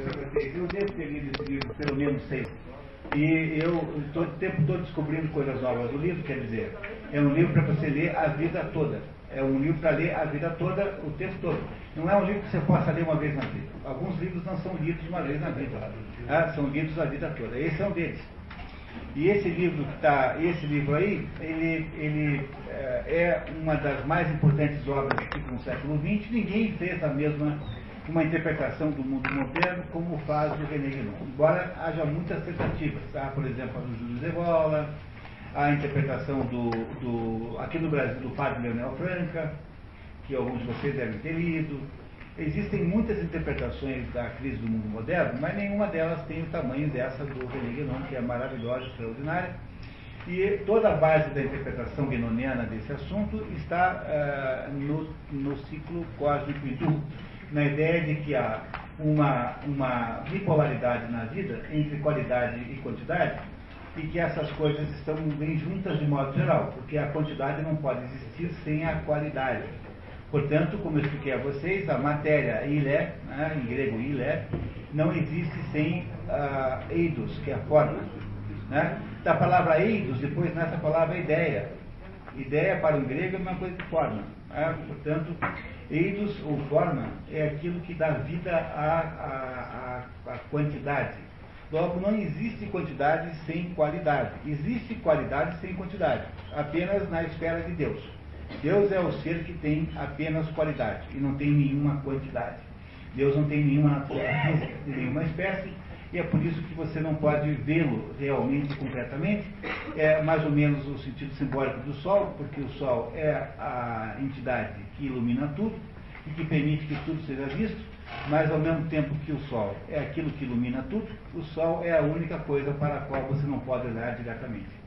eu devo ter lido esse livro pelo menos seis. E eu estou o tempo todo descobrindo coisas novas. O livro, quer dizer, é um livro para você ler a vida toda. É um livro para ler a vida toda, o texto todo. Não é um livro que você possa ler uma vez na vida. Alguns livros não são lidos uma vez na vida. Ah, são lidos a vida toda. Esse é um deles. E esse livro que tá, esse livro aí, ele, ele é, é uma das mais importantes obras no século XX. Ninguém fez a mesma uma interpretação do mundo moderno como faz o René Guénon. Embora haja muitas tentativas, tá? por exemplo, a do Júlio Zevola, a interpretação do, do, aqui no Brasil do padre Leonel Franca, que alguns de vocês devem ter lido. Existem muitas interpretações da crise do mundo moderno, mas nenhuma delas tem o tamanho dessa do René Guénon, que é maravilhosa, extraordinária. E toda a base da interpretação guenoniana desse assunto está uh, no, no ciclo cósmico hindu, na ideia de que há uma, uma bipolaridade na vida entre qualidade e quantidade, e que essas coisas estão bem juntas de modo geral, porque a quantidade não pode existir sem a qualidade. Portanto, como eu expliquei a vocês, a matéria ilé, né, em grego ilé, não existe sem uh, eidos, que é a forma. Né? Da palavra eidos, depois nessa palavra ideia. Ideia para o grego é uma coisa de forma. Né? Portanto, eidos ou forma é aquilo que dá vida à, à, à quantidade. Logo, não existe quantidade sem qualidade. Existe qualidade sem quantidade, apenas na esfera de Deus. Deus é o ser que tem apenas qualidade e não tem nenhuma quantidade. Deus não tem nenhuma natureza nenhuma espécie e é por isso que você não pode vê-lo realmente concretamente. É mais ou menos o sentido simbólico do Sol, porque o Sol é a entidade que ilumina tudo e que permite que tudo seja visto, mas ao mesmo tempo que o Sol é aquilo que ilumina tudo, o Sol é a única coisa para a qual você não pode olhar diretamente.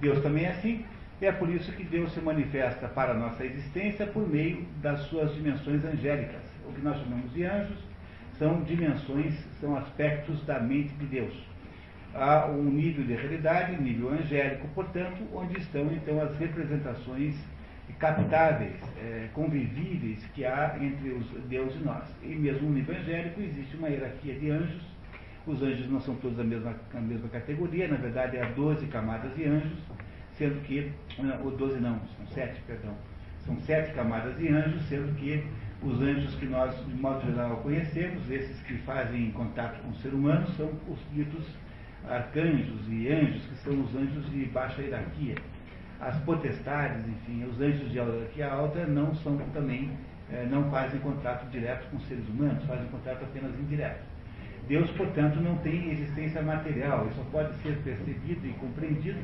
Deus também é assim, e é por isso que Deus se manifesta para a nossa existência por meio das suas dimensões angélicas, o que nós chamamos de anjos, são dimensões, são aspectos da mente de Deus. Há um nível de realidade, um nível angélico, portanto, onde estão então as representações captáveis, é, convivíveis que há entre os Deus e nós. E mesmo no nível angélico existe uma hierarquia de anjos. Os anjos não são todos a mesma, a mesma categoria, na verdade há 12 camadas de anjos, sendo que, ah, ou 12 não, são 7, perdão, são sete camadas de anjos, sendo que os anjos que nós, de modo geral, conhecemos, esses que fazem contato com o ser humano, são os ditos arcanjos e anjos, que são os anjos de baixa hierarquia as potestades, enfim, os anjos de hierarquia alta não são também, eh, não fazem contato direto com seres humanos, fazem contato apenas indireto. Deus, portanto, não tem existência material, isso só pode ser percebido e compreendido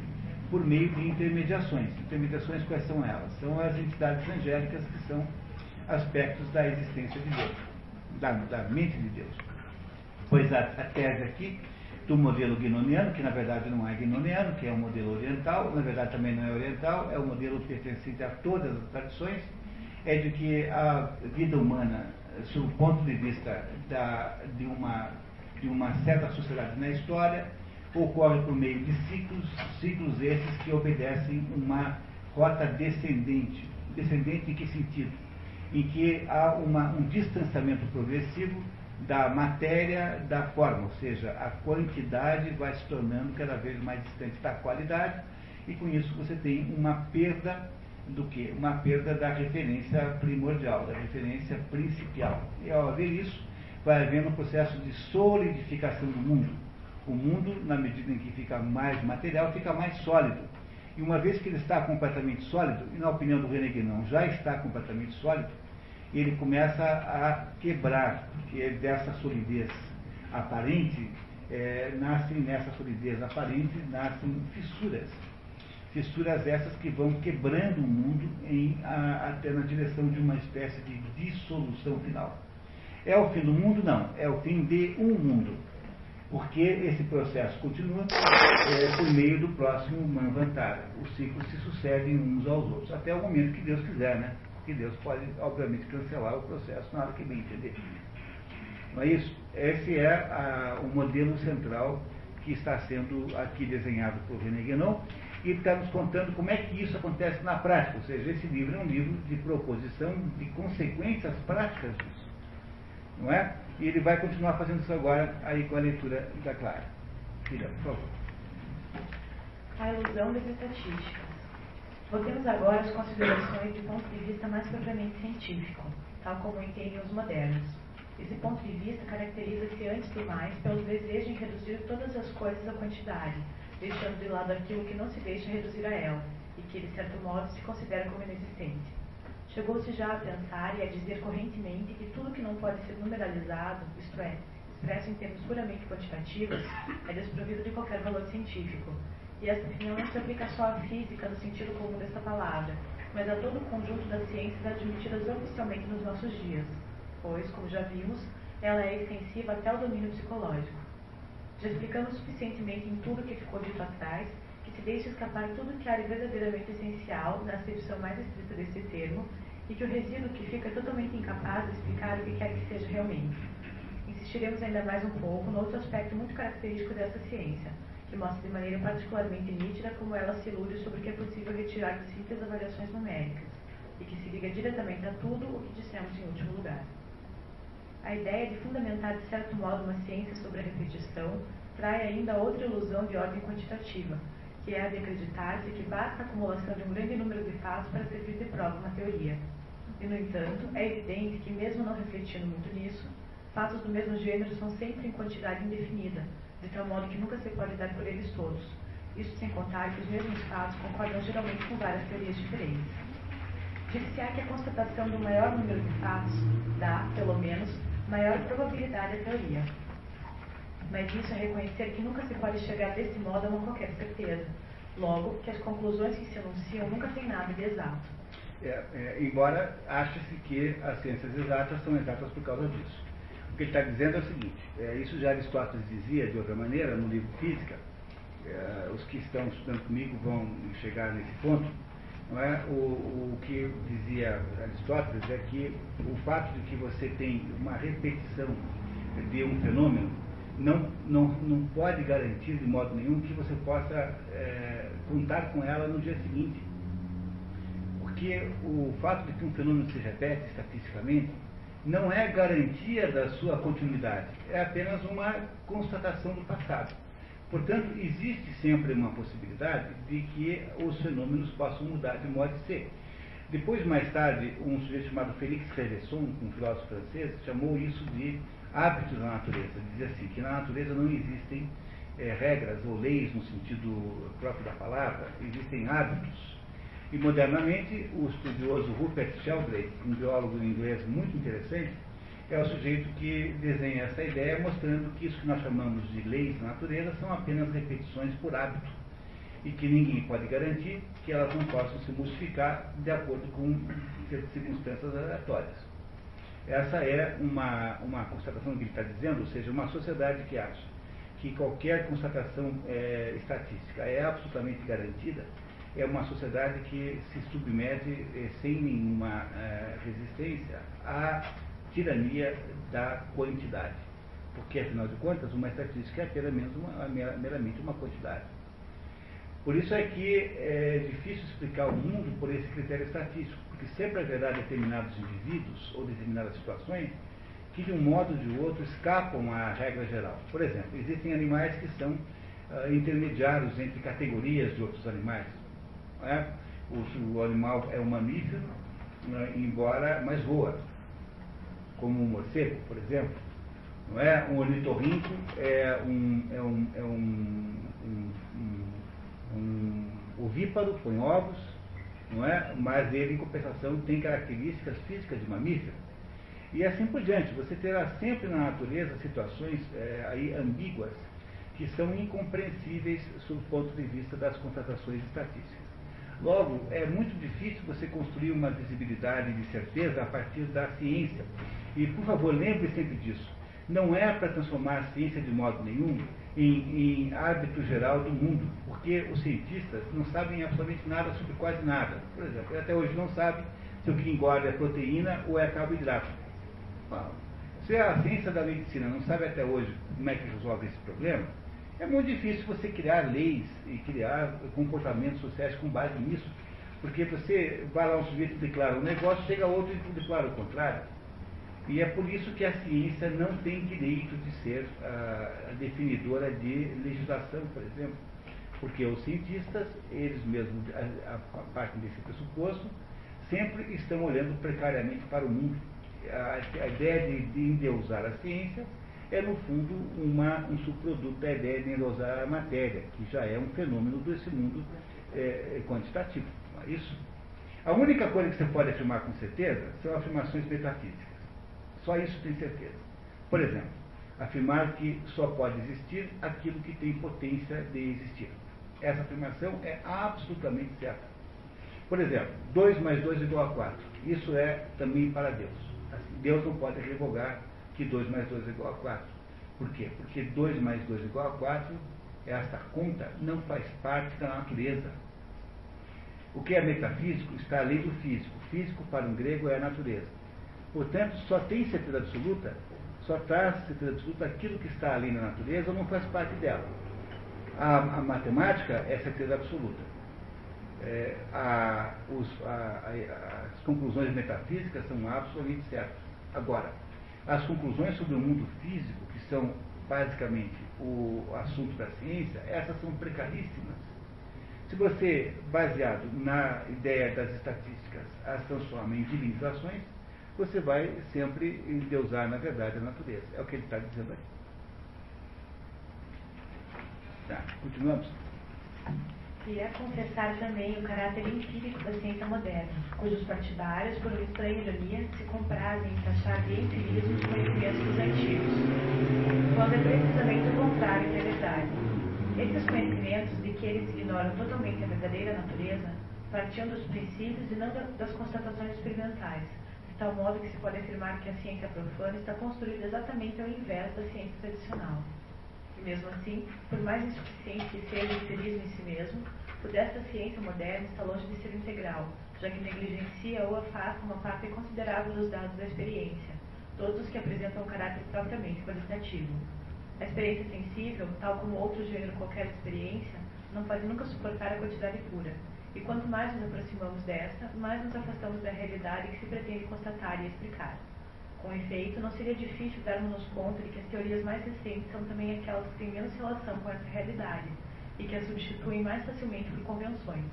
por meio de intermediações. Intermediações quais são elas? São as entidades angélicas que são aspectos da existência de Deus, da, da mente de Deus. Pois a, a tese aqui do modelo guinoniano, que na verdade não é guinoniano, que é um modelo oriental, na verdade também não é oriental, é um modelo pertencente a todas as tradições, é de que a vida humana, sob o ponto de vista da, de, uma, de uma certa sociedade na história, ocorre por meio de ciclos, ciclos esses que obedecem uma rota descendente. Descendente em que sentido? Em que há uma, um distanciamento progressivo da matéria da forma, ou seja, a quantidade vai se tornando cada vez mais distante da qualidade, e com isso você tem uma perda do que? Uma perda da referência primordial, da referência principal. E ao haver isso, vai havendo um processo de solidificação do mundo. O mundo, na medida em que fica mais material, fica mais sólido. E uma vez que ele está completamente sólido, e na opinião do René Guénon já está completamente sólido, ele começa a quebrar, porque dessa solidez aparente, é, nascem nessa solidez aparente, nascem fissuras. Fissuras essas que vão quebrando o mundo em, a, até na direção de uma espécie de dissolução final. É o fim do mundo? Não, é o fim de um mundo. Porque esse processo continua é, por meio do próximo Manvantara. Os ciclos se sucedem uns aos outros, até o momento que Deus quiser, né? que Deus pode, obviamente, cancelar o processo na hora que bem entender. Não é isso? Esse é a, o modelo central que está sendo aqui desenhado por René Guénon e está nos contando como é que isso acontece na prática. Ou seja, esse livro é um livro de proposição de consequências práticas disso. Não é? E ele vai continuar fazendo isso agora aí com a leitura da Clara. Filha, por favor. A ilusão das estatísticas. Voltemos agora às considerações do ponto de vista mais propriamente científico, tal como entendem os modernos. Esse ponto de vista caracteriza-se, antes do mais, pelo desejo em reduzir todas as coisas à quantidade, deixando de lado aquilo que não se deixa reduzir a ela, e que, de certo modo, se considera como inexistente. Chegou-se já a pensar e a dizer correntemente que tudo que não pode ser numeralizado, isto é, expresso em termos puramente quantitativos, é desprovido de qualquer valor científico. E esta opinião não se aplica só à física no sentido comum desta palavra, mas a todo o conjunto das ciências admitidas oficialmente nos nossos dias, pois, como já vimos, ela é extensiva até o domínio psicológico. Já explicamos suficientemente em tudo o que ficou dito atrás que se deixa escapar tudo que há de verdadeiramente essencial na acepção mais estrita desse termo e que o resíduo que fica totalmente incapaz de explicar o que quer que seja realmente. Insistiremos ainda mais um pouco no outro aspecto muito característico dessa ciência, que mostra de maneira particularmente nítida como ela se ilude sobre o que é possível retirar de simples avaliações numéricas, e que se liga diretamente a tudo o que dissemos em último lugar. A ideia de fundamentar de certo modo uma ciência sobre a repetição trai ainda outra ilusão de ordem quantitativa, que é a de acreditar-se que basta a acumulação de um grande número de fatos para servir de prova uma teoria. E, no entanto, é evidente que, mesmo não refletindo muito nisso, fatos do mesmo gênero são sempre em quantidade indefinida, de tal modo que nunca se pode dar por eles todos. Isso sem contar que os mesmos fatos concordam geralmente com várias teorias diferentes. Dir-se-á que a constatação do maior número de fatos dá, pelo menos, maior probabilidade à teoria. Mas isso é reconhecer que nunca se pode chegar desse modo a uma qualquer certeza. Logo, que as conclusões que se anunciam nunca têm nada de exato. É, é, embora ache-se que as ciências exatas são exatas por causa disso. O que ele está dizendo é o seguinte, é, isso já Aristóteles dizia de outra maneira no livro Física, é, os que estão estudando comigo vão chegar nesse ponto, não é? O, o que dizia Aristóteles é que o fato de que você tem uma repetição de um fenômeno não, não, não pode garantir de modo nenhum que você possa é, contar com ela no dia seguinte. Porque o fato de que um fenômeno se repete estatisticamente não é garantia da sua continuidade, é apenas uma constatação do passado. Portanto, existe sempre uma possibilidade de que os fenômenos possam mudar de modo de ser. Depois, mais tarde, um sujeito chamado Félix Revesson, um filósofo francês, chamou isso de hábitos da natureza. Dizia assim, que na natureza não existem é, regras ou leis no sentido próprio da palavra, existem hábitos. E modernamente, o estudioso Rupert Sheldrake, um biólogo inglês muito interessante, é o sujeito que desenha essa ideia mostrando que isso que nós chamamos de leis da natureza são apenas repetições por hábito e que ninguém pode garantir que elas não possam se modificar de acordo com circunstâncias aleatórias. Essa é uma, uma constatação que ele está dizendo, ou seja, uma sociedade que acha que qualquer constatação é, estatística é absolutamente garantida, é uma sociedade que se submete é, sem nenhuma é, resistência à tirania da quantidade. Porque, afinal de contas, uma estatística é apenas uma, meramente uma quantidade. Por isso é que é difícil explicar o mundo por esse critério estatístico, porque sempre haverá determinados indivíduos ou determinadas situações que, de um modo ou de outro, escapam à regra geral. Por exemplo, existem animais que são uh, intermediários entre categorias de outros animais. É? O, o, animal é um mamífero, uh, embora mais voa como um morcego, por exemplo. Não é? Um ornitorrinco é um, é um, é um, um, um, um ovíparo, põe ovos, não é? mas ele, em compensação, tem características físicas de mamífero. E assim por diante, você terá sempre na natureza situações é, aí ambíguas que são incompreensíveis sob o ponto de vista das constatações estatísticas. Logo, é muito difícil você construir uma visibilidade de certeza a partir da ciência. E, por favor, lembre sempre disso. Não é para transformar a ciência de modo nenhum em, em hábito geral do mundo, porque os cientistas não sabem absolutamente nada sobre quase nada. Por exemplo, até hoje não sabe se o que engorda é proteína ou é carboidrato. Se a ciência da medicina não sabe até hoje como é que resolve esse problema, é muito difícil você criar leis e criar comportamentos sociais com base nisso. Porque você vai lá um sujeito e declara um negócio, chega outro e declara o contrário. E é por isso que a ciência não tem direito de ser a, a definidora de legislação, por exemplo. Porque os cientistas, eles mesmos, a, a parte desse pressuposto, sempre estão olhando precariamente para o mundo. A, a ideia de, de endeusar a ciência é, no fundo, uma, um subproduto da ideia de endeusar a matéria, que já é um fenômeno desse mundo é, quantitativo. É isso? A única coisa que você pode afirmar com certeza são afirmações metafísicas. Só isso tem certeza. Por exemplo, afirmar que só pode existir aquilo que tem potência de existir. Essa afirmação é absolutamente certa. Por exemplo, 2 mais 2 igual a 4. Isso é também para Deus. Assim, Deus não pode revogar que 2 mais 2 é igual a 4. Por quê? Porque 2 mais 2 é igual a 4, essa conta não faz parte da natureza. O que é metafísico está além do físico. Físico, para um grego, é a natureza. Portanto, só tem certeza absoluta, só traz certeza absoluta aquilo que está ali na natureza ou não faz parte dela. A, a matemática é certeza absoluta. É, a, os, a, as conclusões metafísicas são absolutamente certas. Agora, as conclusões sobre o mundo físico, que são basicamente o assunto da ciência, essas são precaríssimas. Se você, baseado na ideia das estatísticas, as transforma em divinizações, você vai sempre endeusar, na verdade, a natureza. É o que ele está dizendo aí. Tá, continuamos. E é confessar também o caráter empírico da ciência moderna, cujos partidários, por uma estranha ironia, se comprazem em taxar de empirismo os conhecimentos dos antigos, quando é precisamente o contrário da verdade. Esses conhecimentos, de que eles ignoram totalmente a verdadeira natureza, partiam dos princípios e não das constatações experimentais, de tal modo que se pode afirmar que a ciência profana está construída exatamente ao invés da ciência tradicional. E mesmo assim, por mais insuficiente que seja o empirismo em si mesmo, o desta ciência moderna está longe de ser integral, já que negligencia ou afasta uma parte considerável dos dados da experiência, todos os que apresentam um caráter propriamente qualitativo. A experiência sensível, tal como outro gênero qualquer experiência, não pode nunca suportar a quantidade pura, e quanto mais nos aproximamos desta, mais nos afastamos da realidade que se pretende constatar e explicar. Com efeito, não seria difícil darmos-nos conta de que as teorias mais recentes são também aquelas que têm menos relação com essa realidade e que as substituem mais facilmente por convenções.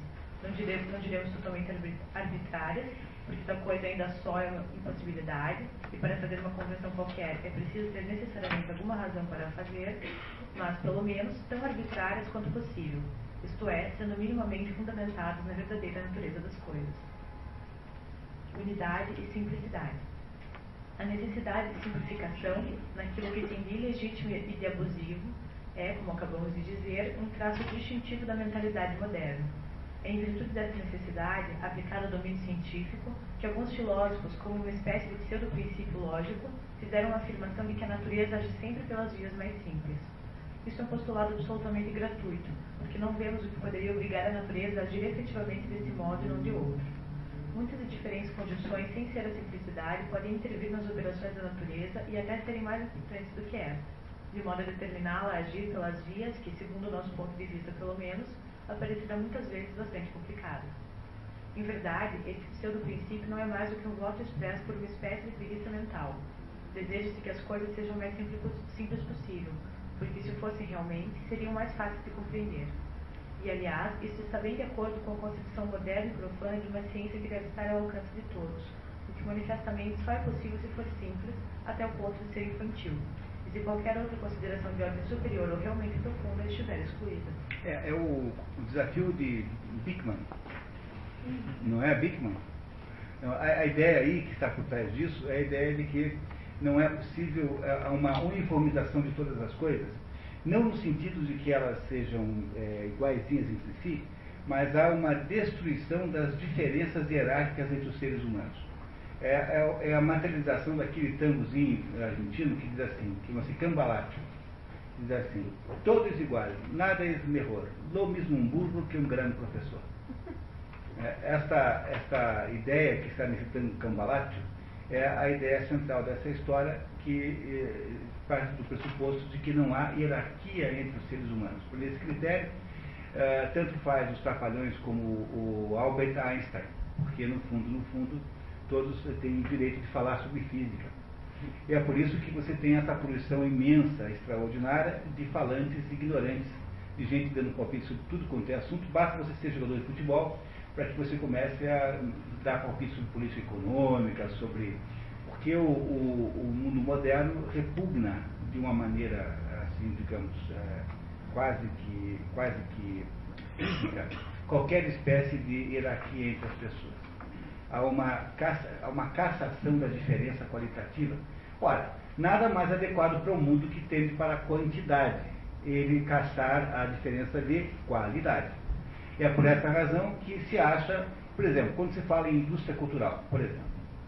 Não diremos, não diremos totalmente arbitrárias, porque tal coisa ainda só é uma impossibilidade, e para fazer uma convenção qualquer é preciso ter necessariamente alguma razão para fazer, mas pelo menos tão arbitrárias quanto possível, isto é, sendo minimamente fundamentados na verdadeira natureza das coisas. Unidade e simplicidade. A necessidade de simplificação, naquilo que tem de ilegítimo e de abusivo, é, como acabamos de dizer, um traço distintivo da mentalidade moderna. Em virtude dessa necessidade, aplicada ao domínio científico, que alguns filósofos, como uma espécie de pseudo-princípio lógico, fizeram a afirmação de que a natureza age sempre pelas vias mais simples. Isso é um postulado absolutamente gratuito, porque não vemos o que poderia obrigar a natureza a agir efetivamente desse modo e não de outro. Muitas e diferentes condições, sem ser a simplicidade, podem intervir nas operações da natureza e até serem mais importantes do que esta, de modo a determiná-la a agir pelas vias que, segundo o nosso ponto de vista pelo menos, aparecerá muitas vezes bastante complicada. Em verdade, esse pseudo-princípio não é mais do que um voto expresso por uma espécie de preguiça mental. Deseja-se que as coisas sejam o mais simples possível, porque se fossem realmente, seriam mais fáceis de compreender. E, aliás, isso está bem de acordo com a concepção moderna e profana de uma ciência que deve estar ao alcance de todos, o que manifestamente só é possível se for simples, até o ponto de ser infantil, se qualquer outra consideração de ordem superior ou realmente profunda estiver excluída. É, é o, o, desafio de Bickman, não é Bickman? A, a ideia aí que está por trás disso é a ideia de que não é possível é, uma uniformização de todas as coisas, não no sentido de que elas sejam é, iguaizinhas entre si, mas há uma destruição das diferenças hierárquicas entre os seres humanos. É, é, é a materialização daquele tangozinho argentino que diz assim, que chama-se cambalacho. Diz assim, todos iguais, nada é melhor, lo mesmo um burro que um grande professor. É, esta, esta ideia que está nesse tango cambalacho é a ideia central dessa história que eh, parte do pressuposto de que não há hierarquia entre os seres humanos. Por esse critério, eh, tanto faz os trapalhões como o Albert Einstein, porque no fundo, no fundo, todos têm o direito de falar sobre física. E é por isso que você tem essa poluição imensa, extraordinária, de falantes ignorantes, de gente dando palpite sobre tudo quanto é assunto. Basta você ser jogador de futebol para que você comece a dar palpite sobre política econômica, sobre. Porque o, o, o mundo moderno repugna de uma maneira, assim, digamos, é, quase que, quase que física, qualquer espécie de hierarquia entre as pessoas. Há uma, caça, há uma cassação da diferença qualitativa. Ora, nada mais adequado para o mundo que tende para a quantidade, ele caçar a diferença de qualidade. É por essa razão que se acha, por exemplo, quando se fala em indústria cultural, por exemplo,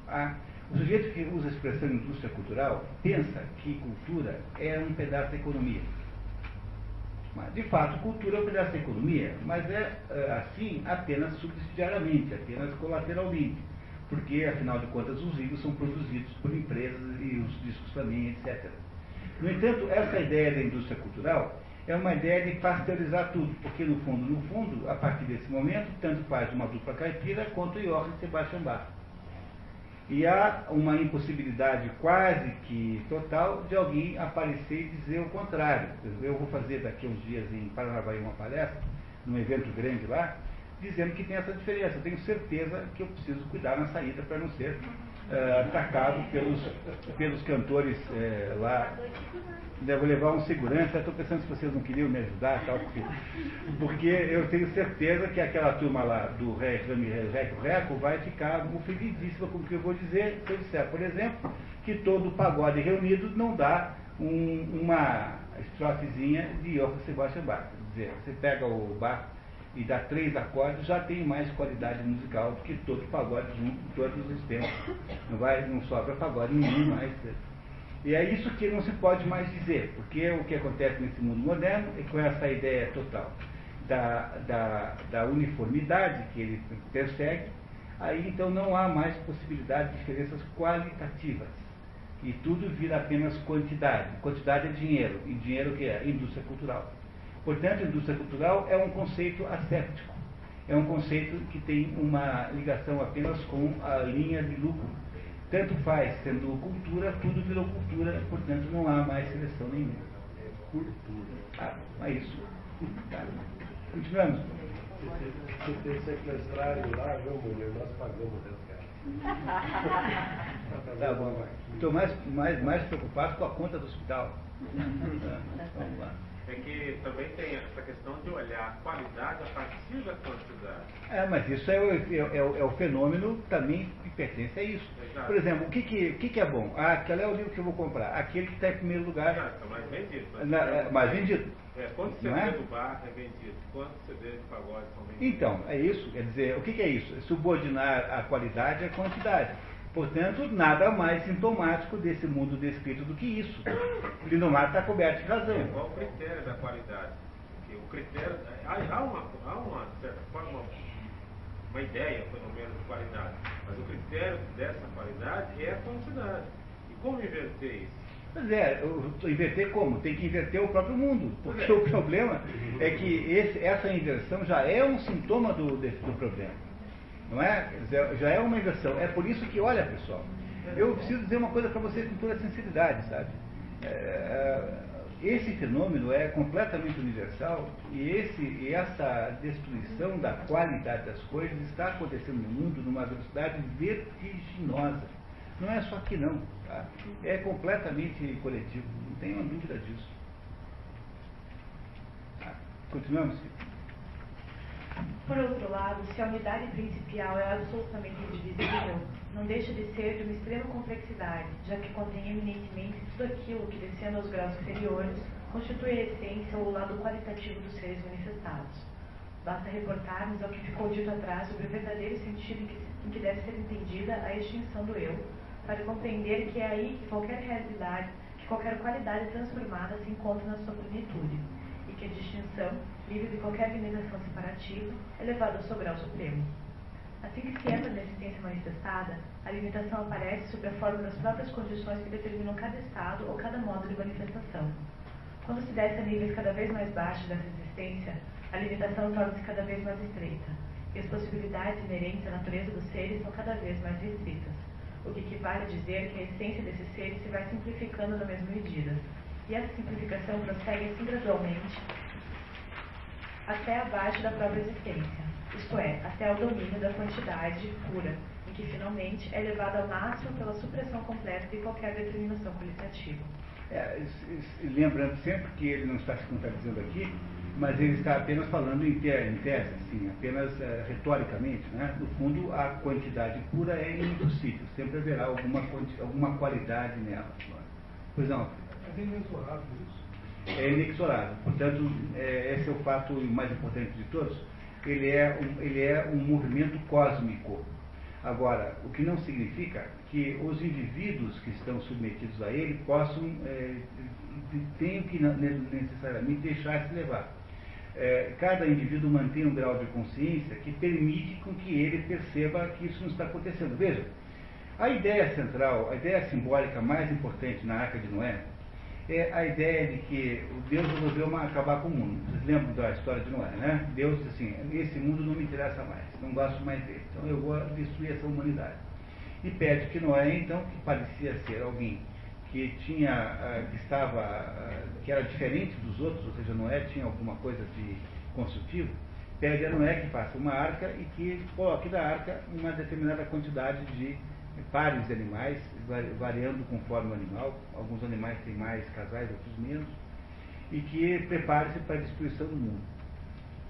a, o sujeito que usa a expressão indústria cultural pensa que cultura é um pedaço da economia. De fato, cultura é um pedaço da economia, mas é, é assim apenas subsidiariamente, apenas colateralmente. Porque, afinal de contas, os livros são produzidos por empresas e os discos também, etc. No entanto, essa ideia da indústria cultural é uma ideia de pasteurizar tudo, porque no fundo, no fundo, a partir desse momento, tanto faz uma dupla caipira quanto Johann Sebastian Bach. E há uma impossibilidade quase que total de alguém aparecer e dizer o contrário. Eu vou fazer daqui uns dias em Paranavaí uma palestra, num evento grande lá, dizendo que tem essa diferença. Eu tenho certeza que eu preciso cuidar na saída para não ser uh, atacado pelos, pelos cantores uh, lá devo levar um segurança, estou pensando se vocês não queriam me ajudar, tal, porque, porque eu tenho certeza que aquela turma lá do Reco vai ficar ofendidíssima com o que eu vou dizer, se eu disser, por exemplo, que todo pagode reunido não dá um, uma estrofezinha de Johann Sebastian Bach. Quer dizer, você pega o Bach e dá três acordes, já tem mais qualidade musical do que todo pagode junto, todos os tempos. Não, vai, não sobra pagode nenhum mais. E é isso que não se pode mais dizer, porque o que acontece nesse mundo moderno é com essa ideia total da, da, da uniformidade que ele persegue, aí então não há mais possibilidade de diferenças qualitativas. E tudo vira apenas quantidade. Quantidade é dinheiro, e dinheiro que é? Indústria cultural. Portanto, indústria cultural é um conceito asséptico. É um conceito que tem uma ligação apenas com a linha de lucro tanto faz, sendo cultura, tudo virou cultura, portanto não há mais seleção nenhuma. É cultura. Ah, é isso. Tá. Continuamos. Se tem sequestrarem lá, viu, mulher, nós pagamos resgate. tá bom, Estou mais, mais, mais preocupado com a conta do hospital. Tá, vamos lá é que também tem essa questão de olhar a qualidade a partir da quantidade. É, mas isso é o, é, é, é o fenômeno também que pertence a isso. Exato. Por exemplo, o que, que, o que, que é bom? Ah, aquele é o livro que eu vou comprar. Aquele que está em primeiro lugar. Exato, mais vendido. Mas Na, é, mais vendido. É, quantos CD é? do bar é vendido? Quantos CD de pagode são vendidos? Então, é isso. Quer dizer, o que, que é isso? Subordinar a qualidade à quantidade. Portanto, nada mais sintomático desse mundo descrito do que isso. O Lindomar está coberto de razão. É, qual o critério da qualidade? Porque o critério. Há uma, há uma certa forma, uma, uma ideia, pelo menos, de qualidade. Mas o critério dessa qualidade é a quantidade. E como inverter isso? Pois é, inverter como? Tem que inverter o próprio mundo. Porque é. o problema é que esse, essa inversão já é um sintoma do, do problema. Não é? Já é uma inversão. É por isso que, olha pessoal, eu preciso dizer uma coisa para vocês com toda sinceridade, sabe? É, é, esse fenômeno é completamente universal e, esse, e essa destruição da qualidade das coisas está acontecendo no mundo numa velocidade vertiginosa. Não é só aqui não, tá? é completamente coletivo, não tenho dúvida disso. Tá? Continuamos? Por outro lado, se a unidade principal é absolutamente indivisível, não deixa de ser de uma extrema complexidade, já que contém eminentemente tudo aquilo que, descendo aos graus inferiores, constitui a essência ou o lado qualitativo dos seres manifestados. Basta reportarmos ao que ficou dito atrás sobre o verdadeiro sentido em que, em que deve ser entendida a extinção do eu, para compreender que é aí que qualquer realidade, que qualquer qualidade transformada se encontra na sua plenitude que a distinção, livre de qualquer limitação separativa, é levada ao sobral supremo. Assim que se entra na existência manifestada, a limitação aparece sob a forma das próprias condições que determinam cada estado ou cada modo de manifestação. Quando se desce a níveis cada vez mais baixos dessa existência, a limitação torna-se cada vez mais estreita, e as possibilidades inerentes à natureza dos seres são cada vez mais restritas. o que equivale a dizer que a essência desses seres se vai simplificando na mesma medida. E essa simplificação prossegue assim gradualmente até abaixo da própria existência, isto é, até o domínio da quantidade pura, em que finalmente é elevado ao máximo pela supressão completa de qualquer determinação qualitativa. É, lembrando sempre que ele não está se contradizendo aqui, mas ele está apenas falando em, te, em tese, assim, apenas é, retoricamente. Né? No fundo, a quantidade pura é impossível, sempre haverá alguma, alguma qualidade nela. Pois não. É inexorável isso. É inexorável. Portanto, é, esse é o fato mais importante de todos. Ele é um, ele é um movimento cósmico. Agora, o que não significa que os indivíduos que estão submetidos a ele possam, é, tenham que necessariamente deixar-se levar. É, cada indivíduo mantém um grau de consciência que permite com que ele perceba que isso não está acontecendo. Veja, a ideia central, a ideia simbólica mais importante na Arca de Noé é a ideia de que Deus resolveu acabar com o mundo. Vocês lembram da história de Noé, né? Deus disse assim, esse mundo não me interessa mais, não gosto mais dele, então eu vou destruir essa humanidade. E pede que Noé, então, que parecia ser alguém que tinha, ah, que estava, ah, que era diferente dos outros, ou seja, Noé tinha alguma coisa de construtivo, pede a Noé que faça uma arca e que coloque da arca uma determinada quantidade de pares de animais, variando conforme o animal. Alguns animais têm mais casais, outros menos. E que prepare-se para a destruição do mundo.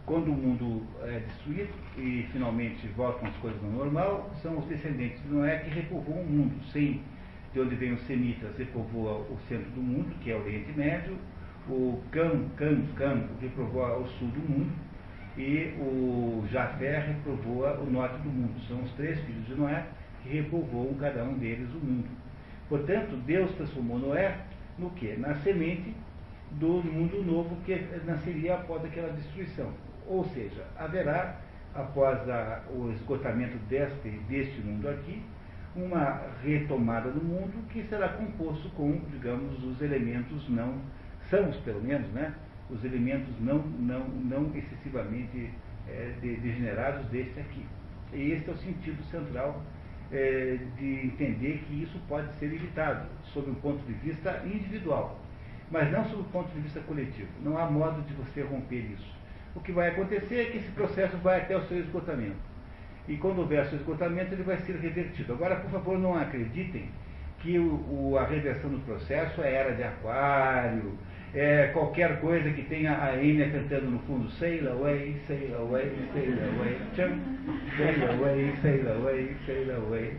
Quando o mundo é destruído e finalmente voltam as coisas ao normal, são os descendentes de Noé que repovoam o mundo. Sem de onde vem os semitas, repovoa o centro do mundo, que é o Oriente Médio, o Cam, Cam, Cam, repovoa o sul do mundo, e o Jafé repovoa o norte do mundo. São os três filhos de Noé que repovoam cada um deles o mundo. Portanto, Deus transformou Noé no que? Na semente do mundo novo que nasceria após aquela destruição. Ou seja, haverá, após a, o esgotamento deste, deste mundo aqui, uma retomada do mundo que será composto com, digamos, os elementos não sãos, pelo menos, né? Os elementos não, não, não excessivamente é, degenerados deste aqui. E este é o sentido central é, de entender que isso pode ser evitado, sob um ponto de vista individual, mas não sob o ponto de vista coletivo. Não há modo de você romper isso. O que vai acontecer é que esse processo vai até o seu esgotamento. E quando houver seu esgotamento, ele vai ser revertido. Agora, por favor, não acreditem que o, o, a reversão do processo é era de aquário, é qualquer coisa que tenha a Enya cantando no fundo, sail away, sail away, sail away, tchum, sail away, sail away, sail away.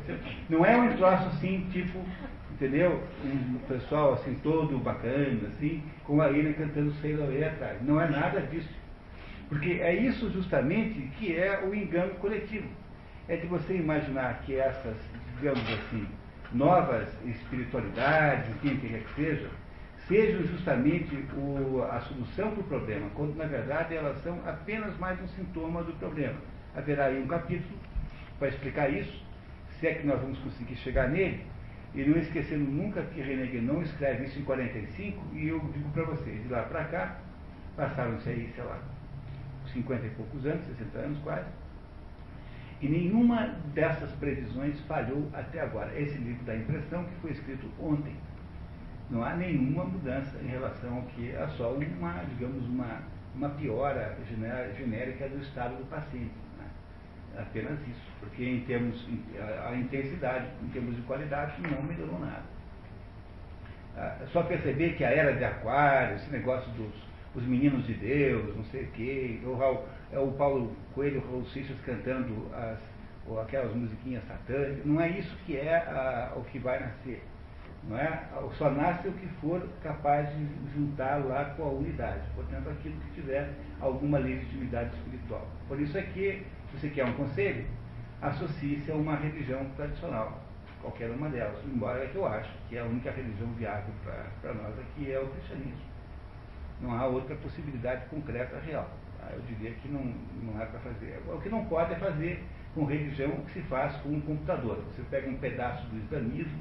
Não é um troço assim, tipo, entendeu? Um pessoal assim, todo bacana, assim, com a Enya cantando sail away atrás. Não é nada disso. Porque é isso justamente que é o engano coletivo. É de você imaginar que essas, digamos assim, novas espiritualidades, enfim, que quer que seja, sejam justamente o, a solução para o problema, quando na verdade elas são apenas mais um sintoma do problema. Haverá aí um capítulo para explicar isso, se é que nós vamos conseguir chegar nele, e não esquecendo nunca que René Guénon escreve isso em 45, e eu digo para vocês, de lá para cá, passaram-se aí, sei lá, 50 e poucos anos, 60 anos quase, e nenhuma dessas previsões falhou até agora. Esse livro da impressão que foi escrito ontem não há nenhuma mudança em relação ao que é só uma, digamos, uma, uma piora genérica do estado do paciente. Né? Apenas isso, porque em termos, a, intensidade, em termos de qualidade, não melhorou nada. Ah, só perceber que a era de aquário, esse negócio dos os meninos de Deus, não sei o quê, o, Raul, é o Paulo Coelho, o Raul Seixas cantando as, ou aquelas musiquinhas satânicas, não é isso que é a, o que vai nascer. Não é? Só nasce o que for capaz de juntar lá com a unidade. Portanto, aquilo que tiver alguma legitimidade espiritual. Por isso é que, se você quer um conselho, associe-se a uma religião tradicional, qualquer uma delas, embora é que eu acho que é a única religião viável para nós aqui é o cristianismo. Não há outra possibilidade concreta real. Tá? Eu diria que não, não há para fazer. O que não pode é fazer com religião que se faz com um computador. Você pega um pedaço do islamismo,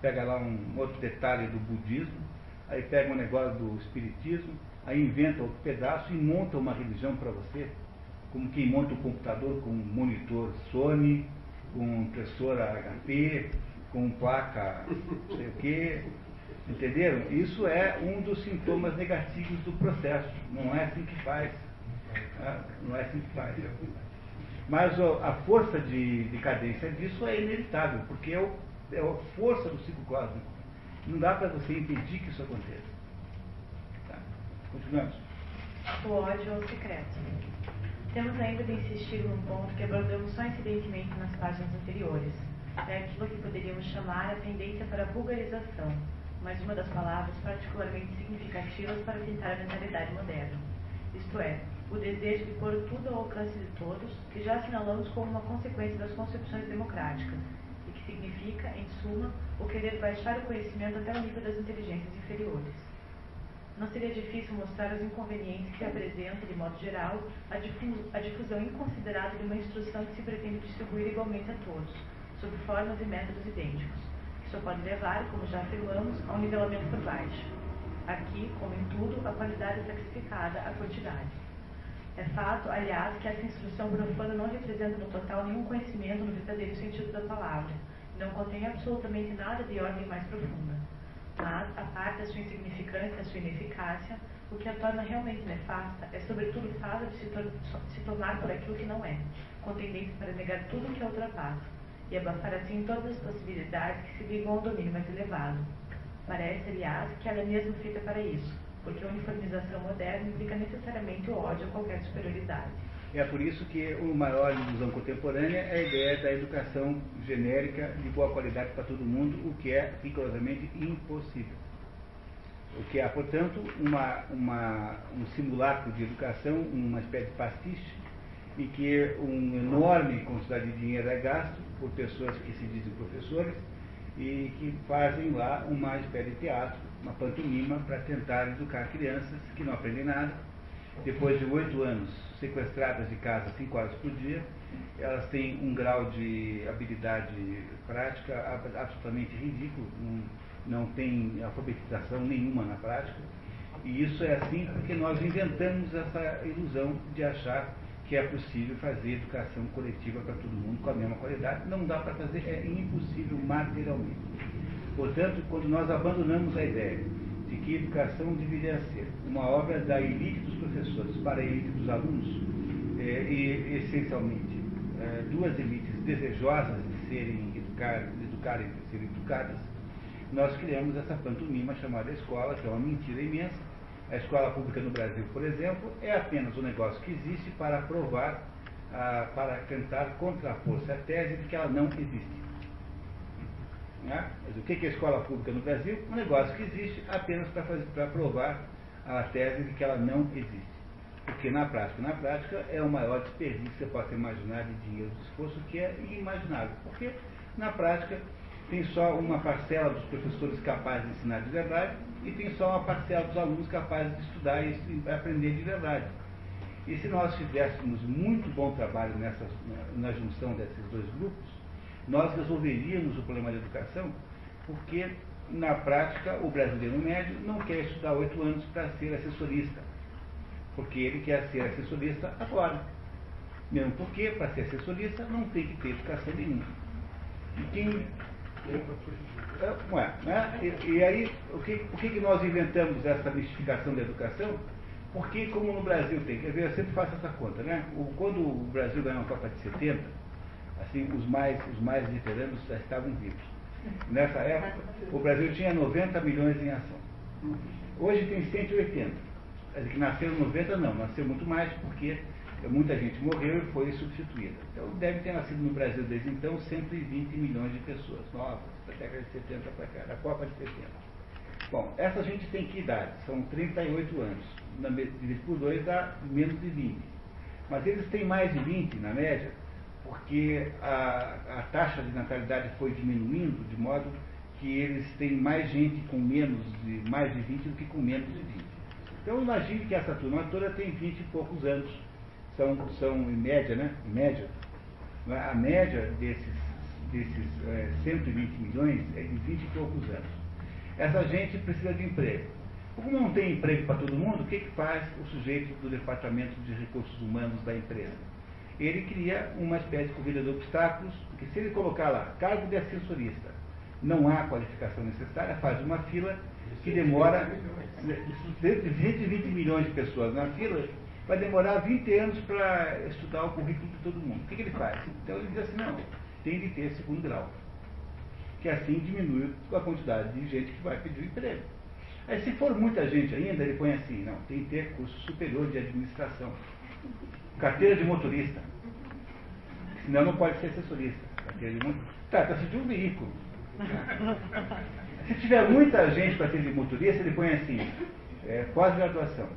pega lá um outro detalhe do budismo, aí pega um negócio do espiritismo, aí inventa outro pedaço e monta uma religião para você, como quem monta um computador com um monitor Sony, com impressora HP, com placa, não sei o quê. Entenderam? Isso é um dos sintomas negativos do processo. Não é assim que faz. Tá? Não é assim que faz. Mas a força de decadência disso é inevitável, porque é, o, é a força do ciclo cósmico. Não dá para você impedir que isso aconteça. Tá? Continuamos. O ódio ao secreto. Temos ainda de insistir num ponto que abordamos só incidentemente nas páginas anteriores. É aquilo que poderíamos chamar a tendência para a vulgarização, mas uma das palavras particularmente significativas para pintar a mentalidade moderna. Isto é, o desejo de pôr tudo ao alcance de todos, que já assinalamos como uma consequência das concepções democráticas, significa, em suma, o querer baixar o conhecimento até o nível das inteligências inferiores. Não seria difícil mostrar os inconvenientes que apresenta, de modo geral, a, a difusão inconsiderada de uma instrução que se pretende distribuir igualmente a todos, sob formas e métodos idênticos, que só pode levar, como já afirmamos, a um nivelamento por baixo. Aqui, como em tudo, a qualidade é sacrificada à quantidade. É fato, aliás, que essa instrução profana não representa no total nenhum conhecimento no verdadeiro sentido da palavra, não contém absolutamente nada de ordem mais profunda. Mas, a parte da sua insignificância e da sua ineficácia, o que a torna realmente nefasta é, sobretudo, o fato de se, tor se tornar por aquilo que não é, com tendência para negar tudo o que a ultrapassa, e abafar assim todas as possibilidades que se ligam ao domínio mais elevado. Parece, aliás, que ela é mesmo feita para isso, porque a uniformização moderna implica necessariamente o ódio a qualquer superioridade. É por isso que o maior ilusão contemporânea é a ideia da educação genérica de boa qualidade para todo mundo, o que é rigorosamente impossível. O que há, portanto, uma, uma, um simulacro de educação, uma espécie de pastiche, em que um enorme quantidade de dinheiro é gasto por pessoas que se dizem professores e que fazem lá uma espécie de teatro uma pantomima para tentar educar crianças que não aprendem nada. Depois de oito anos sequestradas de casa cinco horas por dia, elas têm um grau de habilidade prática absolutamente ridículo, não, não tem alfabetização nenhuma na prática. E isso é assim porque nós inventamos essa ilusão de achar que é possível fazer educação coletiva para todo mundo com a mesma qualidade. Não dá para fazer, é impossível materialmente. Portanto, quando nós abandonamos a ideia de que educação deveria ser uma obra da elite dos professores para a elite dos alunos, é, e essencialmente é, duas elites desejosas de serem serem educadas, nós criamos essa pantomima chamada escola, que é uma mentira imensa. A escola pública no Brasil, por exemplo, é apenas um negócio que existe para provar, ah, para tentar contrapor-se a tese de que ela não existe. Né? O que é a escola pública no Brasil? Um negócio que existe apenas para provar a tese de que ela não existe. Porque na prática, na prática é o maior desperdício que você pode imaginar de dinheiro de esforço, que é inimaginável. Porque na prática tem só uma parcela dos professores capazes de ensinar de verdade e tem só uma parcela dos alunos capazes de estudar e aprender de verdade. E se nós fizéssemos muito bom trabalho nessa, na, na junção desses dois grupos, nós resolveríamos o problema da educação, porque, na prática, o brasileiro médio não quer estudar oito anos para ser assessorista, porque ele quer ser assessorista agora. Mesmo porque, para ser assessorista, não tem que ter educação nenhuma. E quem. É, né? e, e, aí, o que, por que, que nós inventamos essa mistificação da educação? Porque, como no Brasil tem, quer eu sempre faço essa conta, né? O, quando o Brasil ganhou a Copa de 70, assim, os mais, os mais veteranos já estavam vivos. Nessa época, o Brasil tinha 90 milhões em ação. Hoje tem 180. Quer dizer, que nasceram 90 não, nasceu muito mais porque muita gente morreu e foi substituída. Então deve ter nascido no Brasil desde então 120 milhões de pessoas novas, da década de 70 para cá, da Copa de 70. Bom, essa gente tem que idade? São 38 anos. Dividido por dois dá menos de 20. Mas eles têm mais de 20 na média, porque a, a taxa de natalidade foi diminuindo de modo que eles têm mais gente com menos de mais de 20 do que com menos de 20. Então imagine que essa turma toda tem 20 e poucos anos. São, são em média, né? Em média. A média desses, desses é, 120 milhões é de 20 e poucos anos. Essa gente precisa de emprego. Como não tem emprego para todo mundo, o que, que faz o sujeito do Departamento de Recursos Humanos da empresa? Ele cria uma espécie de corrida de obstáculos, porque se ele colocar lá cargo de assessorista, não há qualificação necessária, faz uma fila que demora 120 milhões de pessoas na fila, vai demorar 20 anos para estudar o currículo de todo mundo. O que, que ele faz? Então ele diz assim, não, tem de ter segundo grau. Que assim diminui a quantidade de gente que vai pedir o emprego. Aí se for muita gente ainda, ele põe assim, não, tem que ter curso superior de administração. Carteira de motorista. Senão não pode ser assessorista. Carteira de motorista. De um veículo. Se tiver muita gente para ser de motorista, ele põe assim, é, pós-graduação.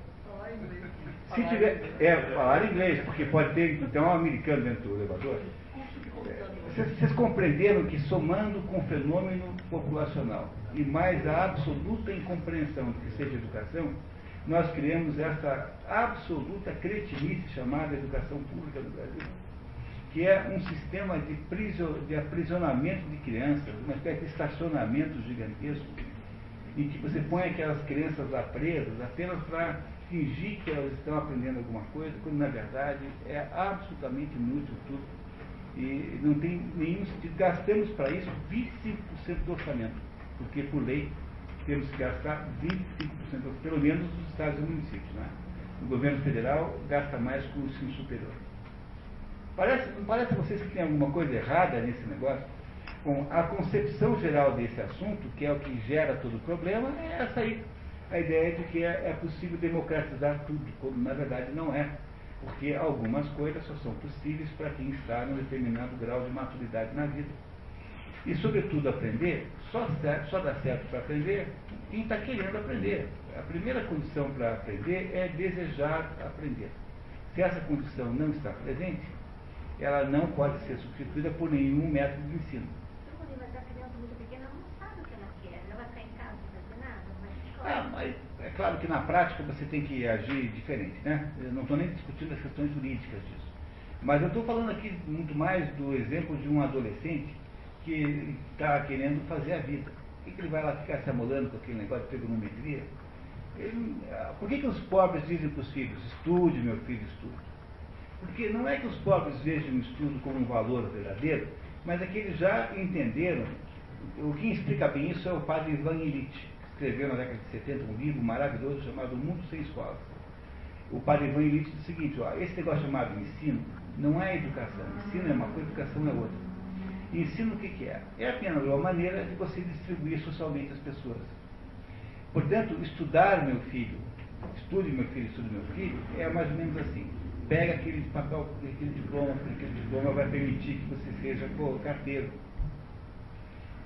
Se tiver. É, falar inglês, porque pode ter então um americano dentro do elevador. Vocês, vocês compreenderam que somando com o fenômeno populacional e mais a absoluta incompreensão do que seja educação, nós criamos essa absoluta cretinice chamada educação pública do Brasil, que é um sistema de, de aprisionamento de crianças, uma espécie de estacionamento gigantesco, em que você põe aquelas crianças lá presas apenas para fingir que elas estão aprendendo alguma coisa, quando na verdade é absolutamente inútil tudo. E não tem nenhum sentido. Gastamos para isso 25% do orçamento, porque por lei temos que gastar 25%, pelo menos nos estados e municípios. Né? O governo federal gasta mais com o ensino superior. Parece, não parece a vocês que tem alguma coisa errada nesse negócio? Bom, a concepção geral desse assunto, que é o que gera todo o problema, é essa aí a ideia de que é, é possível democratizar tudo, quando na verdade não é. Porque algumas coisas só são possíveis para quem está num determinado grau de maturidade na vida. E, sobretudo, aprender, só, só dá certo para aprender quem está querendo aprender. A primeira condição para aprender é desejar aprender. Se essa condição não está presente, ela não pode ser substituída por nenhum método de ensino. Ah, mas é claro que na prática você tem que agir diferente, né? Eu não estou nem discutindo as questões jurídicas disso. Mas eu estou falando aqui muito mais do exemplo de um adolescente que está querendo fazer a vida. Por que, que, ele vai lá ficar se amolando com aquele negócio de trigonometria? Ele, ah, por que, que os pobres dizem para os filhos, estude, meu filho, estude? Porque não é que os pobres vejam o estudo como um valor verdadeiro, mas é que eles já entenderam. O que explica bem isso é o padre Ivan Illich escreveu na década de 70 um livro maravilhoso chamado Mundo Sem Escolas. O padre Ivan Illich diz o seguinte, ó, esse negócio chamado ensino não é educação. Ensino é uma coisa, educação é outra. Ensino o que, que é? É apenas uma maneira de você distribuir socialmente as pessoas. Portanto, estudar meu filho, estude meu filho, estude meu filho, é mais ou menos assim. Pega aquele papel, aquele diploma, aquele diploma vai permitir que você seja pô, carteiro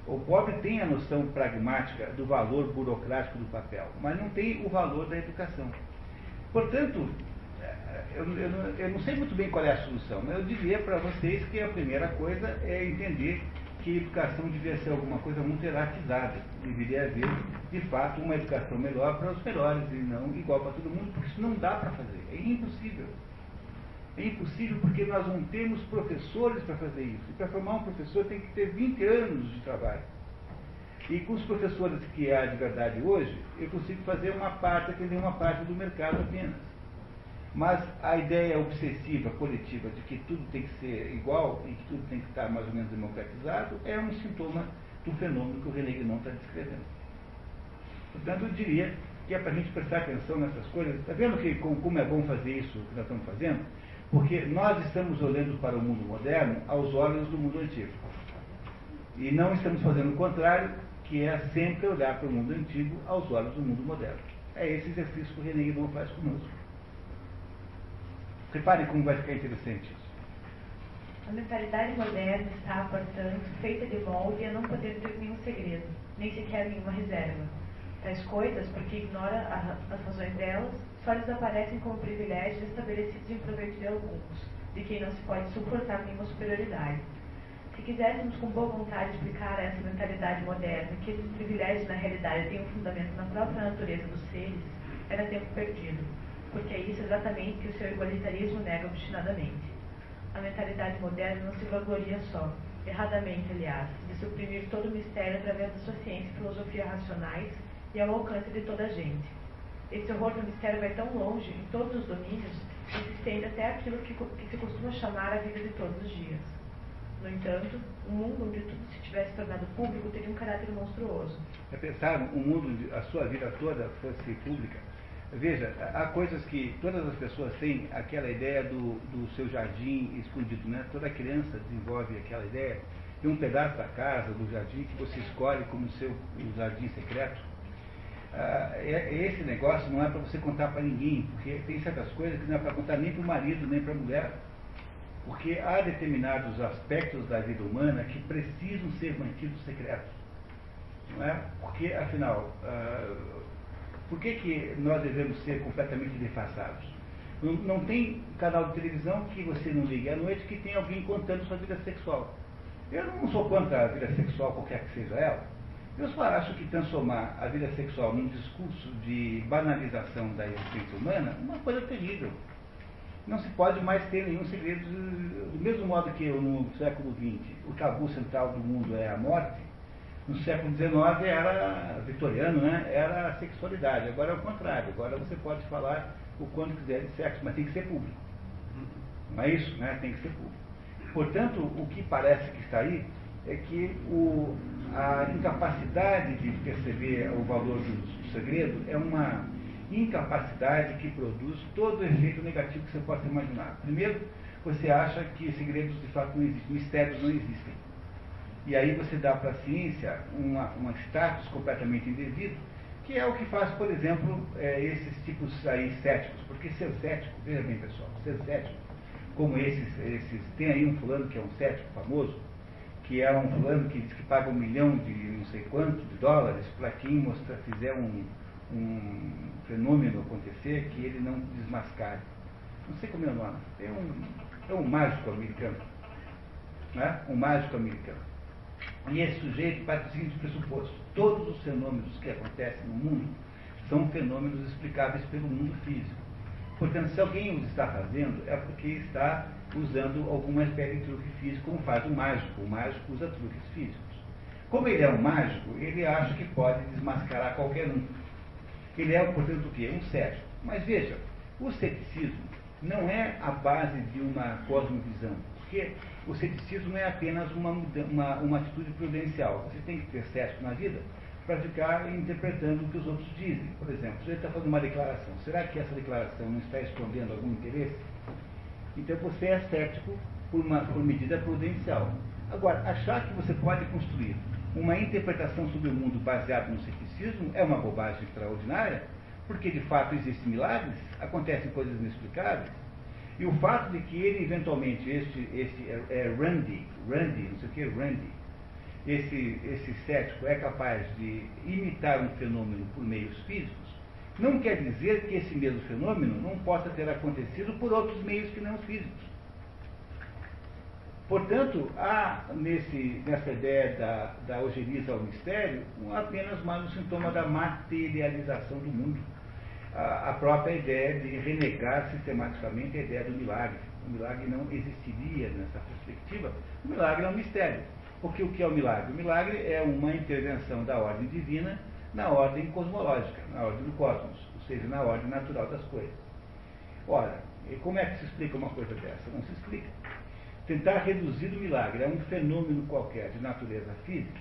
o pobre tem a noção pragmática do valor burocrático do papel, mas não tem o valor da educação. Portanto, eu, eu, eu não sei muito bem qual é a solução, mas eu diria para vocês que a primeira coisa é entender que a educação devia ser alguma coisa muito hierarquizada. Deveria haver, de fato, uma educação melhor para os melhores e não igual para todo mundo, porque isso não dá para fazer, é impossível. É impossível porque nós não temos professores para fazer isso. E para formar um professor tem que ter 20 anos de trabalho. E com os professores que há de verdade hoje, eu consigo fazer uma parte, nem uma parte do mercado apenas. Mas a ideia obsessiva, coletiva, de que tudo tem que ser igual e que tudo tem que estar mais ou menos democratizado, é um sintoma do fenômeno que o René Guénon está descrevendo. Portanto, eu diria que é para a gente prestar atenção nessas coisas. Está vendo que, como é bom fazer isso que nós estamos fazendo? Porque nós estamos olhando para o mundo moderno aos olhos do mundo antigo. E não estamos fazendo o contrário, que é sempre olhar para o mundo antigo aos olhos do mundo moderno. É esse exercício que o René Guénon faz conosco. Reparem como vai ficar interessante isso. A mentalidade moderna está, portanto, feita de molde a não poder ter nenhum segredo, nem sequer nenhuma reserva. Tais coisas, porque ignora as razões delas, só lhes aparecem como privilégios estabelecidos em proveito de alguns, de quem não se pode suportar nenhuma superioridade. Se quiséssemos com boa vontade explicar essa mentalidade moderna, que esses privilégios na realidade têm um fundamento na própria natureza dos seres, era tempo perdido, porque é isso exatamente que o seu igualitarismo nega obstinadamente. A mentalidade moderna não se vangloria só, erradamente aliás, de suprimir todo o mistério através da sua ciência e filosofia racionais e ao alcance de toda a gente esse horror do mistério vai tão longe, em todos os domínios, que se estende até aquilo que, que se costuma chamar a vida de todos os dias. No entanto, um mundo onde tudo se tivesse tornado público teria um caráter monstruoso. Já pensaram um mundo onde a sua vida toda fosse pública? Veja, há coisas que todas as pessoas têm aquela ideia do, do seu jardim escondido, né? Toda criança desenvolve aquela ideia de um pedaço da casa, do jardim que você escolhe como seu jardim secreto. Ah, esse negócio não é para você contar para ninguém, porque tem certas coisas que não é para contar nem para o marido, nem para a mulher. Porque há determinados aspectos da vida humana que precisam ser mantidos secretos. Não é? Porque, afinal, ah, por que, que nós devemos ser completamente defasados? Não, não, tem canal de televisão que você não ligue à noite que tem alguém contando sua vida sexual. Eu não sou contra a vida sexual, qualquer que seja ela. Eu só acho que transformar a vida sexual num discurso de banalização da existência humana é uma coisa terrível. Não se pode mais ter nenhum segredo. Do mesmo modo que no século XX o tabu central do mundo é a morte, no século XIX era vitoriano, né? era a sexualidade. Agora é o contrário. Agora você pode falar o quanto quiser de sexo, mas tem que ser público. Não é isso? Né? Tem que ser público. Portanto, o que parece que está aí é que o, a incapacidade de perceber o valor do, do segredo é uma incapacidade que produz todo o efeito negativo que você possa imaginar. Primeiro, você acha que segredos de fato não existem, mistérios não existem. E aí você dá para a ciência uma, uma status completamente indevido, que é o que faz, por exemplo, é, esses tipos aí céticos. Porque ser cético, veja bem pessoal, ser cético, como esses, esses, tem aí um fulano que é um cético famoso, que é um fulano que diz que paga um milhão de não sei quanto de dólares para quem mostrar, fizer um, um fenômeno acontecer que ele não desmascare. Não sei como é o nome. É um, é um mágico americano. Né? Um mágico americano. E esse sujeito parte do seguinte pressuposto: todos os fenômenos que acontecem no mundo são fenômenos explicáveis pelo mundo físico. Portanto, se alguém os está fazendo, é porque está usando alguma espécie de truque físico, como faz o mágico. O mágico usa truques físicos. Como ele é um mágico, ele acha que pode desmascarar qualquer um. Ele é, portanto, o quê? Um cético. Mas veja, o ceticismo não é a base de uma cosmovisão, porque o ceticismo é apenas uma, uma, uma atitude prudencial. Você tem que ter cético na vida para ficar interpretando o que os outros dizem. Por exemplo, você está fazendo uma declaração. Será que essa declaração não está escondendo algum interesse? Então você é cético por, uma, por medida prudencial. Agora, achar que você pode construir uma interpretação sobre o mundo baseada no ceticismo é uma bobagem extraordinária, porque de fato existem milagres, acontecem coisas inexplicáveis, e o fato de que ele eventualmente, este, este é, é Randy, Randy, não sei o que, Randy, esse, esse cético é capaz de imitar um fenômeno por meios físicos, não quer dizer que esse mesmo fenômeno não possa ter acontecido por outros meios que não físicos. Portanto, há nesse, nessa ideia da, da ao mistério apenas mais um sintoma da materialização do mundo. A, própria ideia de renegar sistematicamente a ideia do milagre. O milagre não existiria nessa perspectiva. O milagre é um mistério. Porque o que é o milagre? O milagre é uma intervenção da ordem divina na ordem cosmológica, na ordem do cosmos, ou seja, na ordem natural das coisas. Ora, e como é que se explica uma coisa dessa? Não se explica. Tentar reduzir o milagre a um fenômeno qualquer de natureza física,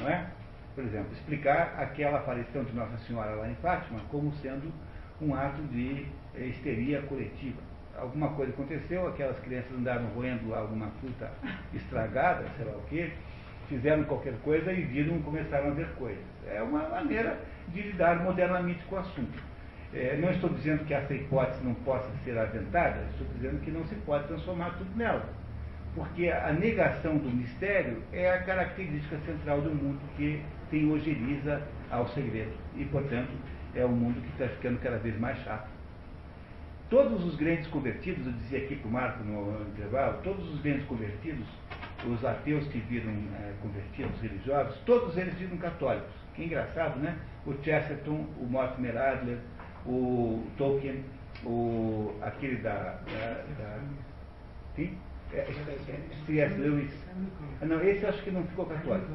não é? Por exemplo, explicar aquela aparição de Nossa Senhora lá em Fátima como sendo um ato de histeria coletiva alguma coisa aconteceu, aquelas crianças andaram roendo alguma fruta estragada, sei lá o quê, fizeram qualquer coisa e viram, começaram a ver coisas. É uma maneira de lidar modernamente com o assunto. É, não estou dizendo que essa hipótese não possa ser aventada, estou dizendo que não se pode transformar tudo nela. Porque a negação do mistério é a característica central do mundo que tem ojeriza ao segredo. E, portanto, é um mundo que está ficando cada vez mais chato. Todos os grandes convertidos, eu dizia aqui para o Marco no intervalo, todos os grandes convertidos, os ateus que viram é, convertidos religiosos, todos eles viram católicos. Que engraçado, né? O Chesterton, o Mortimer Adler, o Tolkien, o, aquele da. da, da sim? É, é, C.S. Lewis. Ah, não, esse acho que não ficou católico.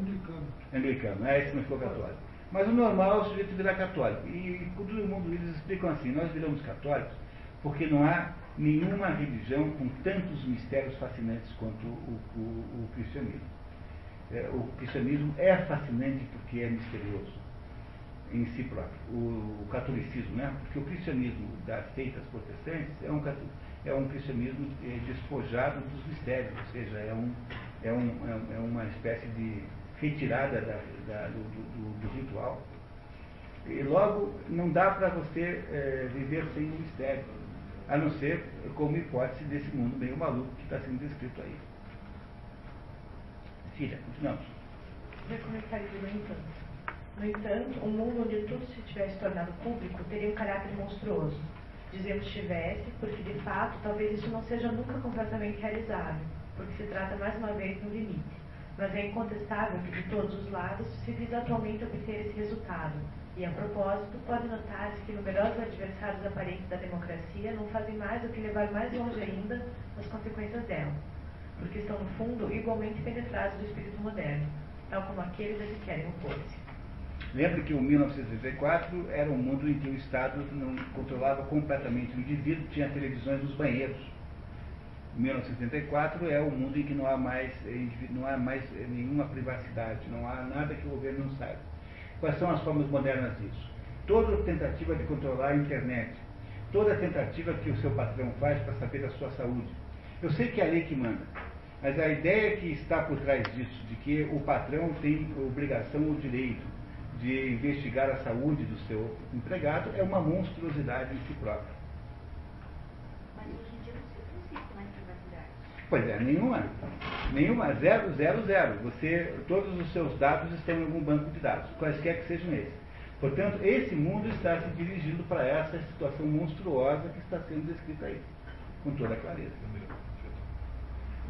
Anglicano. Anglicano, é, esse não ficou católico. Mas o normal é o sujeito virar católico. E todo mundo eles explicam assim, nós viramos católicos porque não há nenhuma religião com tantos mistérios fascinantes quanto o, o, o cristianismo. É, o cristianismo é fascinante porque é misterioso em si próprio, o, o, catolicismo, né? porque o cristianismo das seitas protestantes é um, é um cristianismo é, despojado dos mistérios, ou seja, é, um, é, um, é, é uma espécie de retirada da, da, do, do, do, ritual. E logo, não dá para você é, viver sem o mistério, a não ser como hipótese desse mundo meio maluco que está sendo descrito aí. Filha, continuamos. Meu comentário no entanto. No entanto, um mundo onde tudo se tivesse tornado público teria um caráter monstruoso. Dizemos tivesse, porque de fato talvez isso não seja nunca completamente realizável, porque se trata mais uma vez de um limite. Mas é incontestável que de todos os lados se visa atualmente obter esse resultado. E a propósito, pode notar-se que numerosos adversários aparentes da democracia não fazem mais do que levar mais longe ainda as consequências dela, porque estão, no fundo, igualmente penetrados do espírito moderno, tal como aqueles a que querem opor-se. Lembre que o 1964 era um mundo em que o Estado não controlava completamente o indivíduo, tinha televisões nos banheiros. 1974 é o mundo em que não há mais não há mais nenhuma privacidade, não há nada que o governo não saiba. Quais são as formas modernas disso? Toda tentativa de controlar a internet, toda tentativa que o seu patrão faz para saber da sua saúde. Eu sei que é a lei que manda, mas a ideia que está por trás disso, de que o patrão tem obrigação ou direito de investigar a saúde do seu empregado é uma monstruosidade em si própria. Mas hoje em dia não se existe mais privacidade. Pois é, nenhuma. Nenhuma. Zero, zero, zero. Você, todos os seus dados estão em algum banco de dados, quaisquer que sejam esses. Portanto, esse mundo está se dirigindo para essa situação monstruosa que está sendo descrita aí, com toda clareza.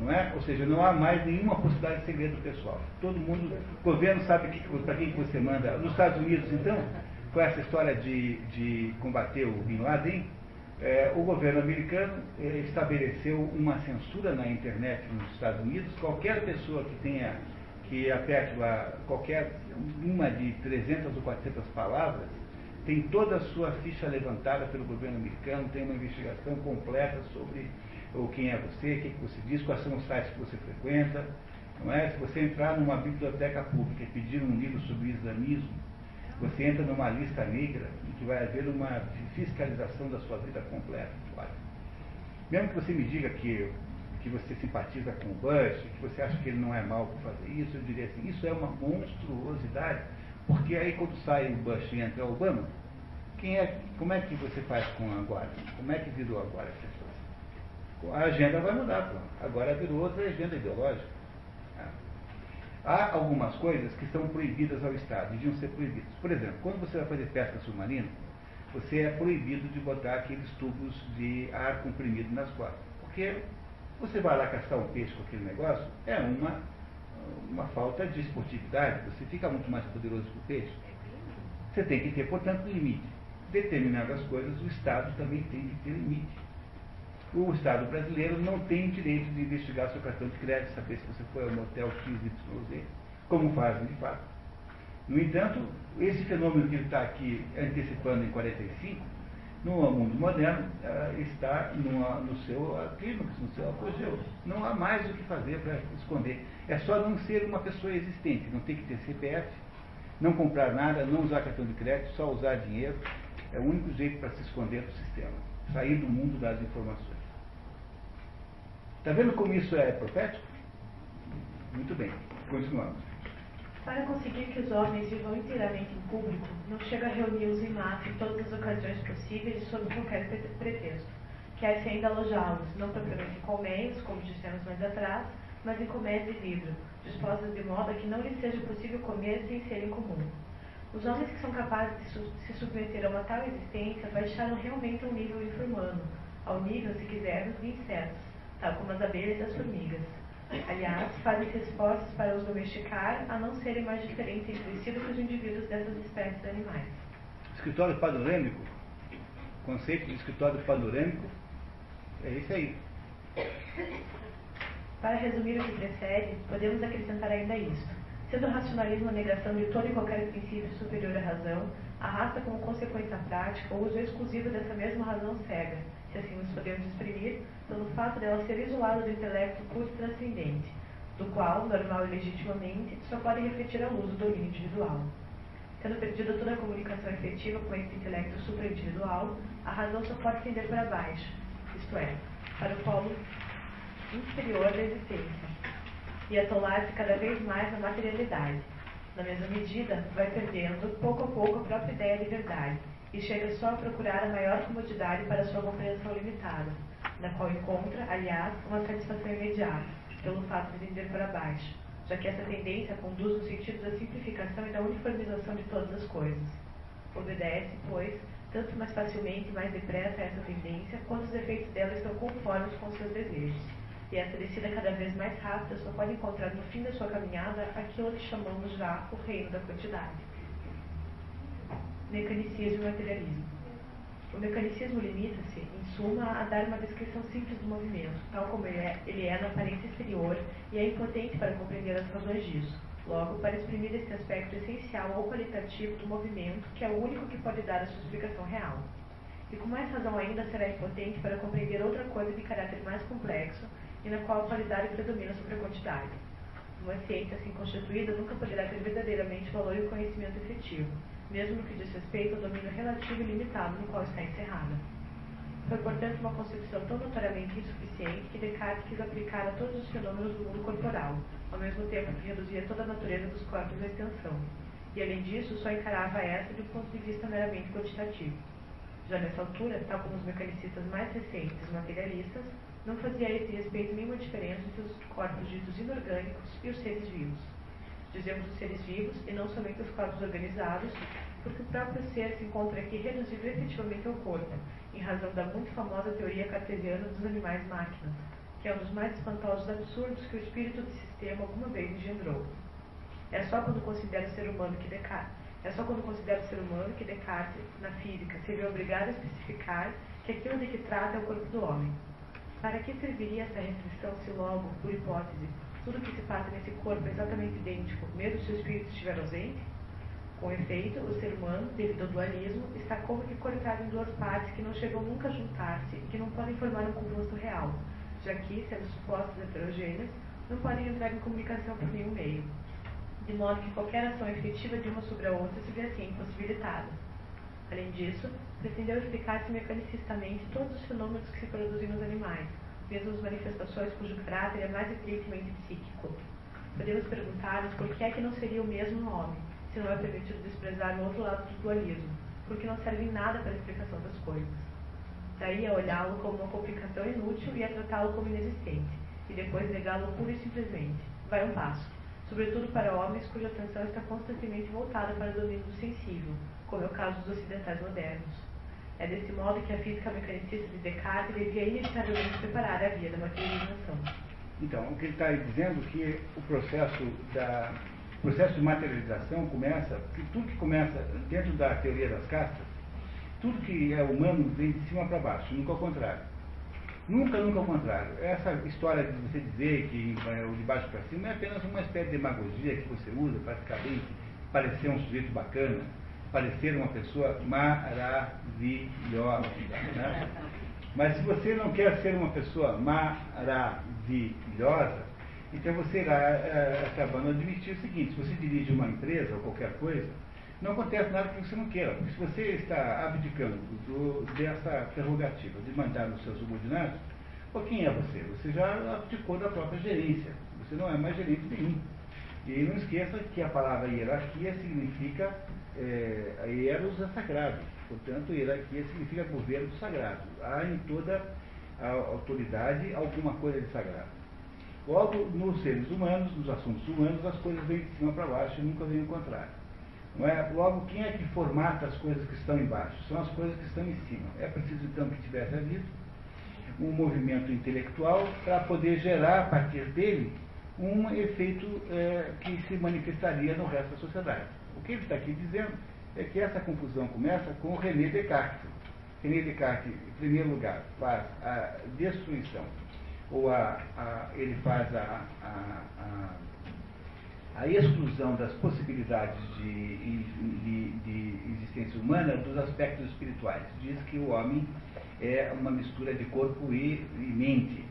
Não é? Ou seja, não há mais nenhuma possibilidade de segredo pessoal. Todo mundo, o governo sabe que, para quem que você manda. Nos Estados Unidos, então, com essa história de, de combater o Bin Laden, é, o governo americano é, estabeleceu uma censura na internet nos Estados Unidos. Qualquer pessoa que tenha, que aperte lá, qualquer uma de 300 ou 400 palavras, tem toda a sua ficha levantada pelo governo americano, tem uma investigação completa sobre ou quem é você, o que, que você diz, quais são os sites que você frequenta. Não é? Se você entrar numa biblioteca pública e pedir um livro sobre islamismo, você entra numa lista negra em que vai haver uma fiscalização da sua vida completa. Olha. Mesmo que você me diga que, que você simpatiza com o Bush, que você acha que ele não é mal por fazer isso, eu diria assim, isso é uma monstruosidade, porque aí quando sai o Bush e entra o Obama, quem é, como é que você faz com agora? Como é que virou agora essa a agenda vai mudar. Pô. Agora virou outra agenda ideológica. Há algumas coisas que são proibidas ao Estado, deviam ser proibidas. Por exemplo, quando você vai fazer pesca submarina, você é proibido de botar aqueles tubos de ar comprimido nas costas. Porque você vai lá caçar um peixe com aquele negócio, é uma, uma falta de esportividade. Você fica muito mais poderoso que o peixe. Você tem que ter, portanto, limite. Determinadas coisas, o Estado também tem que ter limite o Estado brasileiro não tem direito de investigar seu cartão de crédito, saber se você foi ao motel XYZ, como fazem de fato. No entanto, esse fenômeno que ele está aqui antecipando em 45, no mundo moderno, uh, está numa, no seu clímax, no seu apogeu. Não há mais o que fazer para esconder. É só não ser uma pessoa existente, não tem que ter CPF, não comprar nada, não usar cartão de crédito, só usar dinheiro. É o único jeito para se esconder do sistema, sair do mundo das informações. Está vendo como isso é profético? Muito bem, continuamos. Para conseguir que os homens vivam inteiramente em público, não chega a reuni-los em massa em todas as ocasiões possíveis e sob qualquer pretexto. Quer-se ainda alojá-los, não propriamente em colmeias, como dissemos mais atrás, mas em colmeias de vidro, dispostas de modo a que não lhes seja possível comer sem serem comum. Os homens que são capazes de se submeter a uma tal existência baixaram realmente ao nível infra-humano, ao nível, se quisermos, de insetos tal como as abelhas e as formigas. Aliás, fazem-se esforços para os domesticar, a não serem mais diferentes entre si do que os indivíduos dessas espécies de animais. Escritório panorâmico, conceito de escritório panorâmico, é isso aí. Para resumir o que precede, podemos acrescentar ainda isto. Sendo o racionalismo a negação de todo e qualquer princípio superior à razão, arrasta como consequência prática o uso exclusivo dessa mesma razão cega, se assim nos podemos exprimir, pelo fato dela ser isolada do intelecto puro transcendente, do qual, normal e legitimamente, só pode refletir a luz do domínio individual. Sendo perdida toda a comunicação efetiva com esse intelecto supraindividual, a razão só pode tender para baixo, isto é, para o polo inferior da existência, e atolar-se cada vez mais na materialidade. Na mesma medida, vai perdendo, pouco a pouco, a própria ideia de verdade, e chega só a procurar a maior comodidade para sua compreensão limitada, na qual encontra, aliás, uma satisfação imediata, pelo fato de tender para baixo, já que essa tendência conduz no sentido da simplificação e da uniformização de todas as coisas. Obedece, pois, tanto mais facilmente e mais depressa a essa tendência, quanto os efeitos dela estão conformes com seus desejos. E essa descida cada vez mais rápida só pode encontrar no fim da sua caminhada aquilo que chamamos já o reino da quantidade. Mecanicismo e materialismo. O mecanicismo limita-se, em suma, a dar uma descrição simples do movimento, tal como ele é, ele é na aparência exterior, e é impotente para compreender as razões disso. Logo, para exprimir esse aspecto essencial ou qualitativo do movimento, que é o único que pode dar a sua explicação real. E com mais razão ainda será impotente para compreender outra coisa de caráter mais complexo e na qual a qualidade predomina sobre a quantidade. Uma ciência assim constituída nunca poderá ter verdadeiramente valor e conhecimento efetivo, mesmo que diz respeito ao domínio relativo e limitado no qual está encerrada. Foi, portanto, uma concepção tão notoriamente insuficiente que Descartes quis aplicar a todos os fenômenos do mundo corporal, ao mesmo tempo que reduzia toda a natureza dos corpos à extensão, e, além disso, só encarava essa de um ponto de vista meramente quantitativo. Já nessa altura, tal como os mecanicistas mais recentes materialistas, não fazia a esse respeito nenhuma diferença entre os corpos ditos inorgânicos e os seres vivos. Dizemos os seres vivos e não somente os corpos organizados, porque o próprio ser se encontra aqui reduzido efetivamente ao corpo, em razão da muito famosa teoria cartesiana dos animais-máquinas, que é um dos mais espantosos absurdos que o espírito de sistema alguma vez engendrou. É só quando considera o ser humano que Descartes, é só quando considera o ser humano que Descartes, na física, se vê obrigado a especificar que aquilo de que trata é o corpo do homem. Para que serviria essa restrição se logo, por hipótese, tudo que se passa nesse corpo é exatamente idêntico, mesmo se o espírito estiver ausente? Com efeito, o ser humano, devido ao dualismo, está como que cortado em duas partes que não chegam nunca a juntar-se e que não podem formar um composto real, já que, sendo supostas heterogêneas, não podem entrar em comunicação por nenhum meio. De modo que qualquer ação efetiva de uma sobre a outra se vê assim impossibilitada. Além disso, pretendeu explicar-se mecanicistamente todos os fenômenos que se produzem nos animais, mesmo as manifestações cujo caráter é mais evidentemente psíquico. Podemos perguntar-nos por que é que não seria o mesmo no homem, se não é permitido desprezar o outro lado do dualismo, porque não serve em nada para a explicação das coisas. Daí a olhá-lo como uma complicação inútil e a tratá-lo como inexistente, e depois negá-lo pura e simplesmente. Vai um passo, sobretudo para homens cuja atenção está constantemente voltada para o domínio do sensível, como é o caso dos ocidentais modernos. É desse modo que a física mecanicista de Descartes devia inevitavelmente preparar a via da materialização. Então, o que ele está dizendo é que o processo da o processo de materialização começa, que tudo que começa dentro da teoria das castas, tudo que é humano vem de cima para baixo, nunca ao contrário. Nunca, nunca ao contrário. Essa história de você dizer que o de baixo para cima é apenas uma espécie de demagogia que você usa para ficar bem, parecer um sujeito bacana, parecer uma pessoa maravilhosa. Né? Mas se você não quer ser uma pessoa maravilhosa, então você irá é, acabando admitir o seguinte, se você dirige uma empresa ou qualquer coisa, não acontece nada que você não queira. Porque se você está abdicando do, dessa prerrogativa de mandar nos seus subordinados, pô, quem é você? Você já abdicou da própria gerência. Você não é mais gerente nenhum. E não esqueça que a palavra hierarquia significa é, a hieros é sagrado. Portanto, hierarquia significa governo sagrado. Há em toda a autoridade alguma coisa de sagrado. Logo, nos seres humanos, nos assuntos humanos, as coisas vêm de cima para baixo e nunca vêm ao contrário. Não é? Logo, quem é que formata as coisas que estão embaixo? São as coisas que estão em cima. É preciso, então, que tivesse havido um movimento intelectual para poder gerar, a partir dele, um efeito é, que se manifestaria no resto da sociedade. O que ele está aqui dizendo é que essa confusão começa com René Descartes. René Descartes, em primeiro lugar, faz a destruição, ou a, a ele faz a, a, a exclusão das possibilidades de, de, de, existência humana dos aspectos espirituais. Diz que o homem é uma mistura de corpo e, e mente,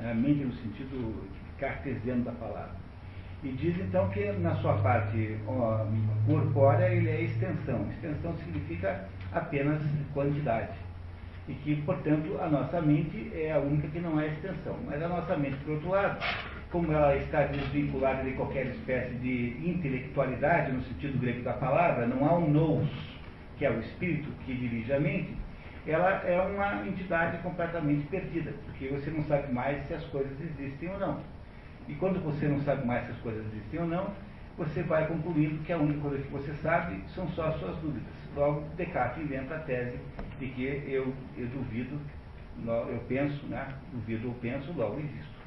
a mente no sentido cartesiano da palavra. E diz então que na sua parte ó, corpórea ele é extensão. Extensão significa apenas quantidade. E que, portanto, a nossa mente é a única que não é extensão. Mas a nossa mente, por outro lado, como ela está desvinculada de qualquer espécie de intelectualidade, no sentido grego da palavra, não há um nous, que é o espírito que dirige a mente, ela é uma entidade completamente perdida, porque você não sabe mais se as coisas existem ou não. E quando você não sabe mais se as coisas existem ou não, você vai concluindo que a única coisa que você sabe são só as suas dúvidas. Logo, Descartes inventa a tese de que eu, eu duvido, eu penso, né? duvido ou penso, logo existo.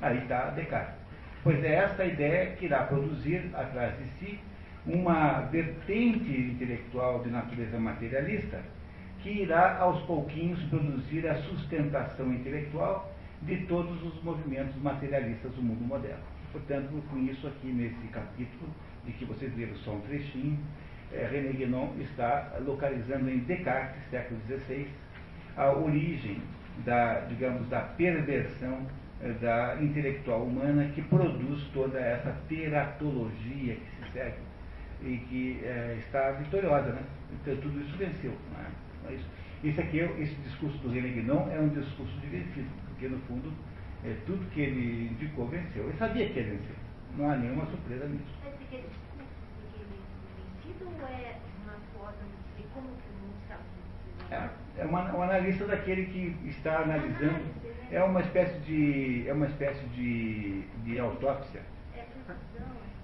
Aí está Descartes. Pois é esta ideia que irá produzir atrás de si uma vertente intelectual de natureza materialista que irá aos pouquinhos produzir a sustentação intelectual de todos os movimentos materialistas do mundo moderno. Portanto, com isso aqui nesse capítulo, de que vocês viram só um trechinho, é, René Guénon está localizando em Descartes, século XVI, a origem da, digamos, da perversão é, da intelectual humana que produz toda essa teratologia que se segue e que é, está vitoriosa, né? Então, tudo isso venceu. Não é? Isso aqui, esse discurso do René Guénon é um discurso de vencido porque no fundo é, tudo que ele indicou venceu. Ele sabia que ia vencer. Não há nenhuma surpresa nisso. Mas porque ele vencido ou é uma forma de como que o mundo está é, é uma, um analista daquele que está analisando. Né? É uma espécie de. É uma espécie de, de autópsia. É.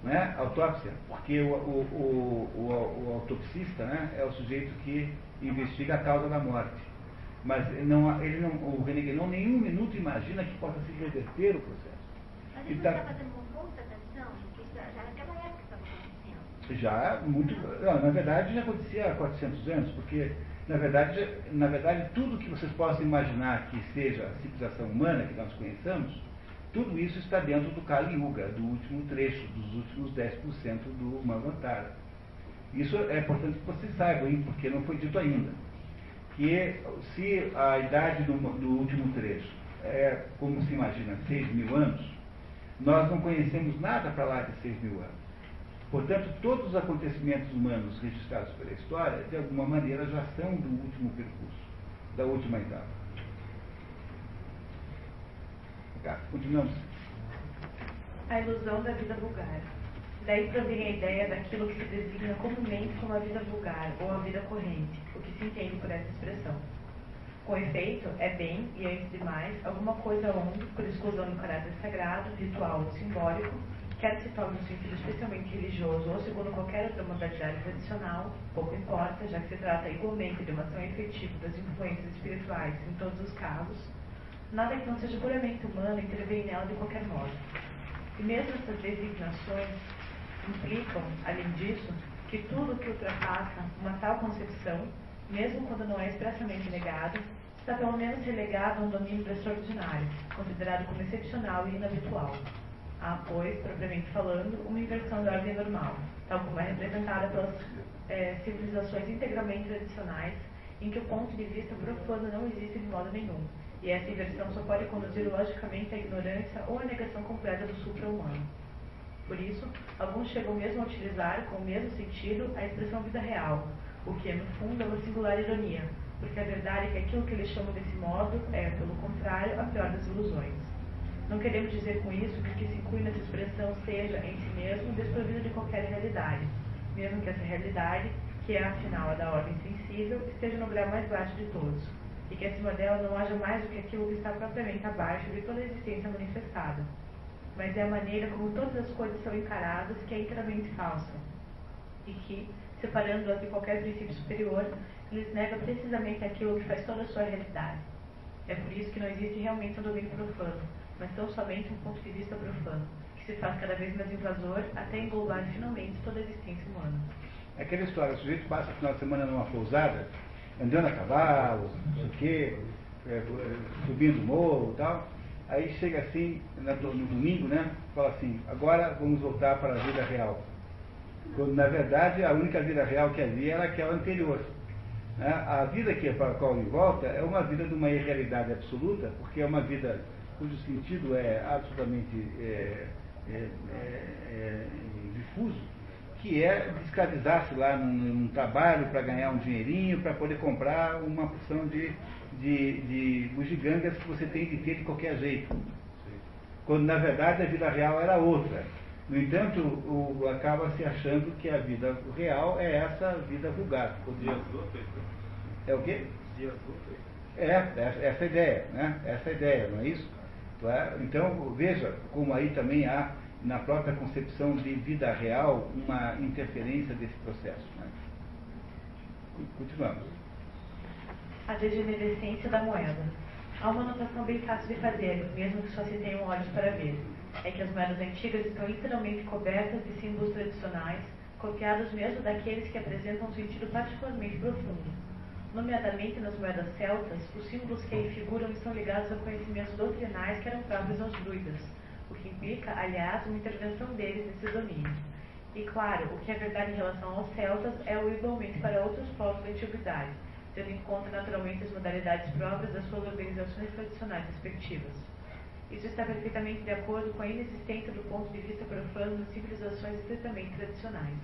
Né? Autópsia, porque o, o, o, o, o autopsista né, é o sujeito que investiga a causa da morte. Mas não, ele não, o Guénon nenhum minuto imagina que possa se reverter o processo. Mas ele tá, está fazendo com muita atenção, já, já naquela época estava acontecendo. Já, muito. Não, na verdade, já acontecia há 400 anos, porque, na verdade, na verdade, tudo que vocês possam imaginar que seja a civilização humana que nós conheçamos, tudo isso está dentro do Kali Yuga, do último trecho, dos últimos 10% do Manvantara. Isso é importante que vocês saibam, hein, porque não foi dito ainda que se a idade do, do último trecho é, como se imagina, 6 mil anos, nós não conhecemos nada para lá de 6 mil anos. Portanto, todos os acontecimentos humanos registrados pela história, de alguma maneira, já são do último percurso, da última etapa. Tá, continuamos. A ilusão da vida vulgar. Daí provém a ideia daquilo que se designa comumente como a vida vulgar ou a vida corrente, o que se entende por essa expressão. Com efeito, é bem, e antes de mais, alguma coisa onde, por exclusão do caráter sagrado, ritual ou simbólico, quer se torne um sentido especialmente religioso ou segundo qualquer outra modalidade tradicional, pouco importa, já que se trata igualmente de uma ação efetiva das influências espirituais em todos os casos, nada então seja puramente humano intervém nela de qualquer modo. E mesmo essas designações implicam, além disso, que tudo que ultrapassa uma tal concepção, mesmo quando não é expressamente negado, está pelo menos relegado a um domínio extraordinário, considerado como excepcional e inabitual. Há, pois, propriamente falando, uma inversão da ordem normal, tal como é representada pelas é, civilizações integralmente tradicionais, em que o ponto de vista profano não existe de modo nenhum, e essa inversão só pode conduzir logicamente à ignorância ou à negação completa do supra-humano. Por isso, alguns chegam mesmo a utilizar, com o mesmo sentido, a expressão vida real, o que, no fundo, é uma singular ironia, porque a verdade é que aquilo que eles chamam desse modo é, pelo contrário, a pior das ilusões. Não queremos dizer com isso que o que se inclui nessa expressão seja, em si mesmo, desprovido de qualquer realidade, mesmo que essa realidade, que é afinal a da ordem sensível, esteja no grau mais baixo de todos, e que acima dela não haja mais do que aquilo que está propriamente abaixo de toda a existência manifestada mas é a maneira como todas as coisas são encaradas que é inteiramente falsa. E que, separando-as de qualquer princípio superior, lhes nega precisamente aquilo que faz toda a sua realidade. É por isso que não existe realmente um domínio profano, mas tão somente um ponto de vista profano, que se faz cada vez mais invasor até englobar finalmente toda a existência humana. Aquela história, o sujeito passa o final de semana numa pousada, andando a cavalo, não sei o quê, é, subindo morro e tal, Aí chega assim, no domingo, né? Fala assim, agora vamos voltar para a vida real. Quando, na verdade, a única vida real que havia era aquela anterior. Né? A vida que é para a qual ele volta é uma vida de uma irrealidade absoluta, porque é uma vida cujo sentido é absolutamente é, é, é, é difuso, que é escravizar-se lá num, num trabalho para ganhar um dinheirinho, para poder comprar uma porção de, de, de bugigangas que você tem de ter de qualquer jeito. Quando na verdade a vida real era outra. No entanto, o, acaba se achando que a vida real é essa vida vulgar. É o quê? É, essa é a ideia, né? Essa é ideia, não é isso? Então, veja como aí também há, na própria concepção de vida real, uma interferência desse processo. Né? Continuamos. A degenerescência da moeda. Há uma anotação bem fácil de fazer, mesmo que só se tenham olhos para ver. É que as moedas antigas estão literalmente cobertas de símbolos tradicionais, copiados mesmo daqueles que apresentam um sentido particularmente profundo Nomeadamente nas moedas celtas, os símbolos que aí figuram estão ligados a conhecimentos doutrinais que eram próprios aos druidas, o que implica, aliás, uma intervenção deles nesses domínios. E claro, o que é verdade em relação aos celtas é o igualmente para outros povos da antiguidade, tendo em conta naturalmente as modalidades próprias das suas organizações tradicionais respectivas. Isso está perfeitamente de acordo com a inexistência do ponto de vista profano das civilizações estritamente tradicionais.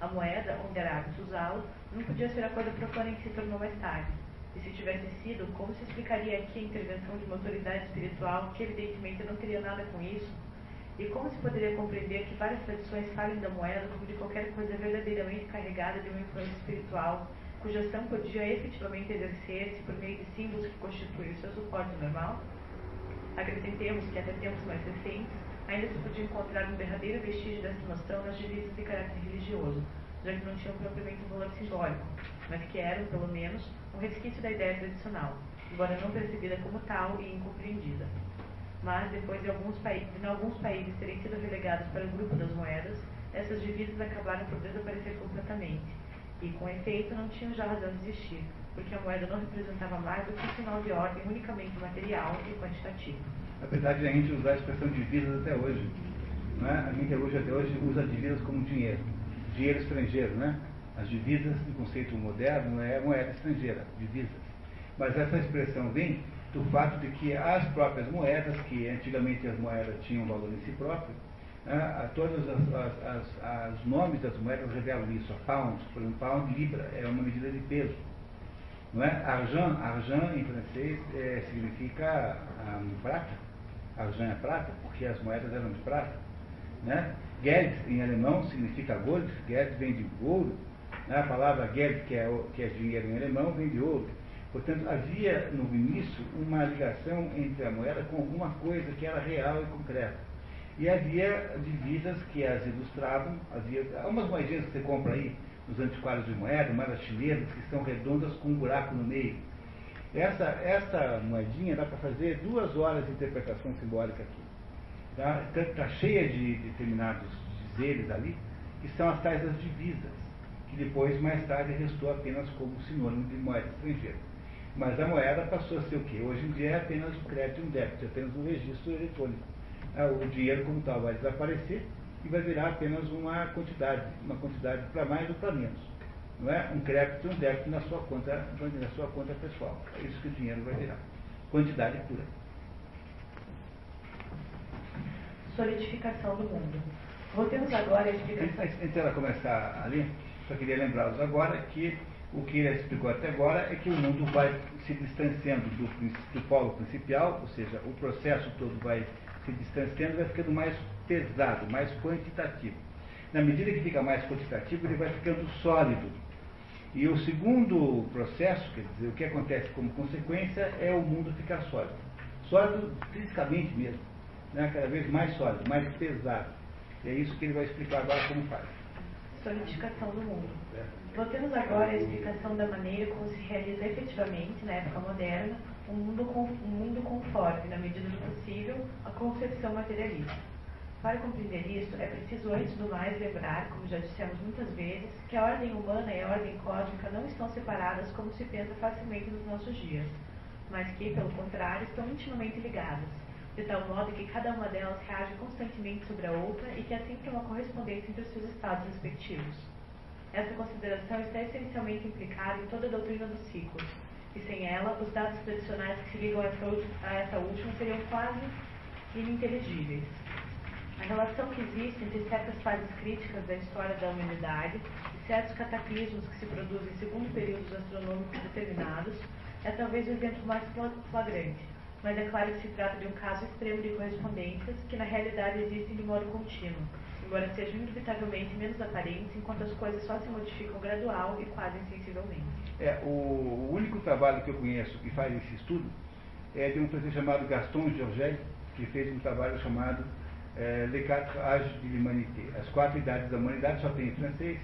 A moeda, onde era hábito usá-la, não podia ser a coisa profana em que se tornou mais tarde. E se tivesse sido, como se explicaria aqui a intervenção de uma autoridade espiritual que evidentemente não teria nada com isso? E como se poderia compreender que várias tradições falem da moeda como de qualquer coisa verdadeiramente carregada de uma influência espiritual, cuja ação podia efetivamente exercer-se por meio de símbolos que constituem o seu suporte normal? Acrescentemos que até tempos mais recentes, ainda se podia encontrar um derradeiro vestígio dessa noção nas divisas de caráter religioso, já que não tinham propriamente um valor simbólico, mas que eram, pelo menos, um resquício da ideia tradicional, embora não percebida como tal e incompreendida. Mas, depois de alguns, de alguns países terem sido relegados para o grupo das moedas, essas divisas acabaram por desaparecer completamente, e, com efeito, não tinham já razão de existir, porque a moeda não representava mais do que um sinal de ordem unicamente material e quantitativo. Apesar de a gente usar a expressão divisas até hoje, né? a gente hoje, até hoje usa divisas como dinheiro, dinheiro estrangeiro, né? As divisas, no conceito moderno, é moeda estrangeira, divisas. Mas essa expressão vem do fato de que as próprias moedas, que antigamente as moedas tinham valor em si próprio, né? todos os nomes das moedas revelam isso. Pound, por exemplo, pound, libra, é uma medida de peso. Não é? Argent, argent em francês é, significa ah, prata. Argent é prata, porque as moedas eram de prata. Né? Geld em alemão significa gold, Geld vem de ouro. Né? A palavra Geld, que é, que é dinheiro em alemão, vem de ouro. Portanto, havia no início uma ligação entre a moeda com alguma coisa que era real e concreta. E havia divisas que as ilustravam, havia algumas moedinhas que você compra aí, nos antiquários de moeda, moedas chilenas, que são redondas com um buraco no meio. Essa, essa moedinha dá para fazer duas horas de interpretação simbólica aqui. Está tá cheia de determinados dizeres ali, que são as tais das divisas, que depois, mais tarde, restou apenas como sinônimo de moeda estrangeira. Mas a moeda passou a ser o quê? Hoje em dia é apenas um crédito e um débito, é apenas um registro eletrônico. Ah, o dinheiro como tal vai desaparecer e vai virar apenas uma quantidade, uma quantidade para mais ou para menos. Não é? Um crédito e um débito na sua conta, na sua conta pessoal. É isso que o dinheiro vai virar. Quantidade pura. Solidificação do mundo. Voltemos agora à explicação. Antes dela começar ali, só queria lembrá-los agora que o que ele explicou até agora é que o mundo vai se distanciando do, do polo principal, ou seja, o processo todo vai se distanciando, vai ficando mais pesado, mais quantitativo. Na medida que fica mais quantitativo, ele vai ficando sólido. E o segundo processo, quer dizer, o que acontece como consequência, é o mundo ficar sólido. Sólido fisicamente mesmo, né? cada vez mais sólido, mais pesado. E é isso que ele vai explicar agora como faz. Solidificação do mundo. Voltemos agora à explicação da maneira como se realiza efetivamente, na época moderna, um mundo, um mundo conforme, na medida do possível, a concepção materialista. Para compreender isso, é preciso, antes do mais, lembrar, como já dissemos muitas vezes, que a ordem humana e a ordem cósmica não estão separadas como se pensa facilmente nos nossos dias, mas que, pelo contrário, estão intimamente ligadas. de tal modo que cada uma delas reage constantemente sobre a outra e que há sempre uma correspondência entre os seus estados respectivos. Essa consideração está essencialmente implicada em toda a doutrina dos ciclos, e sem ela, os dados tradicionais que se ligam a essa, a essa última seriam quase ininteligíveis. A relação que existe entre certas fases críticas da história da humanidade e certos cataclismos que se produzem segundo períodos astronômicos determinados é talvez o exemplo mais flagrante, mas é claro que se trata de um caso extremo de correspondências que na realidade existem de modo contínuo, embora sejam indubitavelmente menos aparentes enquanto as coisas só se modificam gradual e quase insensivelmente. É, o único trabalho que eu conheço que faz esse estudo é de um francês chamado Gaston Georgel, que fez um trabalho chamado é, Les Quatre Âges de l'Humanité, As Quatro Idades da Humanidade, só tem em francês,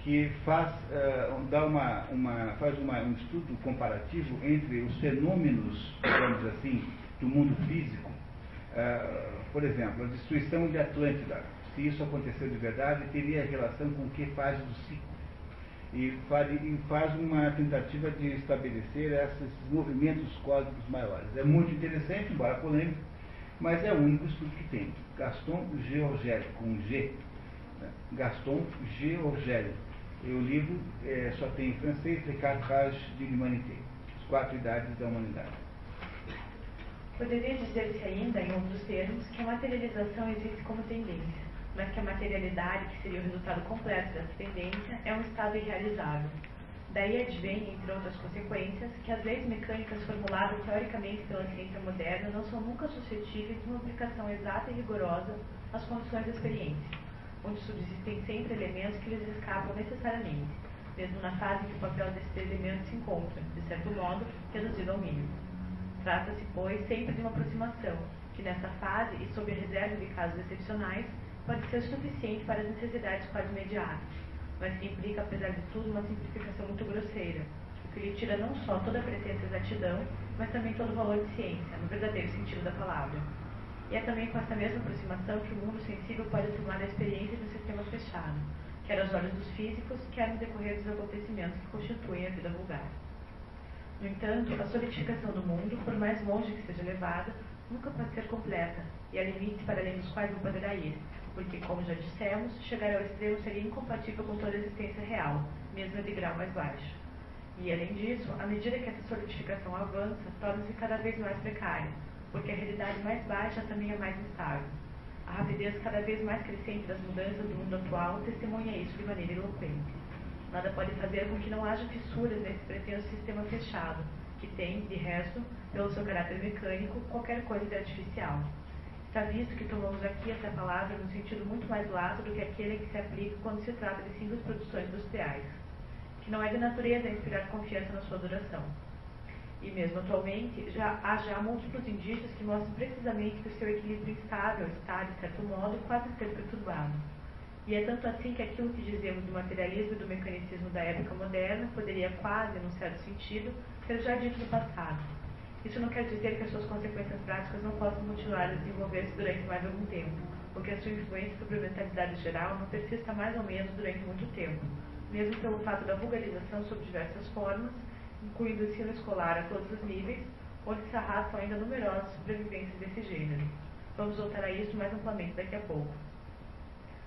que faz, uh, dá uma, uma, faz uma, um estudo comparativo entre os fenômenos, digamos assim, do mundo físico. Uh, por exemplo, a destruição de Atlântida. Se isso aconteceu de verdade, teria relação com que fase do ciclo. E faz, e faz uma tentativa de estabelecer esses movimentos cósmicos maiores. É muito interessante, embora polêmico, mas é o único estudo que tem. Gaston Georgel, com G. Né? Gaston Georgel. E o livro é, só tem em francês Les Quatre de l'Humanité, as quatro idades da humanidade. Poderia dizer-se ainda, em outros termos, que a materialização existe como tendência, mas que a materialidade, que seria o resultado completo dessa tendência, é um estado irrealizável. Daí advém, entre outras consequências, que as leis mecânicas formuladas teoricamente pela ciência moderna não são nunca suscetíveis de uma aplicação exata e rigorosa às condições da experiência onde subsistem sempre elementos que lhes escapam necessariamente, mesmo na fase em que o papel desses elementos se encontra, de certo modo, reduzido ao mínimo. Trata-se, pois, sempre de uma aproximação, que nessa fase, e sob a reserva de casos excepcionais, pode ser suficiente para as necessidades quase imediatas, mas que implica, apesar de tudo, uma simplificação muito grosseira, o que lhe tira não só toda a pretensa exatidão, mas também todo o valor de ciência, no verdadeiro sentido da palavra. E é também com essa mesma aproximação que o mundo sensível pode tomar a experiência de um sistema fechado, quer aos olhos dos físicos, quer no decorrer dos acontecimentos que constituem a vida vulgar. No entanto, a solidificação do mundo, por mais longe que seja levada, nunca pode ser completa, e há limites para além dos quais não poderá ir, porque, como já dissemos, chegar ao extremo seria incompatível com toda a existência real, mesmo de grau mais baixo. E, além disso, à medida que essa solidificação avança, torna-se cada vez mais precária, porque a realidade mais baixa também é mais instável. A rapidez cada vez mais crescente das mudanças do mundo atual testemunha isso de maneira eloquente. Nada pode fazer com que não haja fissuras nesse pretenso sistema fechado, que tem, de resto, pelo seu caráter mecânico, qualquer coisa de artificial. Está visto que tomamos aqui essa palavra num sentido muito mais lato do que aquele que se aplica quando se trata de simples produções industriais, que não é de natureza inspirar confiança na sua duração e mesmo atualmente, já, há já múltiplos indícios que mostram precisamente que o seu equilíbrio instável está, de certo modo, quase ser perturbado. E é tanto assim que aquilo que dizemos do materialismo e do mecanicismo da época moderna poderia quase, num certo sentido, ser já dito no passado. Isso não quer dizer que as suas consequências práticas não possam continuar a desenvolver-se durante mais algum tempo, ou que a sua influência sobre a mentalidade geral não persista mais ou menos durante muito tempo, mesmo pelo fato da vulgarização sob diversas formas incluindo o ensino escolar a todos os níveis, onde se arrastam ainda numerosas sobrevivências desse gênero. Vamos voltar a isso mais amplamente daqui a pouco.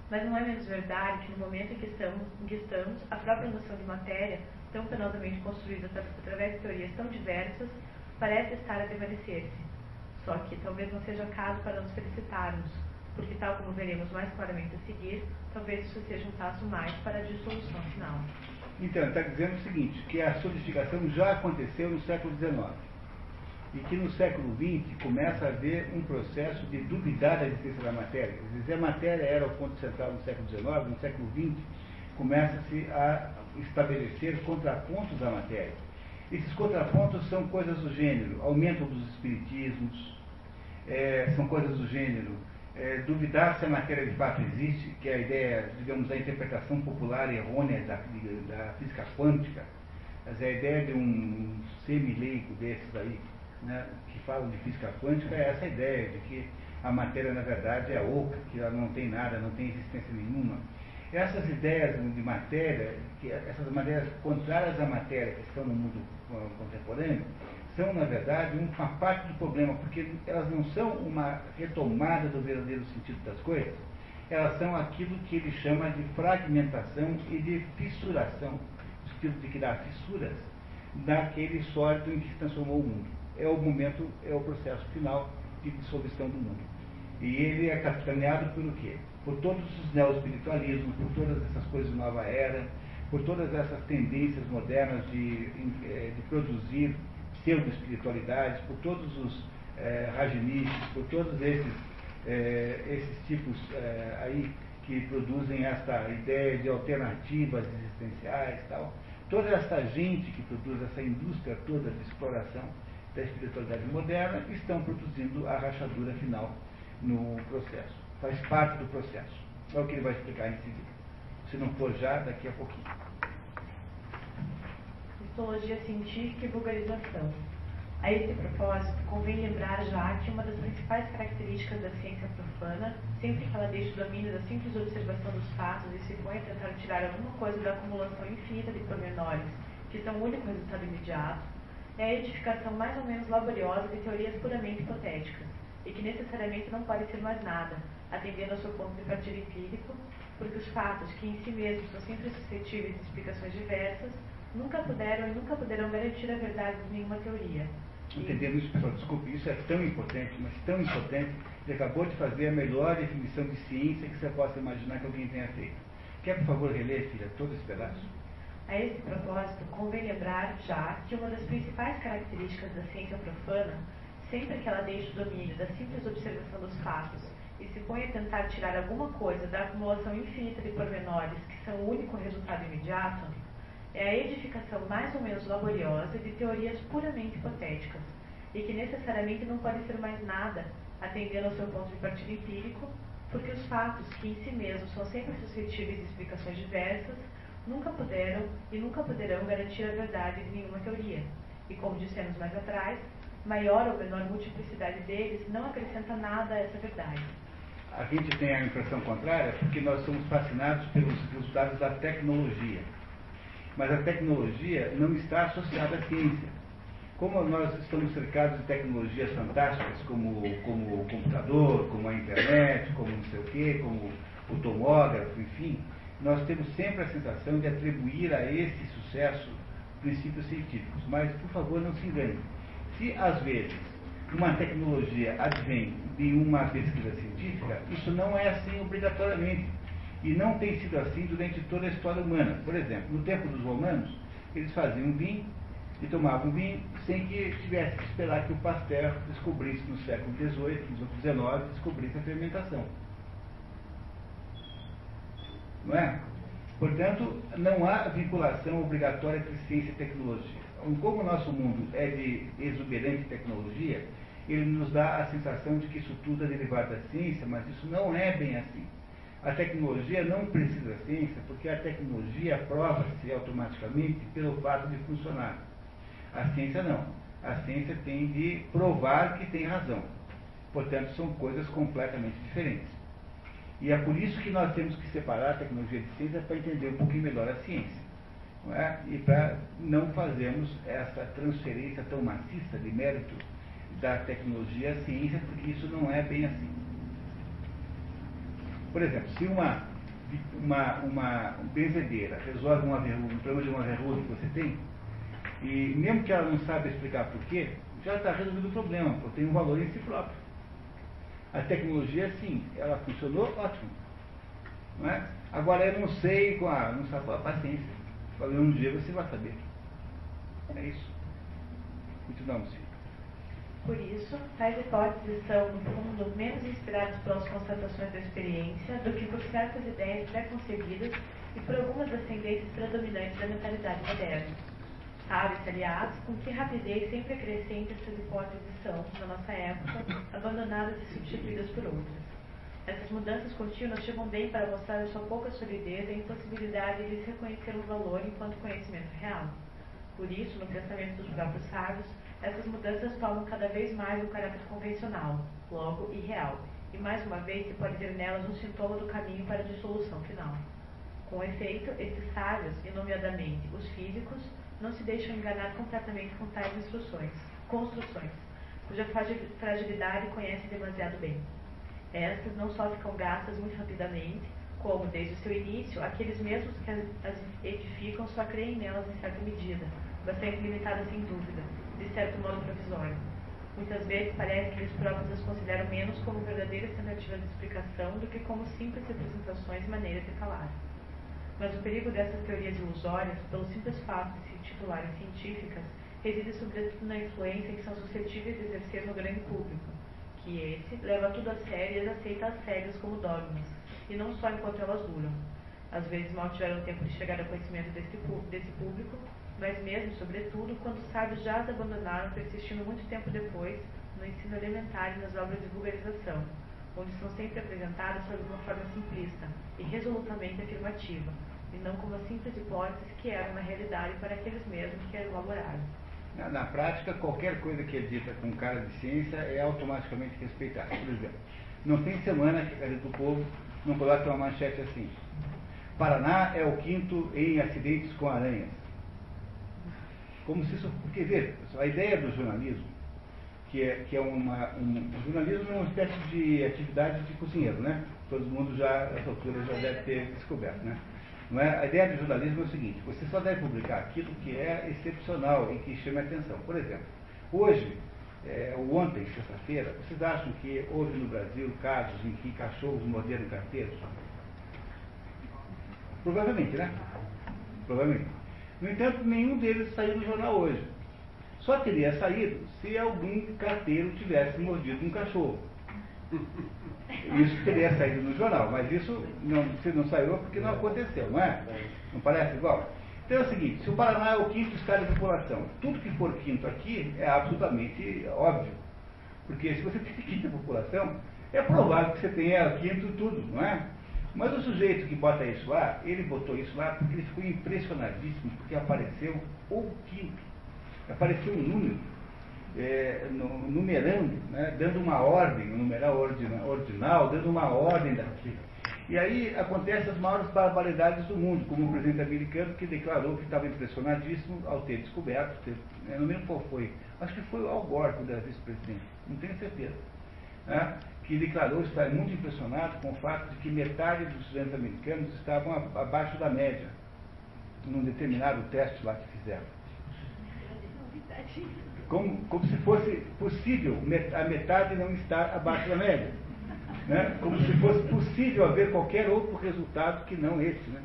Mas não é menos verdade que no momento em que estamos, em que estamos a própria noção de matéria, tão penosamente construída através de teorias tão diversas, parece estar a desvanecer-se. Só que talvez não seja caso para nos felicitarmos, porque tal como veremos mais claramente a seguir, talvez isso seja um passo mais para a dissolução final. Então, está dizendo o seguinte, que a solidificação já aconteceu no século XIX. E que no século XX começa a haver um processo de duvidar da existência da matéria. Quer dizer, a matéria era o ponto central no século XIX, no século XX começa-se a estabelecer contrapontos à matéria. Esses contrapontos são coisas do gênero, aumento dos espiritismos, é, são coisas do gênero, é, duvidar se a matéria de fato existe, que é a ideia, digamos, da interpretação popular errônea da, da física quântica, mas a ideia de um semi-leigo desses aí, né, que falam de física quântica, é essa ideia de que a matéria, na verdade, é oca, que ela não tem nada, não tem existência nenhuma. Essas ideias de matéria, que, essas matérias contrárias à matéria que estão no mundo uh, contemporâneo, são, na verdade, uma parte do problema, porque elas não são uma retomada do verdadeiro sentido das coisas, elas são aquilo que ele chama de fragmentação e de fissuração, no sentido de criar fissuras naquele sólido em que se transformou o mundo. É o momento, é o processo final de dissolução do mundo. E ele é capitaneado pelo quê? Por todos os neoespiritualismos, por todas essas coisas de nova era, por todas essas tendências modernas de, eh, de produzir pseudo-espiritualidades, por todos os eh, rajinistas, por todos esses, eh, esses tipos eh, aí que produzem esta ideia de alternativas existenciais tal. Toda essa gente que produz essa indústria toda de exploração da espiritualidade moderna estão produzindo a rachadura final no processo. Faz parte do processo. É o que ele vai explicar em seguida. Se não for já, daqui a pouquinho. Histologia científica e vulgarização. A esse propósito, convém lembrar já que uma das principais características da ciência profana, sempre que ela deixa o domínio da simples observação dos fatos e se põe a tentar tirar alguma coisa da acumulação infinita de pormenores, que são o único resultado imediato, é a edificação mais ou menos laboriosa de teorias puramente hipotéticas, e que necessariamente não pode ser mais nada, atendendo ao seu ponto de partida empírico, porque os fatos, que em si mesmos são sempre suscetíveis de explicações diversas, nunca puderam e nunca poderão garantir a verdade de nenhuma teoria. Entendemos isso, pessoal? Desculpe, isso é tão importante, mas tão importante, ele acabou de fazer a melhor definição de ciência que você possa imaginar que alguém tenha feito. Quer, por favor, reler, filha, todo esse pedaço? A esse propósito, convém lembrar já que uma das principais características da ciência profana sempre que ela deixa o domínio da simples observação dos fatos e se põe a tentar tirar alguma coisa da acumulação infinita de pormenores que são o único resultado imediato, é a edificação mais ou menos laboriosa de teorias puramente hipotéticas e que necessariamente não podem ser mais nada atendendo ao seu ponto de partida empírico, porque os fatos, que em si mesmos são sempre suscetíveis de explicações diversas, nunca puderam e nunca poderão garantir a verdade de nenhuma teoria. E como dissemos mais atrás, maior ou menor multiplicidade deles não acrescenta nada a essa verdade. A gente tem a impressão contrária porque nós somos fascinados pelos resultados da tecnologia. Mas a tecnologia não está associada à ciência. Como nós estamos cercados de tecnologias fantásticas, como, como o computador, como a internet, como não sei o quê, como o tomógrafo, enfim, nós temos sempre a sensação de atribuir a esse sucesso princípios científicos. Mas, por favor, não se engane se às vezes uma tecnologia advém de uma pesquisa científica, isso não é assim obrigatoriamente. E não tem sido assim durante toda a história humana. Por exemplo, no tempo dos romanos, eles faziam vinho e tomavam vinho sem que tivesse que esperar que o Pasteur descobrisse no século XVIII, no XIX, descobrisse a fermentação. Não é? Portanto, não há vinculação obrigatória entre ciência e tecnologia como o nosso mundo é de exuberante tecnologia, ele nos dá a sensação de que isso tudo é derivado da ciência, mas isso não é bem assim. A tecnologia não precisa da ciência, porque a tecnologia prova-se automaticamente pelo fato de funcionar. A ciência não. A ciência tem de provar que tem razão. Portanto, são coisas completamente diferentes. E é por isso que nós temos que separar a tecnologia de ciência para entender um pouquinho melhor a ciência é? e para não fazermos essa transferência tão maciça de mérito da tecnologia à ciência, porque isso não é bem assim. Por exemplo, se uma, uma, uma benzedeira resolve uma verruga, um problema de uma verruga que você tem, e mesmo que ela não saiba explicar porquê, já está resolvido o problema, porque tem um valor em si próprio. A tecnologia, sim, ela funcionou, ótimo. Não é? Agora eu não sei, com a, não sabe a paciência. Talvez um dia você vai saber. É isso. Continuamos, filho. Por isso, tais hipóteses são, no fundo, menos inspiradas pelas constatações da experiência do que por certas ideias pré-concebidas e por algumas das tendências predominantes da mentalidade moderna. Sabe-se, aliás, com que rapidez sempre crescente essas hipóteses são, na nossa época, abandonadas e substituídas por outras. Essas mudanças contínuas chegam bem para mostrar a sua pouca solidez e a impossibilidade de lhes reconhecer o valor enquanto conhecimento real. Por isso, no pensamento dos próprios sábios, essas mudanças tomam cada vez mais o caráter convencional, logo irreal, e mais uma vez se pode ver nelas um sintoma do caminho para a dissolução final. Com efeito, esses sábios, e nomeadamente os físicos, não se deixam enganar completamente com tais instruções, construções, cuja fragilidade conhecem demasiado bem. Estas não só ficam gastas muito rapidamente, como, desde o seu início, aqueles mesmos que as edificam só creem nelas em certa medida, bastante limitada sem dúvida, de certo modo provisório. Muitas vezes parece que eles próprios as consideram menos como verdadeiras tentativas de explicação do que como simples representações e maneiras de falar. Mas o perigo dessas teorias ilusórias, pelo simples fato de se titularem científicas, reside sobretudo na influência que são suscetíveis de exercer no grande público, que esse leva tudo a sério e as aceita as cegas como dogmas, e não só enquanto elas duram. Às vezes mal tiveram tempo de chegar ao conhecimento desse, público, mas mesmo, sobretudo, quando os sábios já as abandonaram, persistindo muito tempo depois no ensino elementar e nas obras de vulgarização, onde são sempre apresentadas sob uma forma simplista e resolutamente afirmativa, e não como as simples hipóteses que eram na realidade para aqueles mesmos que as elaboraram. Na, na, prática, qualquer coisa que é dita com cara de ciência é automaticamente respeitada. Por exemplo, não tem semana que a do Povo não coloca uma manchete assim. Paraná é o quinto em acidentes com aranhas. Como se isso. Porque, vê, a ideia do jornalismo, que é, que é uma. Um, o jornalismo é uma espécie de atividade de cozinheiro, né? Todo mundo já, essa altura, já deve ter descoberto, né? É? A ideia do jornalismo é o seguinte: você só deve publicar aquilo que é excepcional e que chame a atenção. Por exemplo, hoje, é, ontem, sexta-feira, vocês acham que houve no Brasil casos em que cachorros morderam carteiros? Provavelmente, né? Provavelmente. No entanto, nenhum deles saiu no jornal hoje. Só teria saído se algum carteiro tivesse mordido um cachorro. Isso teria saído no jornal, mas isso não, se não saiu é porque não aconteceu, não é? Não parece igual? Então é o seguinte, se o Paraná é o quinto estado de população, tudo que for quinto aqui é absolutamente óbvio. Porque se você tem quinta população, é provável que você tenha quinto tudo, não é? Mas o sujeito que bota isso lá, ele botou isso lá porque ele ficou impressionadíssimo, porque apareceu o quinto. Apareceu um número é, no, numerando, né, dando uma ordem, um numeral ordinal, ordinal, dando uma ordem daqui. E aí acontecem as maiores barbaridades do mundo, como o presidente americano que declarou que estava impressionadíssimo ao ter descoberto, ter, eu não lembro qual foi, acho que foi o Al Gore, quando era vice-presidente, não tenho certeza, né, que declarou estar muito impressionado com o fato de que metade dos estudantes americanos estavam abaixo da média, num determinado teste lá que fizeram como, como se fosse possível a metade não estar abaixo da média. Né? Como se fosse possível haver qualquer outro resultado que não esse. Né?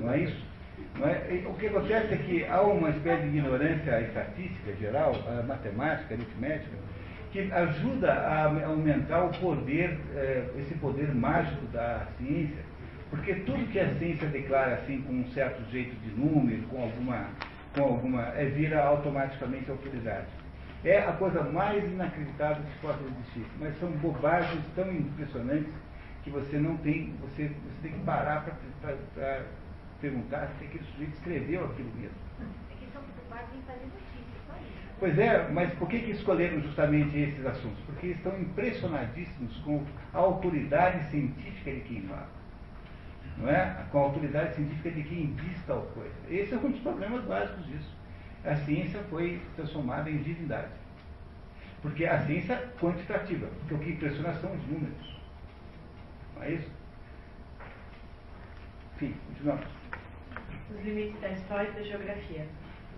Não é isso? Não é? O que acontece é que há uma espécie de ignorância estatística geral, matemática, aritmética, que ajuda a aumentar o poder, eh, esse poder mágico da ciência, porque tudo que a ciência declara assim com um certo jeito de número, com alguma com alguma, é, vira automaticamente autoridade. É a coisa mais inacreditável que possa existir. Mas são bobagens tão impressionantes que você não tem, você, você tem que parar para perguntar se aquele sujeito escreveu aquilo mesmo. É que são preocupados notícia, só isso. Né? Pois é, mas por que, que escolheram justamente esses assuntos? Porque estão impressionadíssimos com a autoridade científica de quem fala não é? com a autoridade científica de quem diz tal coisa. Esse é um dos problemas básicos disso. A ciência foi transformada em divindade. Porque a ciência é quantitativa, porque o que impressiona são os números. Não é isso? Enfim, continuamos. Os limites da história e da geografia.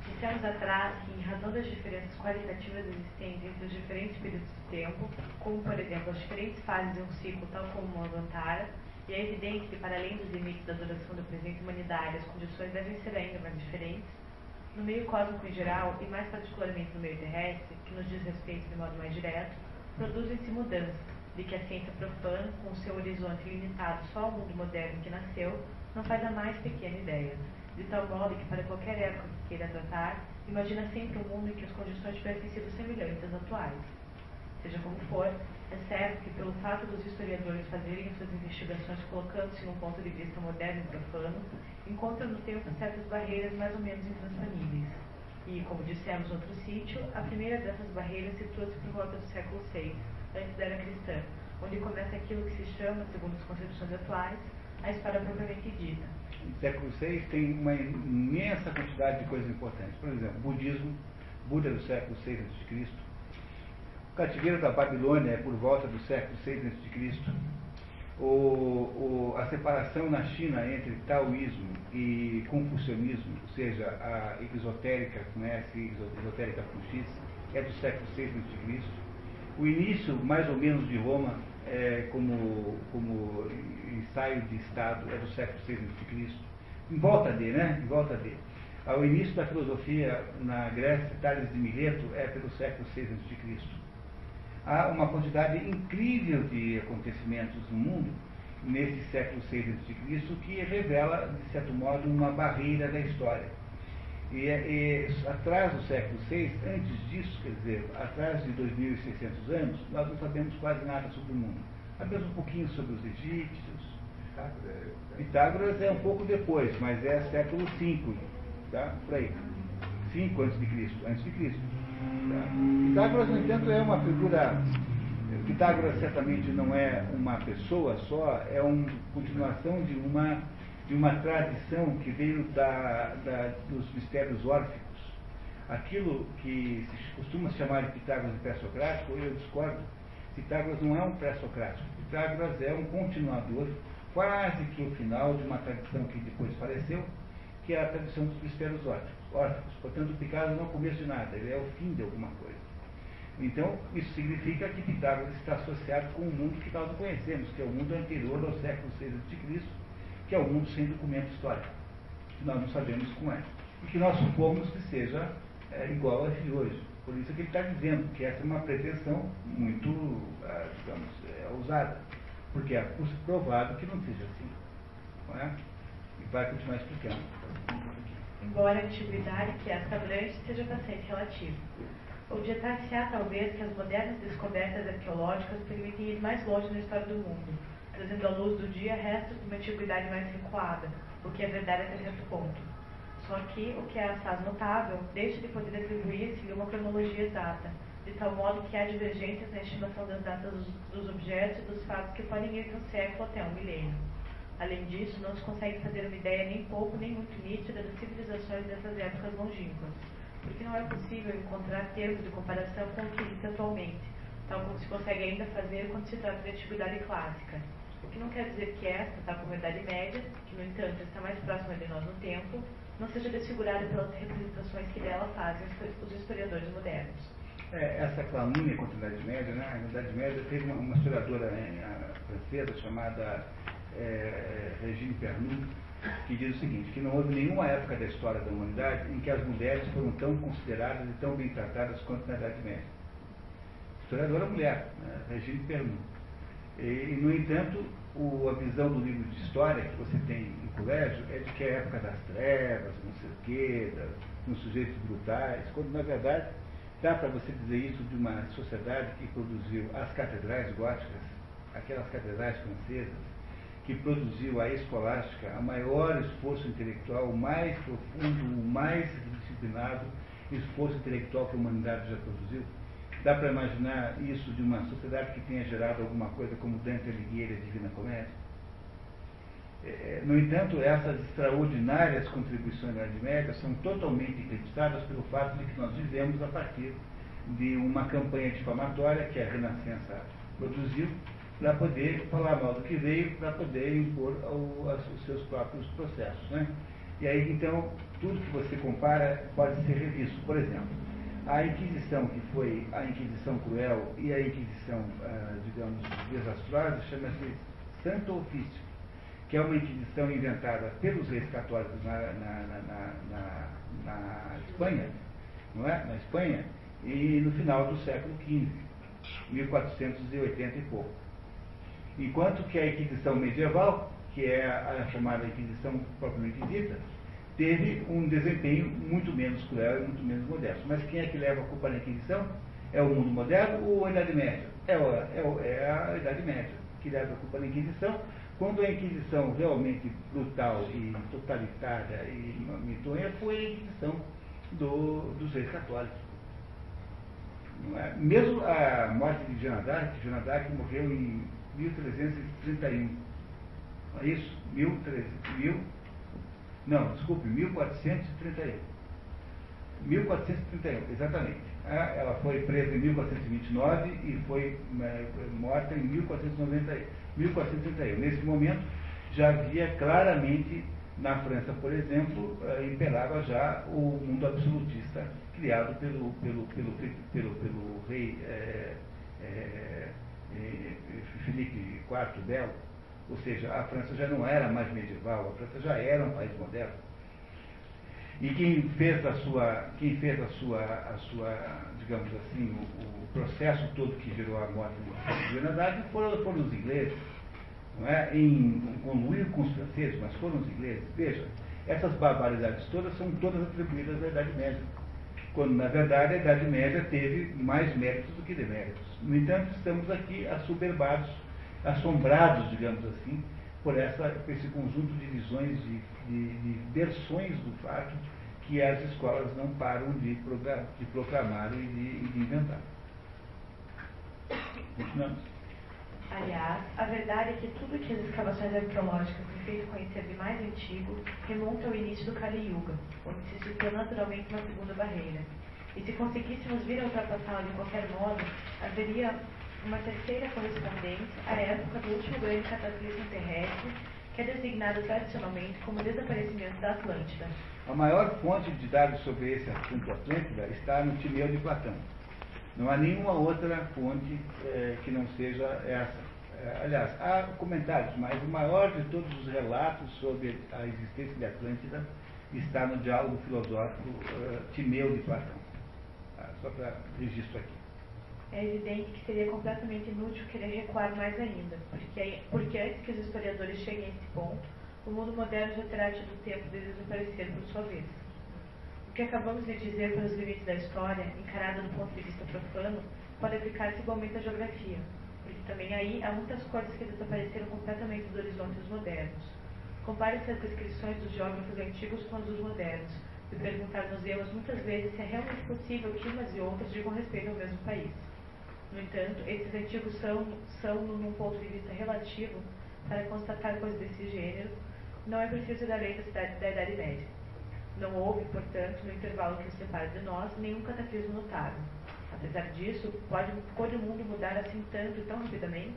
Dissemos atrás que, em razão das diferenças qualitativas existentes entre os diferentes períodos de tempo, como, por exemplo, as diferentes fases de um ciclo, tal como o Montara, e é evidente que, para além dos limites da duração da presente humanidade, as condições devem ser ainda mais diferentes. No meio cósmico em geral, e mais particularmente no meio terrestre, que nos diz respeito de modo mais direto, produzem-se mudanças, de que a ciência profana, com seu horizonte limitado só ao mundo moderno que nasceu, não faz a mais pequena ideia, de tal modo que, para qualquer época que queira tratar, imagina sempre um mundo em que as condições tivessem sido semelhantes às atuais. Seja como for, é certo que, pelo fato dos historiadores fazerem suas investigações colocando-se num ponto de vista moderno e profano, encontram no tempo certas barreiras mais ou menos intransponíveis. E, como dissemos outro sítio, a primeira dessas barreiras situa-se por volta do século VI, antes da era cristã, onde começa aquilo que se chama, segundo as concepções atuais, a história propriamente dita. Século VI tem uma imensa quantidade de coisas importantes. Por exemplo, budismo, Buda do século VI a.C., o cativeiro da Babilônia é por volta do século VI a.C., o, o, a separação na China entre taoísmo e confucionismo, ou seja, a exotérica, conhece exotérica com X, é do século VI a.C., o início, mais ou menos, de Roma é, como, como ensaio de Estado é do século VI a.C. Em volta de, né? Em volta de. Ao início da filosofia na Grécia, Tales de Mileto é pelo século VI a.C. Há uma quantidade incrível de acontecimentos no mundo nesse século VI a.C. que revela, de certo modo, uma barreira da história e, e, atrás do século VI, antes disso, quer dizer, atrás de 2.600 anos, nós não sabemos quase nada sobre o mundo. Sabemos um pouquinho sobre os egípcios. Pitágoras é um pouco depois, mas é século V, tá? Por aí. 5 antes de Cristo. Antes de Cristo. Tá? Pitágoras, no entanto, é uma figura. Pitágoras certamente não é uma pessoa só, é uma continuação de uma de uma tradição que veio da, da, dos mistérios órficos. Aquilo que se costuma chamar de Pitágoras de pré-socrático, eu discordo. Pitágoras não é um pré-socrático. Pitágoras é um continuador, quase que o final de uma tradição que depois faleceu, que é a tradição dos mistérios órficos. Portanto, Pitágoras não é o começo de nada, ele é o fim de alguma coisa. Então, isso significa que Pitágoras está associado com o mundo que nós conhecemos, que é o mundo anterior ao século VI a.C., que é o mundo sem documento histórico, que nós não sabemos como é, e que nós supomos que seja é, igual a de hoje. Por isso que ele está dizendo que essa é uma pretensão muito, é, digamos, é, ousada, porque é provado que não seja assim. Não é? E vai continuar explicando. Embora a antiguidade, que esta abrange, seja bastante relativa. Objetar-se-á, talvez, que as modernas descobertas arqueológicas permitem ir mais longe na história do mundo, trazendo à luz do dia restos de uma antiguidade mais recuada, o que é verdade até certo ponto. Só que, o que é assaz notável, deixa de poder atribuir-se uma cronologia exata, de tal modo que há divergências na estimação das datas dos, dos objetos e dos fatos que podem ir de um século até um milênio. Além disso, não se consegue fazer uma ideia nem pouco nem muito nítida das civilizações dessas épocas longínquas, porque não é possível encontrar termos de comparação com o que existe atualmente, tal como se consegue ainda fazer quando se trata de antiguidade clássica, o que não quer dizer que esta, tal como a Idade Média, que no entanto está mais próxima de nós no tempo, não seja desfigurada pelas representações que dela fazem os historiadores modernos. É, essa calúnia contra a Idade Média, né? na Idade Média teve uma, uma historiadora né, francesa chamada é, Regine Pernoud, que diz o seguinte, que não houve nenhuma época da história da humanidade em que as mulheres foram tão consideradas e tão bem tratadas quanto na Idade Média. Historiadora mulher, né? Regine Pernoud. E, no entanto, o, a visão do livro de história que você tem no colégio é de que é a época das trevas, não sei o quê, dos sujeitos brutais, quando na verdade dá para você dizer isso de uma sociedade que produziu as catedrais góticas, aquelas catedrais francesas, que produziu a escolástica, a maior esforço intelectual, o mais profundo, o mais disciplinado esforço intelectual que a humanidade já produziu. Dá para imaginar isso de uma sociedade que tenha gerado alguma coisa como Dante Alighieri a Divina Comédia? É, é, no entanto, essas extraordinárias contribuições da Idade Média são totalmente acreditadas pelo fato de que nós vivemos a partir de uma campanha difamatória que a Renascença produziu para poder falar mal do que veio, para poder impor os seus próprios processos. Né? E aí, então, tudo que você compara pode ser revisto. Por exemplo, a Inquisição, que foi a Inquisição cruel e a Inquisição, ah, digamos, desastrosa, chama-se Santo Ofício, que é uma Inquisição inventada pelos reis católicos na, na, na, na, Espanha, não é? Na Espanha, e no final do século XV, 1480 e pouco. Enquanto que a Inquisição medieval, que é a chamada Inquisição propriamente dita, teve um desempenho muito menos cruel e muito menos modesto. Mas quem é que leva a culpa na Inquisição? É o mundo moderno ou a Idade Média? É, é, é a Idade Média que leva a culpa na Inquisição, quando a Inquisição realmente brutal e totalitária e mitonha foi a Inquisição do, dos reis católicos. É? Mesmo a morte de Jean d'Arc morreu em 1331. Não é isso? 1300, Não, desculpe, 1431. 1431, exatamente. Ah, Ela foi presa em 1429 e foi eh, morta em 1490, 1431. Nesse momento, já havia claramente, na França, por exemplo, eh, imperava já o mundo absolutista criado pelo, pelo, pelo, pelo, pelo rei eh, eh, Felipe IV Belo. Ou seja, a França já não era mais medieval, a França já era um país moderno. E quem fez a sua, quem fez a sua, a sua digamos assim, o, o processo todo que gerou a morte do Bernadette foram, foram os ingleses, não é? em conluio com os franceses, mas foram os ingleses. Veja, essas barbaridades todas são todas atribuídas à Idade Média, quando na verdade a Idade Média teve mais méritos do que deméritos. No entanto, estamos aqui assoberbados, assombrados, digamos assim, por, essa, por esse conjunto de visões, de, de, de versões do fato que as escolas não param de, de proclamar e de, de inventar. Continuamos. Aliás, a verdade é que tudo que as escavações arqueológicas têm feito conhecer de mais antigo remonta ao início do Kali Yuga, onde se situou naturalmente uma segunda barreira. E se conseguíssemos vir a ultrapassá-la de qualquer modo, haveria uma terceira correspondência à época do último grande cataclismo terrestre, que é designado tradicionalmente como desaparecimento da Atlântida. A maior fonte de dados sobre esse assunto Atlântida está no Timeu de Platão. Não há nenhuma outra fonte eh, que não seja essa. Eh, aliás, há comentários, mas o maior de todos os relatos sobre a existência de Atlântida está no diálogo filosófico eh, Timeu de Platão. Ah, só para registro aqui é evidente que seria completamente inútil querer recuar mais ainda, porque, porque antes que os historiadores cheguem a esse ponto, o mundo moderno já terá tido tempo de desaparecer por sua vez. O que acabamos de dizer pelos limites da história, encarada do ponto de vista profano, pode aplicar-se igualmente à geografia, porque também aí há muitas coisas que desapareceram completamente dos horizontes modernos. Compare-se as descrições dos geógrafos antigos com as dos modernos, e perguntar-nos-emos muitas vezes se é realmente possível que umas e outras digam respeito ao mesmo país. No entanto, esses antigos são, são, num ponto de vista relativo, para constatar coisas desse gênero, não é preciso da lei da, da Idade Média. Não houve, portanto, no intervalo que os separa de nós, nenhum cataclismo notável. Apesar disso, pode, pode o mundo mudar assim tanto e tão rapidamente?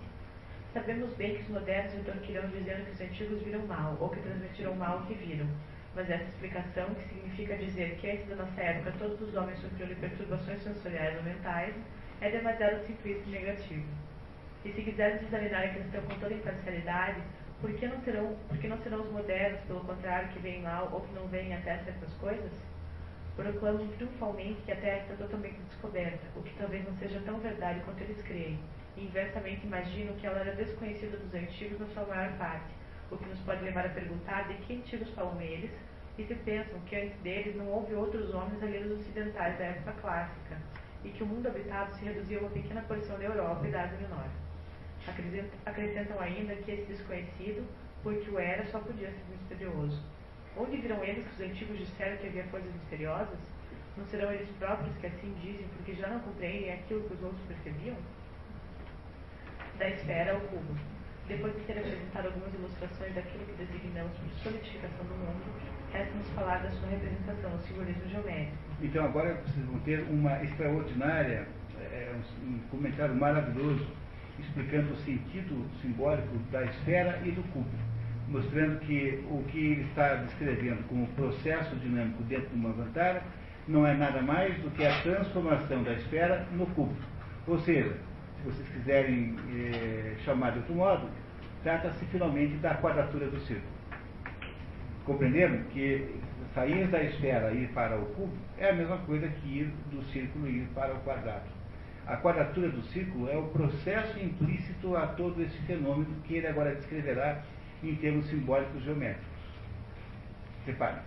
Sabemos bem que os modernos retorquirão dizendo que os antigos viram mal, ou que transmitiram mal o que viram. Mas essa explicação, que significa dizer que antes da nossa época todos os homens sofriam de perturbações sensoriais ou mentais, é demasiado simplista e negativo. E se quisermos examinar a questão com toda imparcialidade, por que não serão, por que não serão os modernos, pelo contrário, que veem mal ou que não veem até certas coisas? Proclamam triunfalmente que a Terra está totalmente descoberta, o que talvez não seja tão verdade quanto eles creem, e inversamente imaginam que ela era desconhecida dos antigos na sua maior parte, o que nos pode levar a perguntar de que antigos falam eles, e se pensam que antes deles não houve outros homens além dos ocidentais da época clássica, e que o mundo habitado se reduziu a uma pequena porção da Europa e da Ásia Menor. Acrescentam ainda que esse desconhecido, porque o era, só podia ser misterioso. Onde viram eles que os antigos disseram que havia coisas misteriosas? Não serão eles próprios que assim dizem porque já não compreendem aquilo que os outros percebiam? Da esfera ao cubo. Depois de ter apresentado algumas ilustrações daquilo que designamos por solidificação do mundo, resta-nos falar da sua representação, o simbolismo geométrico. Então agora vocês vão ter uma extraordinária, é, um comentário maravilhoso, explicando o sentido simbólico da esfera e do cubo, mostrando que o que ele está descrevendo como processo dinâmico dentro de uma vantagem não é nada mais do que a transformação da esfera no cubo. Ou seja, se vocês quiserem é, chamar de outro modo, trata-se finalmente da quadratura do círculo. Compreenderam que sair da esfera e ir para o cubo é a mesma coisa que ir do círculo e ir para o quadrado. A quadratura do círculo é o processo implícito a todo esse fenômeno que ele agora descreverá em termos simbólicos geométricos. Repare.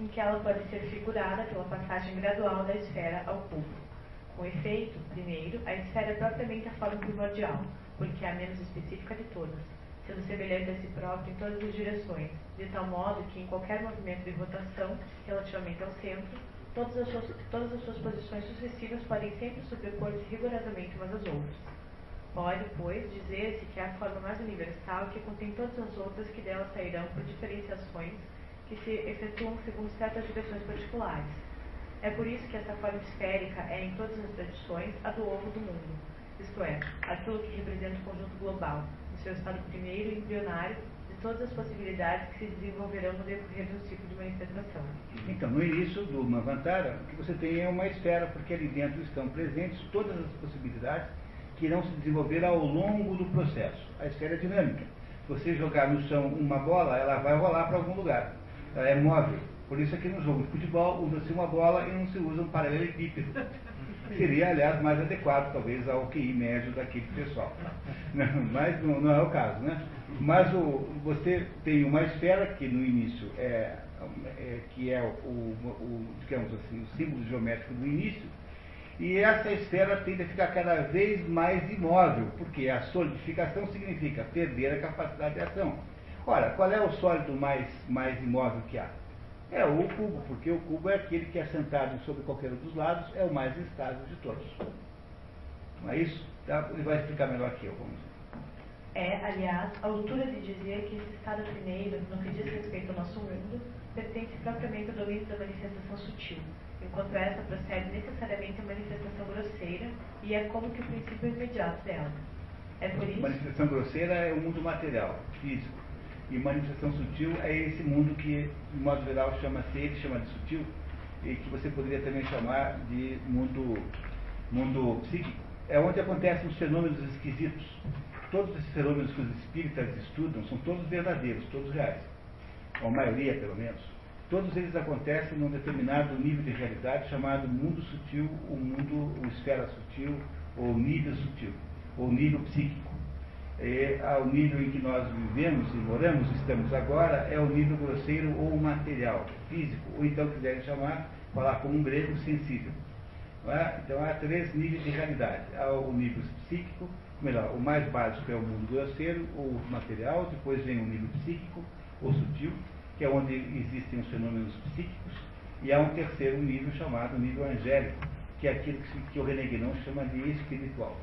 Em que ela pode ser figurada pela passagem gradual da esfera ao cubo. Com efeito, primeiro, a esfera é propriamente a forma primordial, porque é a menos específica de todas sendo semelhante a si próprio em todas as direções, de tal modo que em qualquer movimento de rotação relativamente ao centro, todas as suas, todas as suas posições sucessivas podem sempre sobrepor-se rigorosamente umas às outras. Pode, pois, dizer-se que é a forma mais universal que contém todas as outras que dela sairão por diferenciações que se efetuam segundo certas direções particulares. É por isso que essa forma esférica é, em todas as tradições, a do ovo do mundo, isto é, aquilo que representa o conjunto global, estado primeiro embrionário, de todas as possibilidades que se desenvolverão no decorrer do ciclo de manifestação. Então, no início do Manvantara, o que você tem é uma esfera, porque ali dentro estão presentes todas as possibilidades que irão se desenvolver ao longo do processo. A esfera é dinâmica. Você jogar no chão uma bola, ela vai rolar para algum lugar. Ela é móvel. Por isso aqui no jogo de futebol usa-se uma bola e não se usa um paralelepípedo. Seria, aliás, mais adequado, talvez, ao QI médio daquele pessoal. Mas não, não, é o caso, né? Mas o, você tem uma esfera que no início é, é que é o, o, digamos assim, o símbolo geométrico do início, e essa esfera tende a ficar cada vez mais imóvel, porque a solidificação significa perder a capacidade de ação. Ora, qual é o sólido mais, mais imóvel que há? É o cubo, porque o cubo é aquele que é sentado sobre qualquer um dos lados, é o mais estável de todos. Não é isso? Tá? Ele vai explicar melhor que eu, vamos ver. É, aliás, a altura de dizer que esse estado primeiro, no que diz respeito ao nosso mundo, pertence propriamente ao domínio da manifestação sutil, enquanto essa procede necessariamente à manifestação grosseira e é como que o princípio imediato dela. É por isso... Manifestação grosseira é o mundo material, físico. E manifestação sutil é esse mundo que, de modo geral, chama-se, ele chama de sutil, e que você poderia também chamar de mundo, mundo psíquico. É onde acontecem os fenômenos esquisitos. Todos esses fenômenos que os espíritas estudam são todos verdadeiros, todos reais. Ou a maioria, pelo menos. Todos eles acontecem num determinado nível de realidade chamado mundo sutil, o mundo, o esfera sutil, ou nível sutil, ou nível psíquico. É, ao nível em que nós vivemos e moramos, estamos agora, é o nível grosseiro ou material, físico, ou então quiserem chamar, falar como um grego, sensível. É? Então há três níveis de realidade. Há o nível psíquico, melhor, o mais básico é o mundo grosseiro ou material, depois vem o nível psíquico ou sutil, que é onde existem os fenômenos psíquicos, e há um terceiro nível chamado nível angélico, que é aquilo que, que o René Guénon chama de espiritual.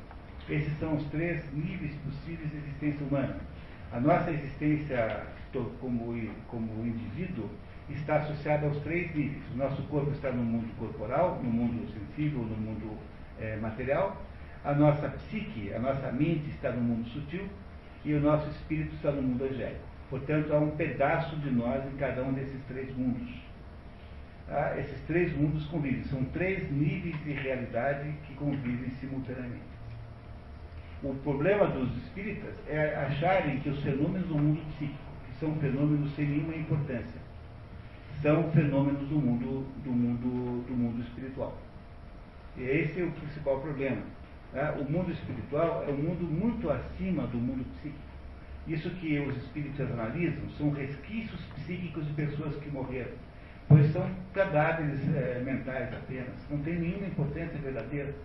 Esses são os três níveis possíveis de existência humana. A nossa existência como, como indivíduo está associada aos três níveis. O nosso corpo está no mundo corporal, no mundo sensível, no mundo é, material. A nossa psique, a nossa mente está no mundo sutil e o nosso espírito está no mundo angélico. Portanto, há um pedaço de nós em cada um desses três mundos. Ah, esses três mundos convivem. São três níveis de realidade que convivem simultaneamente. O problema dos espíritas é acharem que os fenômenos do mundo psíquico, que são fenômenos sem nenhuma importância, são fenômenos do mundo, do mundo, do mundo espiritual. E esse é o principal problema. Né? O mundo espiritual é um mundo muito acima do mundo psíquico. Isso que os espíritos analisam são resquícios psíquicos de pessoas que morreram, pois são cadáveres é, mentais apenas, não tem nenhuma importância verdadeira.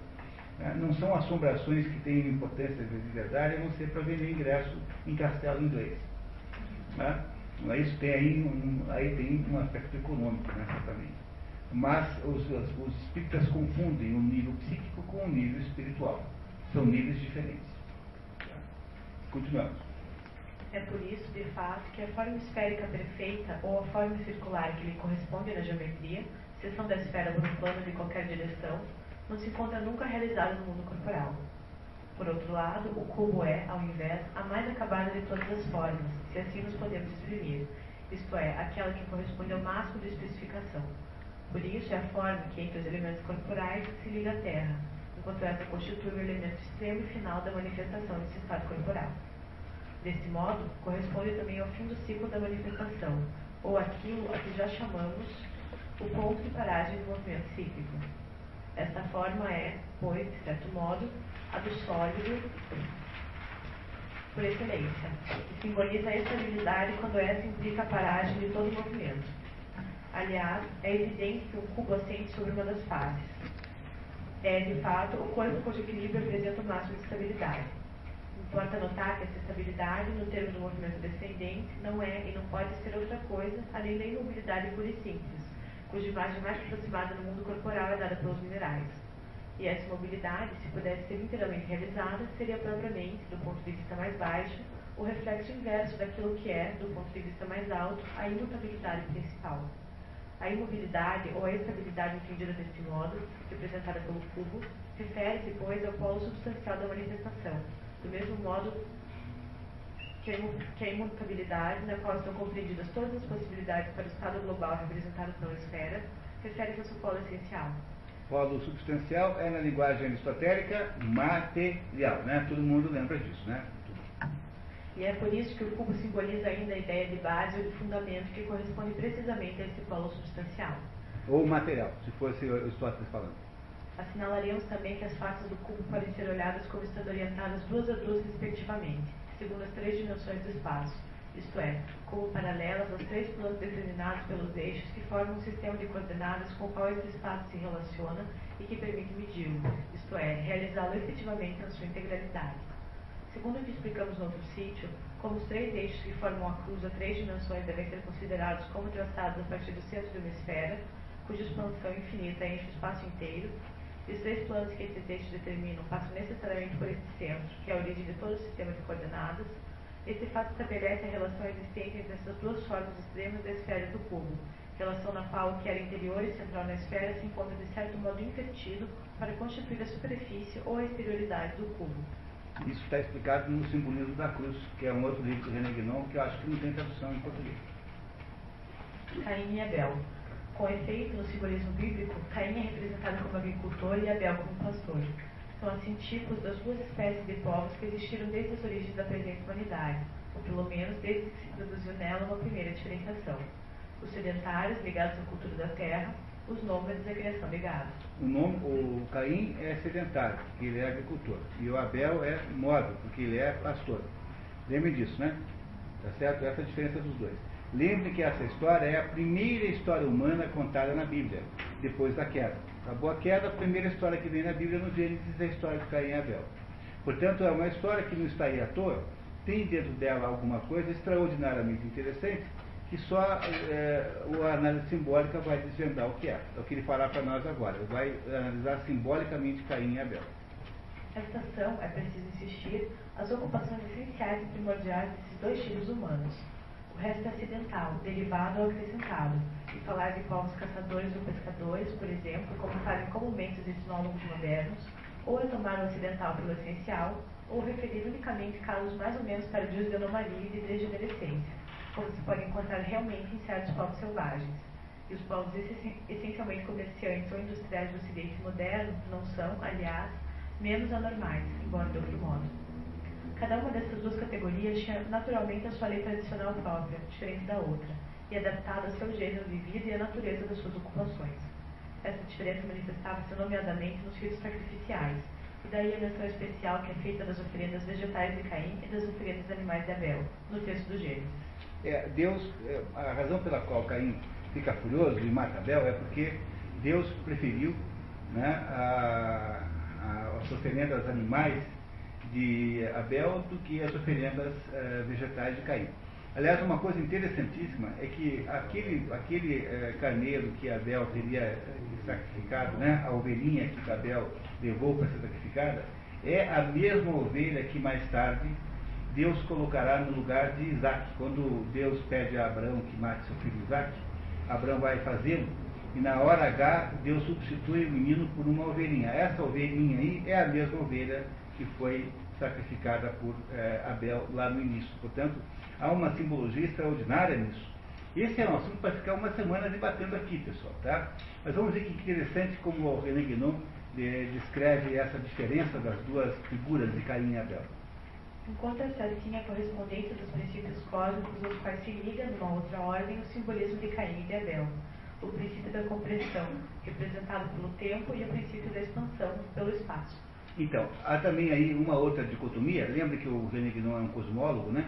Né? Não são assombrações que têm importância de verdade, a não ser para vender ingresso em castelo inglês. Né? Isso tem aí um, aí tem um aspecto econômico, né, certamente. Mas os, os espíritas confundem o nível psíquico com o nível espiritual. São níveis diferentes. Continuamos. É por isso, de fato, que a forma esférica perfeita ou a forma circular que lhe corresponde na geometria, seção da esfera por um plano de qualquer direção, não se encontra nunca realizado no mundo corporal. Por outro lado, o cubo é, ao invés, a mais acabada de todas as formas, se assim nos podemos exprimir, isto é, aquela que corresponde ao máximo de especificação. Por isso, é a forma que, entre os elementos corporais, se liga à Terra, enquanto essa constitui o elemento extremo e final da manifestação desse estado corporal. Desse modo, corresponde também ao fim do ciclo da manifestação, ou aquilo a que já chamamos o ponto de paragem do movimento cíclico. Esta forma é, pois, de certo modo, a do sólido por excelência, que simboliza a estabilidade quando essa implica a paragem de todo o movimento. Aliás, é evidente que o cubo assente sobre uma das faces. É, de fato, o corpo cujo equilíbrio apresenta o máximo de estabilidade. Importa notar que essa estabilidade, no termo do movimento descendente, não é e não pode ser outra coisa além da imobilidade pura e simples, cuja imagem mais aproximada no mundo corporal é dada pelos minerais. E essa mobilidade, se pudesse ser inteiramente realizada, seria propriamente, do ponto de vista mais baixo, o reflexo inverso daquilo que é, do ponto de vista mais alto, a imutabilidade principal. A imobilidade ou a estabilidade entendida deste modo, representada pelo cubo, refere-se, pois, ao polo substancial da manifestação, do mesmo modo que a que a imutabilidade, na qual estão compreendidas todas as possibilidades para o estado global representado pela esfera, refere-se ao seu polo essencial. Polo substancial é, na linguagem aristotélica, material, né? Todo mundo lembra disso, né? E é por isso que o cubo simboliza ainda a ideia de base ou de fundamento que corresponde precisamente a esse polo substancial. Ou material, se fosse Aristóteles falando. Assinalaremos também que as faces do cubo podem ser olhadas como estando orientadas duas a duas respectivamente, segundo as três dimensões do espaço, isto é, como paralelas aos três planos determinados pelos eixos que formam um sistema de coordenadas com o qual esse espaço se relaciona e que permite medi-lo, isto é, realizá-lo efetivamente na sua integralidade. Segundo o que explicamos no outro sítio, como os três eixos que formam a cruz a três dimensões devem ser considerados como traçados a partir do centro de uma esfera, cuja expansão infinita enche o espaço inteiro, e os três planos que esses eixos determinam passam necessariamente por este centro, que é a origem de todo o sistema de coordenadas, este fato estabelece a relação existente entre essas duas formas extremas da esfera do cubo, relação na qual o que era interior e central na esfera se encontra de certo modo invertido para constituir a superfície ou a exterioridade do cubo. Isso está explicado no Simbolismo da Cruz, que é um outro livro do René Guénon, que eu acho que não tem tradução em português. Caim e Abel. Com efeito, no simbolismo bíblico, Caim é representado como agricultor e Abel como pastor. São assim tipos das duas espécies de povos que existiram desde as origens da presente humanidade, ou pelo menos desde que se produziu nela uma primeira diferenciação. Os sedentários, ligados à cultura da terra, os nômades à criação de gado. O, nome, o Caim é sedentário, porque ele é agricultor. E o Abel é móvel, porque ele é pastor. Lembre disso, né? Tá certo? Essa é a diferença dos dois. Lembre que essa história é a primeira história humana contada na Bíblia, depois da queda. Acabou a queda, a primeira história que vem na Bíblia no Gênesis é a história de Caim e Abel. Portanto, é uma história que não está aí à toa, tem dentro dela alguma coisa extraordinariamente interessante, que só é, a análise simbólica vai desvendar o que é. É o que ele fará para nós agora. Ele vai analisar simbolicamente Caim e Abel. Esta ação, é preciso insistir, as ocupações essenciais e primordiais desses dois tipos humanos. O resto é acidental, derivado ou acrescentado. E falar de povos caçadores ou pescadores, por exemplo, como fazem comumente os etnólogos modernos, ou é tomar o acidental pelo essencial, ou referir unicamente casos mais ou menos tardios de anomalia e de degenerescência, como se pode encontrar realmente em certos povos selvagens. E os povos essen- essencialmente comerciantes ou industriais do ocidente moderno não são, aliás, menos anormais, embora de outro modo. Cada uma dessas duas categorias tinha naturalmente a sua lei tradicional própria, diferente da outra, e adaptada ao seu gênero de vida e à natureza das suas ocupações. Essa diferença manifestava-se nomeadamente nos ritos sacrificiais, e daí a menção especial que é feita das oferendas vegetais de Caim e das oferendas animais de Abel, no texto do Gênesis. É, Deus, é, a razão pela qual Caim fica furioso e mata Abel é porque Deus preferiu né, a- a- as oferendas animais de Abel do que as oferendas eh, vegetais de Caim. Aliás, uma coisa interessantíssima é que aquele, aquele eh, carneiro que Abel teria eh, sacrificado, né, a ovelhinha que Abel levou para ser sacrificada, é a mesma ovelha que mais tarde Deus colocará no lugar de Isaac. Quando Deus pede a Abraão que mate seu filho Isaac, Abraão vai fazê-lo, e na hora H, Deus substitui o menino por uma ovelhinha. Essa ovelhinha aí é a mesma ovelha que foi sacrificada por eh, Abel lá no início. Portanto, há uma simbologia extraordinária nisso. Esse é um assunto para ficar uma semana debatendo aqui, pessoal, tá? Mas vamos ver que interessante como o René Guénon eh, descreve essa diferença das duas figuras de Caim e Abel. Encontra-se assim a correspondência dos princípios cósmicos aos quais se liga, numa outra ordem, o simbolismo de Caim e de Abel. O princípio da compressão, representado pelo tempo, e o princípio da expansão, pelo espaço. Então, há também aí uma outra dicotomia. Lembra que o René Guénon é um cosmólogo, né?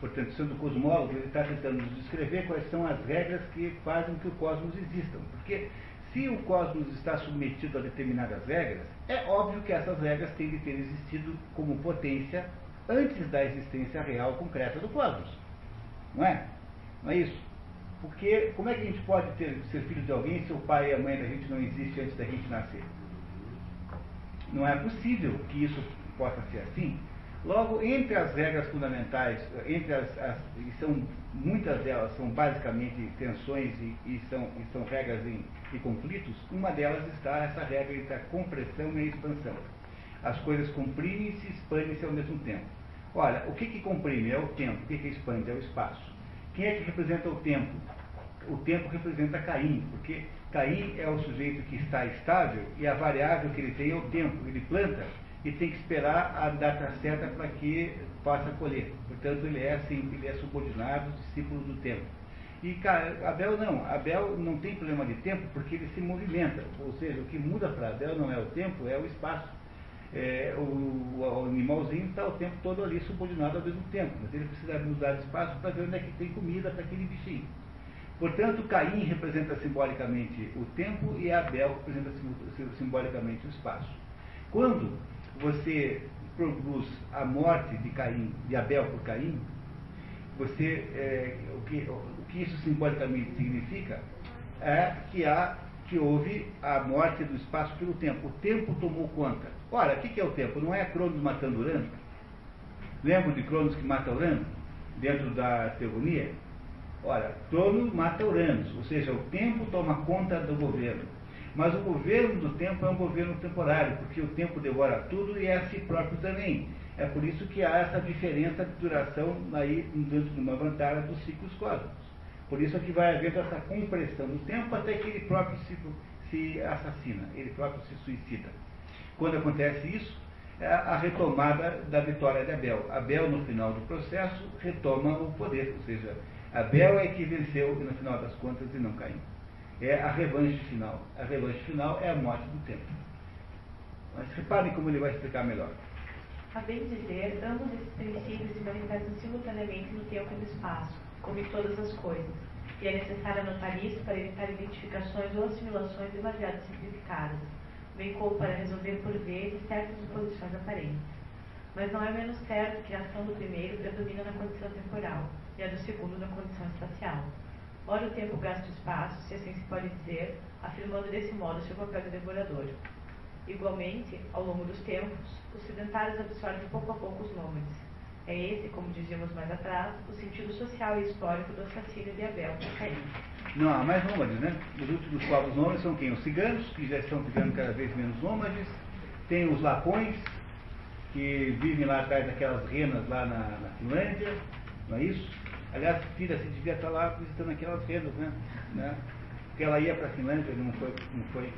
Portanto, sendo cosmólogo, ele está tentando nos descrever quais são as regras que fazem que o cosmos exista. Porque se o cosmos está submetido a determinadas regras, é óbvio que essas regras têm de ter existido como potência antes da existência real concreta do cosmos. Não é? Não é isso? Porque como é que a gente pode ter, ser filho de alguém se o pai e a mãe da gente não existem antes da gente nascer? Não é possível que isso possa ser assim. Logo, entre as regras fundamentais, entre as, as e são muitas delas são basicamente tensões e, e são, e são regras em, e conflitos, uma delas está essa regra entre a compressão e a expansão. As coisas comprimem e se expandem-se ao mesmo tempo. Olha, o que, que comprime é o tempo, o que, que expande é o espaço. Quem é que representa o tempo? O tempo representa Caim, porque Caim é o sujeito que está estável e a variável que ele tem é o tempo. Ele planta e tem que esperar a data certa para que possa colher. Portanto, ele é assim, ele é subordinado, discípulo do tempo. E Abel não, Abel não tem problema de tempo porque ele se movimenta, ou seja, o que muda para Abel não é o tempo, é o espaço. É, o, o, animalzinho está o tempo todo ali subordinado ao mesmo tempo, mas ele precisa mudar de espaço para ver onde é que tem comida para aquele bichinho. Portanto, Caim representa simbolicamente o tempo e Abel representa simbolicamente o espaço. Quando você produz a morte de Caim, de Abel por Caim, você, é, o, que, o que isso simbolicamente significa é que há que houve a morte do espaço pelo tempo. O tempo tomou conta. Ora, o que é o tempo? Não é Cronos matando Urano? Lembra de Cronos que mata Urano? Dentro da teogonia? Ora, Cronos mata Urano, ou seja, o tempo toma conta do governo. Mas o governo do tempo é um governo temporário, porque o tempo devora tudo e é a si próprio também. É por isso que há essa diferença de duração aí dentro de uma vantagem dos ciclos cósmicos. Por isso é que vai haver essa compressão do tempo até que ele próprio se, se assassina, ele próprio se suicida. Quando acontece isso, é a retomada da vitória de Abel. Abel, no final do processo, retoma o poder, ou seja, Abel é que venceu, no final das contas, e não Caim é a revanche final. A revanche final é a morte do tempo. Mas reparem como ele vai explicar melhor. A bem dizer, ambos esses princípios se manifestam simultaneamente no tempo e no espaço, como em todas as coisas, e é necessário anotar isso para evitar identificações ou assimilações demasiado simplificadas, bem como para resolver por vezes certas oposições aparentes. Mas não é menos certo que a ação do primeiro predomina na condição temporal e a do segundo na condição espacial Ora, o tempo gasta o espaço, se assim se pode dizer, afirmando desse modo seu papel de devorador. Igualmente, ao longo dos tempos, os sedentários absorvem pouco a pouco os nômades. É esse, como dizíamos mais atrás, o sentido social e histórico do assassínio de Abel Caim. Não há mais nômades, né? Os últimos povos nômades são quem? Os ciganos, que já estão ficando cada vez menos nômades. Tem os lapões, que vivem lá atrás daquelas renas lá na, na Finlândia, não é isso? Aliás, Tira se devia estar lá visitando aquelas redas, né? né? Porque ela ia para a Finlândia, não foi, não foi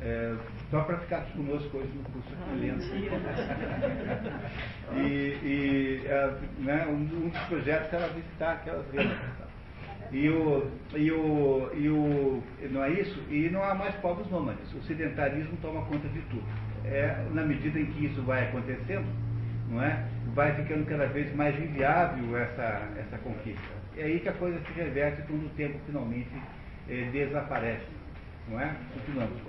é, só para ficar conosco hoje no curso de e, e é, né, um, um, dos projetos era visitar aquelas redas. E o, e, o, e o. Não é isso? E não há mais povos nômades. O sedentarismo toma conta de tudo. É, na medida em que isso vai acontecendo, não é? Vai ficando cada vez mais inviável essa, essa conquista. É aí que a coisa se reverte quando o tempo finalmente eh, desaparece. Não é? Continuamos.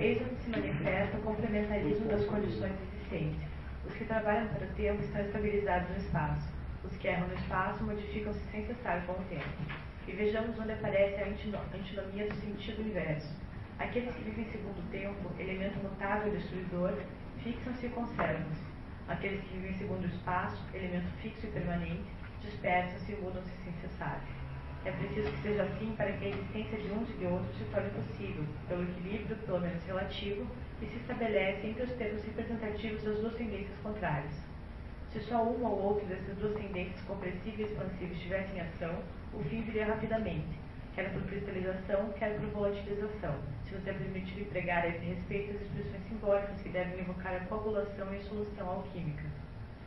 Eis onde se manifesta o complementarismo das condições de existência. Os que trabalham para o tempo estão estabilizados no espaço. Os que erram no espaço modificam-se sem cessar com o tempo. E vejamos onde aparece a antinomia do sentido inverso. Aqueles que vivem segundo o tempo, elemento mutável e destruidor, fixam-se e conservam-se Aqueles que vivem segundo o espaço, elemento fixo e permanente, dispersam-se e mudam-se sem cessar. É preciso que seja assim para que a existência de uns e de outros se torne possível, pelo equilíbrio, pelo menos relativo, que se estabelece entre os termos representativos das duas tendências contrárias. Se só um ou outro dessas duas tendências compressiva e expansiva estivessem em ação, o fim viria rapidamente, quer por cristalização, quer por volatilização, se nos é permitido empregar a esse respeito as expressões simbólicas que devem evocar a coagulação e a solução alquímica,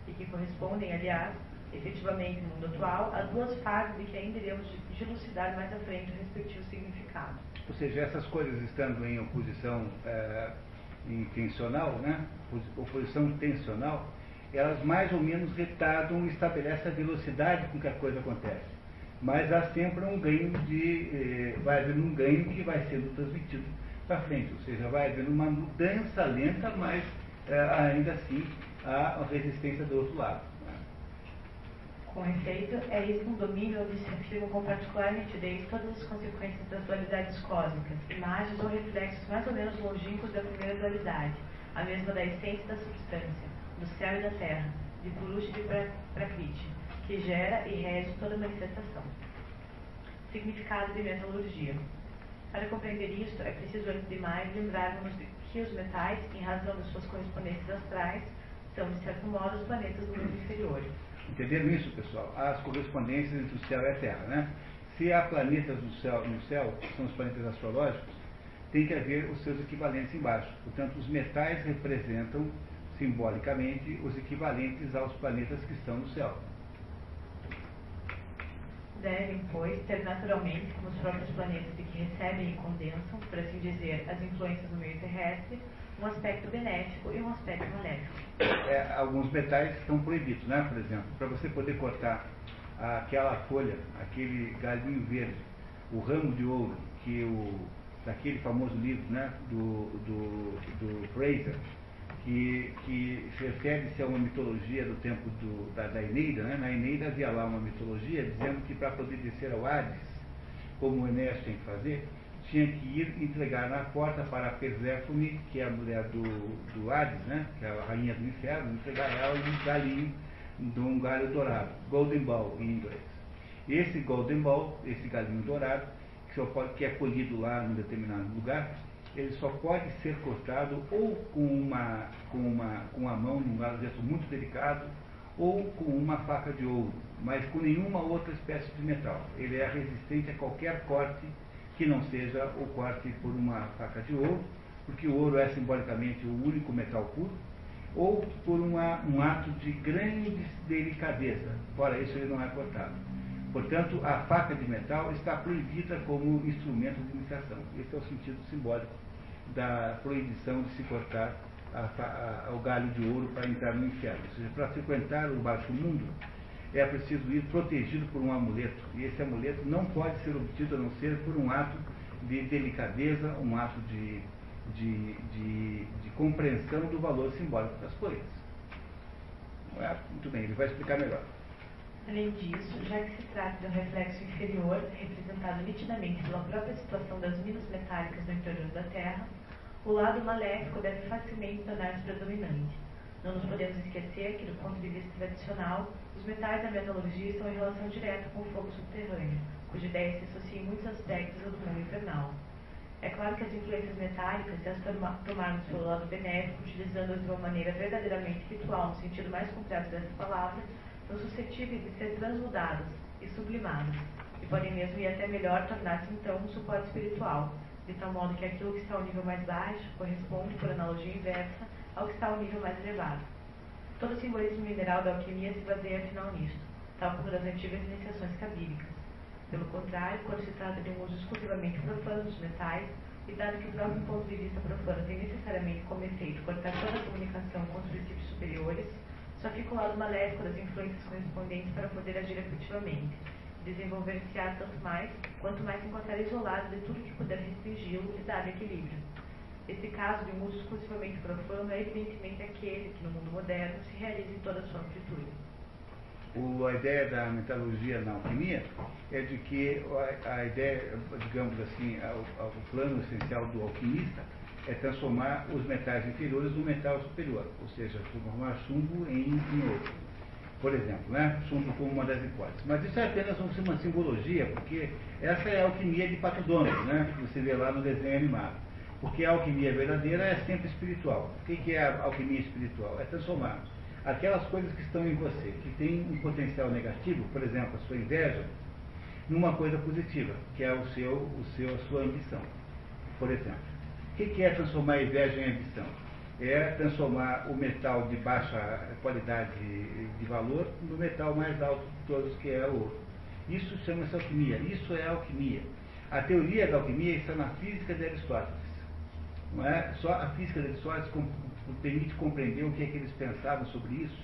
e que correspondem, aliás, efetivamente no mundo atual, a duas fases de que ainda iremos dilucidar mais à frente o respectivo significado. Ou seja, essas coisas estando em oposição é, intencional, né? oposição intencional, elas mais ou menos retardam e estabelecem a velocidade com que a coisa acontece mas há sempre um ganho de. Eh, vai haver um ganho que vai sendo transmitido para frente, ou seja, vai haver uma mudança lenta, mas eh, ainda assim há resistência do outro lado. Com efeito, é isso um domínio afirmam com particular nitidez todas as consequências das dualidades cósmicas, imagens ou reflexos mais ou menos longínquos da primeira dualidade, a mesma da essência e da substância, do céu e da terra, de Purush de Pra- Prakriti, que gera e rege toda manifestação. Significado de metalurgia. Para compreender isto, é preciso, antes de mais, lembrarmos de que os metais, em razão das suas correspondências astrais, são, de certo modo, os planetas do mundo inferior. Entenderam isso, pessoal? As correspondências entre o céu e a Terra, né? Se há planetas no céu, no céu, que são os planetas astrológicos, tem que haver os seus equivalentes embaixo. Portanto, os metais representam simbolicamente os equivalentes aos planetas que estão no céu. Devem, pois, ter naturalmente, como os próprios planetas de que recebem e condensam, por assim dizer, as influências do meio terrestre, um aspecto benéfico e um aspecto maléfico. É, alguns metais estão proibidos, né? Por exemplo, para você poder cortar aquela folha, aquele galinho verde, o ramo de ouro, que o, daquele famoso livro, né? Do, do, do Fraser, que, que se refere-se a uma mitologia do tempo do, da, da Eneida, né? Na Eneida havia lá uma mitologia dizendo que para poder descer ao Hades, como Enéas tem que fazer, tinha que ir entregar na porta para a Perséfone, que é a mulher do, do Hades, né? que é a rainha do inferno, entregar ela um galinho de um galho dourado, Golden Ball em inglês. Esse Golden Ball, esse galinho dourado, que, só pode, que é colhido lá num determinado lugar, ele só pode ser cortado ou com uma, com uma, com a mão, num gesto muito delicado, ou com uma faca de ouro, mas com nenhuma outra espécie de metal. Ele é resistente a qualquer corte que não seja o corte por uma faca de ouro, porque o ouro é simbolicamente o único metal puro, ou por uma, um ato de grande delicadeza. Fora isso, ele não é cortado. Portanto, a faca de metal está proibida como instrumento de iniciação. Esse é o sentido simbólico da proibição de se cortar a, a, o galho de ouro para entrar no inferno. Ou seja, para frequentar o baixo mundo, é preciso ir protegido por um amuleto. E esse amuleto não pode ser obtido a não ser por um ato de delicadeza, um ato de, de, de, de compreensão do valor simbólico das coisas. É? Muito bem, ele vai explicar melhor. Além disso, já que se trata de um reflexo inferior, representado nitidamente pela própria situação das minas metálicas no interior da Terra, o lado maléfico deve facilmente tornar-se predominante. Não nos podemos esquecer que, do ponto de vista tradicional, os metais da metalurgia estão em relação direta com o fogo subterrâneo, cuja ideia se associa em muitos aspectos ao do mundo infernal. É claro que as influências metálicas, se as toma- tomarmos pelo lado benéfico, utilizando-as de uma maneira verdadeiramente ritual, no sentido mais completo dessa palavra, são suscetíveis de ser transmudadas e sublimadas, e podem mesmo ir até melhor tornar-se então um suporte espiritual, de tal modo que aquilo que está ao nível mais baixo corresponde, por analogia inversa, ao que está ao nível mais elevado. Todo o simbolismo mineral da alquimia se baseia afinal nisto, tal como das antigas iniciações cabílicas. Pelo contrário, quando se trata de um uso exclusivamente profano dos metais, e dado que o próprio ponto de vista profano tem necessariamente como efeito cortar toda a comunicação com os princípios superiores, só fica lado maléfico das influências correspondentes para poder agir efetivamente, desenvolver-se-á tanto mais, quanto mais se encontrar isolado de tudo que puder restringi-lo e dar equilíbrio. Esse caso de um uso exclusivamente profano é evidentemente aquele que, no mundo moderno, se realiza em toda a sua amplitude. O, a ideia da metalurgia na alquimia é de que a, a ideia, digamos assim, a- o, o plano essencial do alquimista é transformar os metais inferiores no metal superior, ou seja, transformar chumbo em, em ouro. Por exemplo, né? chumbo como uma das hipóteses. Mas isso é apenas um- uma simbologia, porque essa é a alquimia de Pato Donald, né? que você vê lá no desenho animado. Porque a alquimia verdadeira é sempre espiritual. O que é a alquimia espiritual? É transformar aquelas coisas que estão em você, que têm um potencial negativo, por exemplo, a sua inveja, numa coisa positiva, que é o seu, o seu, a sua ambição. Por exemplo, o que é transformar a inveja em ambição? É transformar o metal de baixa qualidade de valor no metal mais alto de todos, que é o ouro. Isso chama-se alquimia. Isso é alquimia. A teoria da alquimia está na física de Aristóteles. Não é? Só a física de Aristóteles permite compreender o que é que eles pensavam sobre isso.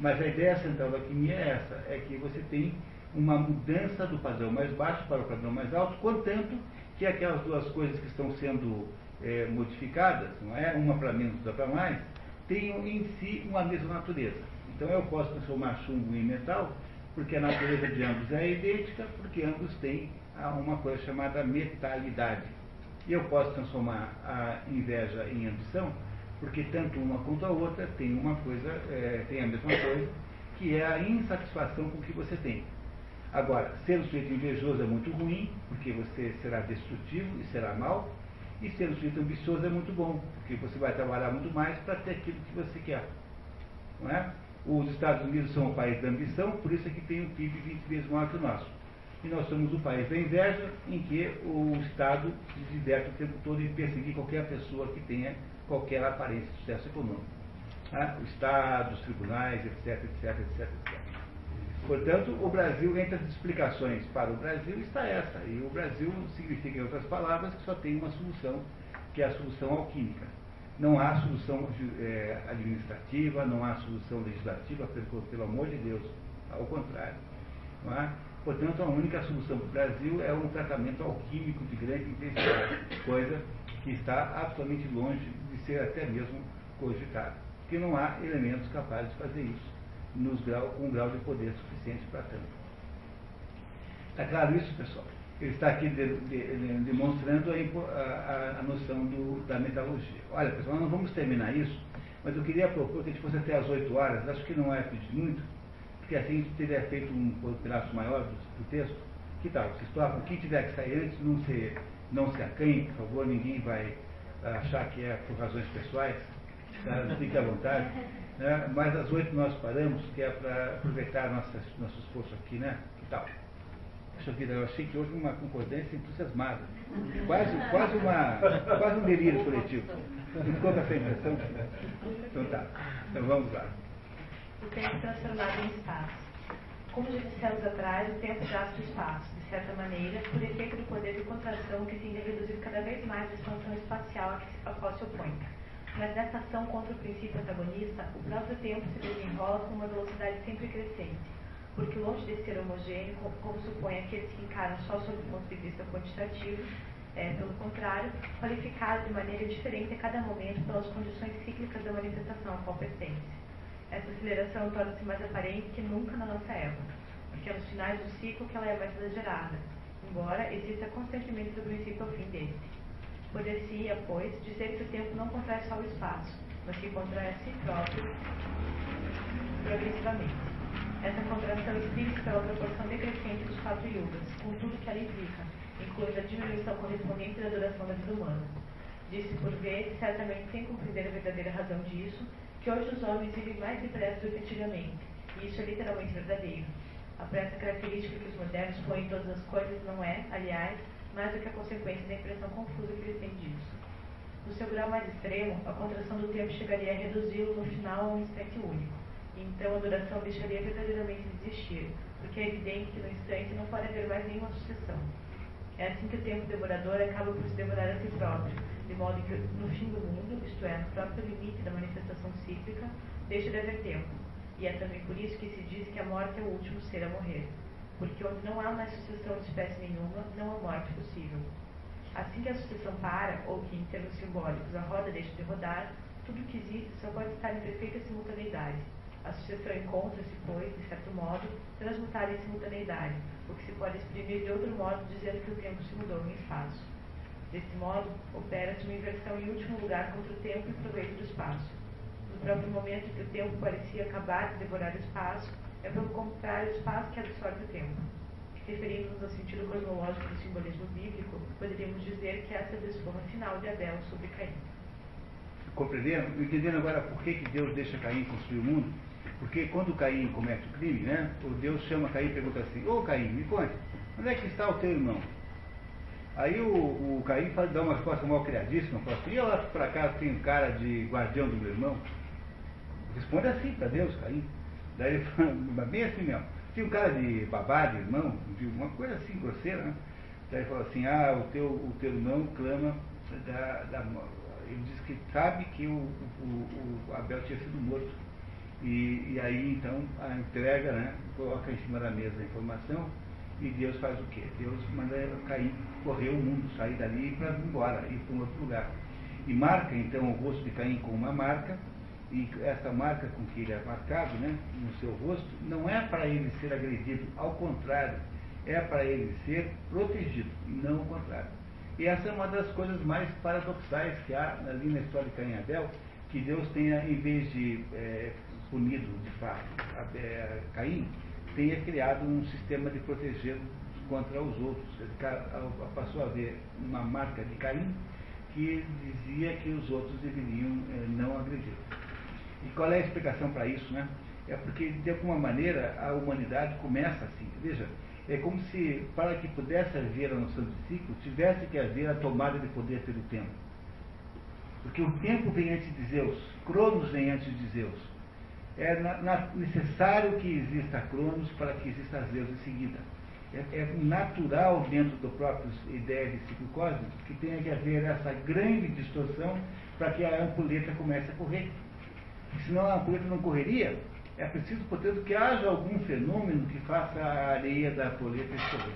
Mas a ideia central da alquimia é essa, é que você tem uma mudança do padrão mais baixo para o padrão mais alto, contanto que aquelas duas coisas que estão sendo eh, modificadas, não é? uma para menos, outra para mais, tenham em si uma mesma natureza. Então eu posso transformar chumbo em metal, porque a natureza de ambos é idêntica, porque ambos têm ah, uma coisa chamada metalidade. E eu posso transformar a inveja em ambição, Porque tanto uma quanto a outra tem uma coisa, é, tem a mesma coisa, que é a insatisfação com o que você tem. Agora, ser um sujeito invejoso é muito ruim, porque você será destrutivo e será mal, e ser um sujeito ambicioso é muito bom, porque você vai trabalhar muito mais para ter aquilo que você quer. Não é? Os Estados Unidos são o país da ambição, por isso é que tem um PIB 20 vezes maior que o nosso. E nós somos o país da inveja, em que o Estado se diverte o tempo todo em perseguir qualquer pessoa que tenha qualquer aparência de sucesso econômico. Né? O Estado, os tribunais, etc, etc, etc, etc. Portanto, o Brasil, entre as explicações para o Brasil, está essa. E o Brasil significa, em outras palavras, que só tem uma solução, que é a solução alquímica. Não há solução é, administrativa, não há solução legislativa, pelo, pelo amor de Deus. Ao contrário. É? Portanto, a única solução para o Brasil é um tratamento alquímico de grande intensidade, coisa que está absolutamente longe de ser até mesmo cogitada. Porque não há elementos capazes de fazer isso nos grau, com um grau de poder suficiente para tanto. Está claro isso, pessoal? Ele está aqui de, de, demonstrando a, a, a noção do, da metalurgia. Olha, pessoal, nós não vamos terminar isso, mas eu queria propor que a gente fosse até às 8 horas, acho que não é pedir muito, porque assim a gente teria feito um, pedaço maior do, do, texto. Que tal? Vocês topam? Quem tiver que sair antes, não se, não se acanhe, por favor, ninguém vai achar que é por razões pessoais. Tá? Fique à vontade. Né? Mas às oito nós paramos, que é para aproveitar nossa, nosso esforço aqui, né? Que tal? Poxa vida, eu achei que houve uma concordância entusiasmada. Quase, quase, uma, quase um delírio coletivo. Não ficou com essa impressão? Então tá. Então vamos lá. O tempo transformado em espaço. Como já dissemos atrás, o tempo gasta o espaço, de certa maneira, por efeito do poder de contração que tem reduzido cada vez mais a expansão espacial a qual se opõe. Mas nessa ação contra o princípio antagonista, o próprio tempo se desenrola com uma velocidade sempre crescente, porque longe de ser homogêneo, como supõe aqueles que encaram só sob o ponto de vista quantitativo, é, pelo contrário, qualificado de maneira diferente a cada momento pelas condições cíclicas da manifestação a qual pertence. Essa aceleração torna-se mais aparente que nunca na nossa época, porque é nos finais do ciclo que ela é mais exagerada, embora exista constantemente do princípio ao fim deste. Poder-se-ia, pois, dizer que o tempo não contrai só o espaço, mas que contrai a si próprio progressivamente. Essa contração explica pela proporção decrescente dos quatro yugas, com tudo que ela implica, incluindo a diminuição correspondente da duração da vida humana. Disse por vezes, certamente sem compreender a verdadeira razão disso, que hoje os homens vivem mais depressa do que antigamente, e isso é literalmente verdadeiro. A pressa característica que os modernos põem em todas as coisas não é, aliás, mais do que a consequência da impressão confusa que eles têm disso. No seu grau mais extremo, a contração do tempo chegaria a reduzi-lo no final a um instante único. E então a duração deixaria verdadeiramente de existir, porque é evidente que no instante não pode haver mais nenhuma sucessão. É assim que o tempo devorador acaba por se devorar a si próprio, de modo que no fim do mundo, isto é, no próprio limite da manifestação cíclica, deixa de haver tempo. E é também por isso que se diz que a morte é o último ser a morrer porque onde não há mais sucessão de espécie nenhuma, não há morte possível. Assim que a sucessão para, ou que, em termos simbólicos, a roda deixa de rodar, tudo que existe só pode estar em perfeita simultaneidade. A sucessão encontra-se, pois, de certo modo, transmutada em simultaneidade, o que se pode exprimir de outro modo dizendo que o tempo se mudou em espaço. Desse modo, opera-se uma inversão em último lugar contra o tempo e proveito do espaço. No próprio momento que o tempo parecia acabar de devorar o espaço, é, pelo contrário, o espaço que absorve o tempo. Referindo-nos ao sentido cosmológico do simbolismo bíblico, poderíamos dizer que essa é a desforra final de Abel sobre Caim. Compreendendo? Entendendo agora por que, que Deus deixa Caim construir o mundo? Porque quando Caim comete o crime, né, o Deus chama Caim e pergunta assim, ô Caim, me conte, onde é que está o teu irmão? Aí o, o Caim faz, dá uma resposta mal criadíssima, fala assim, e lá por acaso tem um cara de guardião do meu irmão? Responde assim para Deus, Caim. Daí ele falou, bem assim mesmo. Tinha um cara de babá, de irmão, de uma coisa assim grosseira, né? Daí ele falou assim, ah, o teu, o teu irmão clama da, da Ele diz que sabe que o, o, o Abel tinha sido morto. E, e aí então a entrega, né, coloca em cima da mesa a informação e Deus faz o quê? Deus manda cair, correr o mundo, sair dali para ir embora, ir para um outro lugar. E marca então o rosto de Caim com uma marca, e essa marca com que ele é marcado né, no seu rosto, não é para ele ser agredido, ao contrário, é para ele ser protegido, não o contrário. E essa é uma das coisas mais paradoxais que há ali na história de Caim Abel, que Deus tenha, em vez de é, punido de fato é, Caim, tenha criado um sistema de proteger contra os outros. Ele passou a haver uma marca de Caim que dizia que os outros deveriam é, não agredir. E qual é a explicação para isso, né? É porque, de alguma maneira, a humanidade começa assim. Veja, é como se, para que pudesse haver a noção de ciclo, tivesse que haver a tomada de poder pelo tempo. Porque o tempo vem antes de Zeus, Cronos vem antes de Zeus. É na, na, necessário que exista Cronos para que exista Zeus em seguida. É, é, natural dentro do próprio ideia de ciclo cósmico que tenha que haver essa grande distorção para que a ampulheta comece a correr. Senão a ampulheta não correria, é preciso, portanto, que haja algum fenômeno que faça a areia da ampulheta escorrer.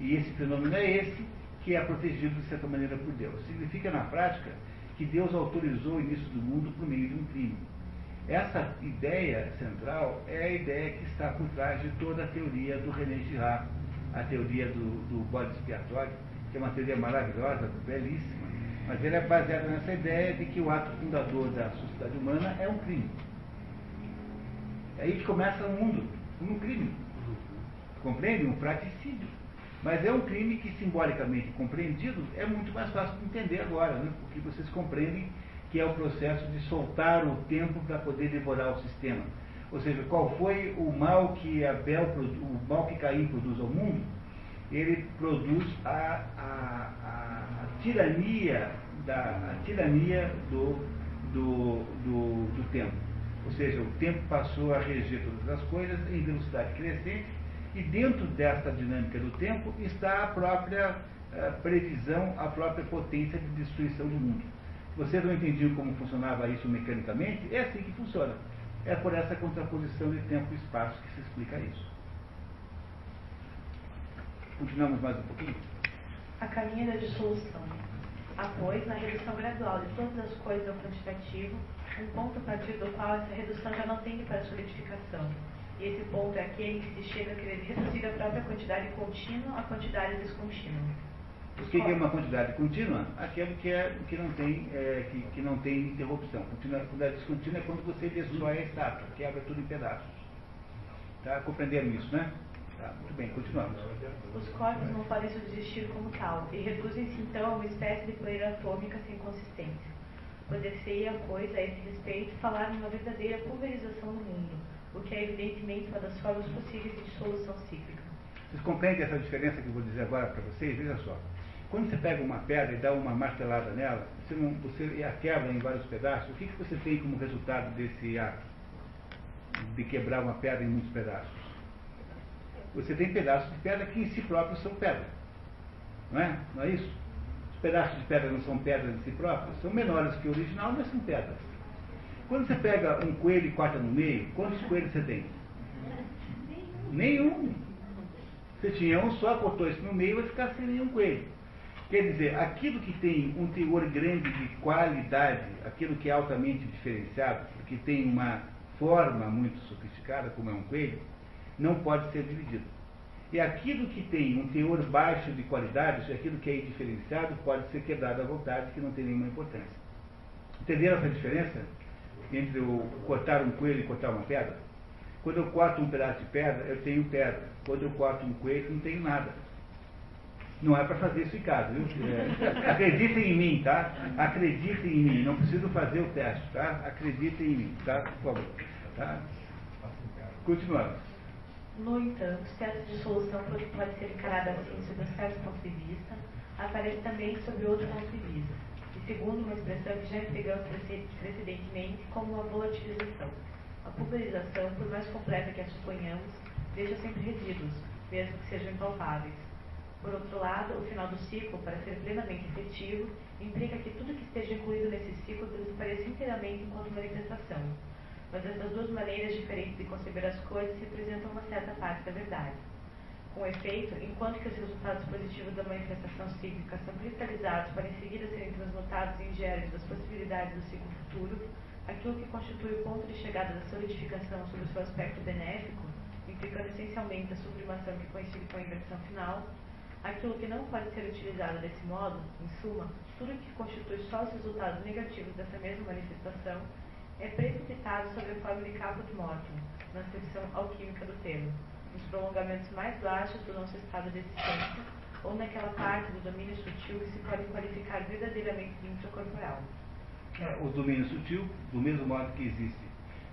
E esse fenômeno é esse que é protegido, de certa maneira, por Deus. Significa, na prática, que Deus autorizou o início do mundo por meio de um crime. Essa ideia central é a ideia que está por trás de toda a teoria do René Girard, a teoria do, do bode expiatório, que é uma teoria maravilhosa, belíssima, mas ela é baseada nessa ideia de que o ato fundador da sociedade humana é um crime. Aí que começa o mundo, um crime. Compreende? Um fraticídio. Mas é um crime que, simbolicamente compreendido, é muito mais fácil de entender agora, né? porque vocês compreendem que é o processo de soltar o tempo para poder devorar o sistema. Ou seja, qual foi o mal que Abel, o mal que Caim produz ao mundo? Ele produz a, a, a, a tirania, da, tirania do, do, do, do tempo. Ou seja, o tempo passou a reger todas as coisas em velocidade crescente e dentro dessa dinâmica do tempo está a própria eh, previsão, a própria potência de destruição do mundo. Vocês não entendiam como funcionava isso mecanicamente? É assim que funciona. É por essa contraposição de tempo e espaço que se explica isso. Continuamos mais um pouquinho? A caminho da dissolução. Após, na redução gradual de todas as coisas ao quantitativo, um ponto a partir do qual essa redução já não tende para a solidificação. E esse ponto é aquele que se chega a querer reduzir a própria quantidade contínua à quantidade descontínua. O que é uma quantidade contínua? Aquilo que, é, que, não, tem, é, que, que, não tem interrupção. A quantidade descontínua é quando você destrói a estátua, quebra tudo em pedaços. Tá? Compreenderam isso, né? Tá, muito bem, continuamos. Os corpos não podem subsistir como tal, e reduzem-se então a uma espécie de poeira atômica sem consistência. Poder-se-ia, pois, a esse respeito, falar de uma verdadeira pulverização do mundo, o que é evidentemente uma das formas possíveis de dissolução cíclica. Vocês compreendem essa diferença que eu vou dizer agora para vocês? Veja só. Quando você pega uma pedra e dá uma martelada nela, você, não, você a quebra em vários pedaços, o que, que você tem como resultado desse ato de quebrar uma pedra em muitos pedaços? Você tem pedaços de pedra que em si próprios são pedra. Não é? Não é isso? Os pedaços de pedra não são pedras em si próprios, são menores que o original, mas são pedras. Quando você pega um coelho e corta no meio, quantos coelhos você tem? Nenhum. Você tinha um só, cortou isso no meio, vai ficar sem nenhum coelho. Quer dizer, aquilo que tem um teor grande de qualidade, aquilo que é altamente diferenciado, que tem uma forma muito sofisticada, como é um coelho, não pode ser dividido. E aquilo que tem um teor baixo de qualidade, aquilo que é indiferenciado, pode ser quebrado à vontade, que não tem nenhuma importância. Entenderam essa diferença entre o cortar um coelho e cortar uma pedra? Quando eu corto um pedaço de pedra, eu tenho pedra. Quando eu corto um coelho, não tenho nada. Não é para fazer isso em casa, viu? É, acreditem em mim, tá? Acreditem em mim. Não preciso fazer o teste, tá? Acreditem em mim, tá? Por favor. Tá? Continuamos. No entanto, se essa dissolução pode ser encarada assim sob um certo ponto de vista, aparece também sob outro ponto de vista, e segundo uma expressão que já empregamos precedentemente como uma volatilização. A pulverização, por mais completa que a suponhamos, deixa sempre resíduos, mesmo que sejam impalpáveis. Por outro lado, o final do ciclo, para ser plenamente efetivo, implica que tudo que esteja incluído nesse ciclo desapareça inteiramente enquanto manifestação. Mas essas duas maneiras diferentes de conceber as coisas representam uma certa parte da verdade. Com efeito, enquanto que os resultados positivos da manifestação cíclica são cristalizados para em seguida serem transmutados em gérmes das possibilidades do ciclo futuro, aquilo que constitui o ponto de chegada da solidificação sob o seu aspecto benéfico, implicando essencialmente a sublimação que coincide com a inversão final, Aquilo que não pode ser utilizado desse modo, em suma, tudo que constitui só os resultados negativos dessa mesma manifestação, é precipitado sobre a forma de caput mortum, na seção alquímica do termo, nos prolongamentos mais baixos do nosso estado de existência, ou naquela parte do domínio sutil que se pode qualificar verdadeiramente de intracorporal. É, o domínio sutil, do mesmo modo que existe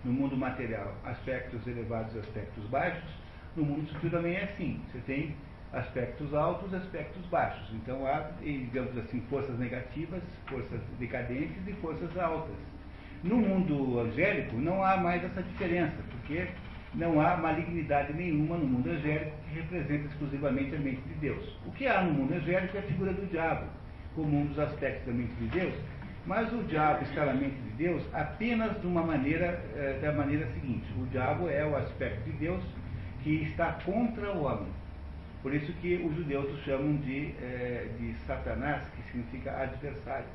no mundo material aspectos elevados e aspectos baixos, no mundo sutil também é assim. Você tem aspectos altos aspectos baixos. Então há, digamos assim, forças negativas, forças decadentes e forças altas. No mundo angélico não há mais essa diferença, porque não há malignidade nenhuma no mundo angélico que representa exclusivamente a mente de Deus. O que há no mundo angélico é a figura do diabo, como um dos aspectos da mente de Deus, mas o diabo está na mente de Deus apenas de uma maneira, eh, da maneira seguinte. O diabo é o aspecto de Deus que está contra o homem. Por isso que os judeus o chamam de, eh, de Satanás, que significa adversário.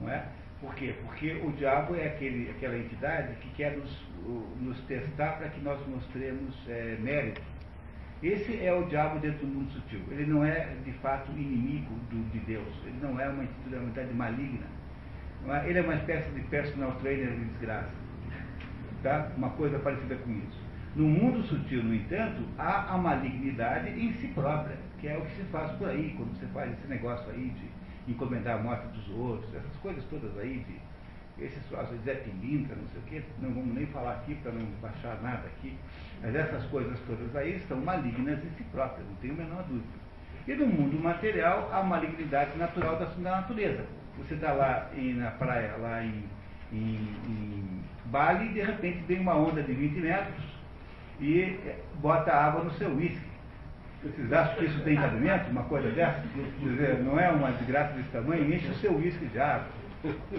Não é? Por quê? Porque o diabo é aquele, aquela entidade que quer nos, nos testar para que nós mostremos é, mérito. Esse é o diabo dentro do mundo sutil. Ele não é, de fato, inimigo do, de Deus. Ele não é uma entidade, maligna. É? Ele é uma espécie de personal trainer de desgraça. Tá? Uma coisa parecida com isso. No mundo sutil, no entanto, há a malignidade em si própria, que é o que se faz por aí, quando você faz esse negócio aí de encomendar a morte dos outros, essas coisas todas aí de esses troços de Zé Pilintra, não sei o quê, não vamos nem falar aqui para não baixar nada aqui, mas essas coisas todas aí são malignas em si próprias, não tenho a menor dúvida. E no mundo material, há malignidade natural da, da natureza. Você está lá em, na praia, lá em, em, em Bali, e de repente vem uma onda de 20 metros e bota água no seu uísque. Vocês acham que isso tem cabimento, uma coisa dessa? Dizer, não é uma desgraça desse tamanho? Enche o seu uísque de água.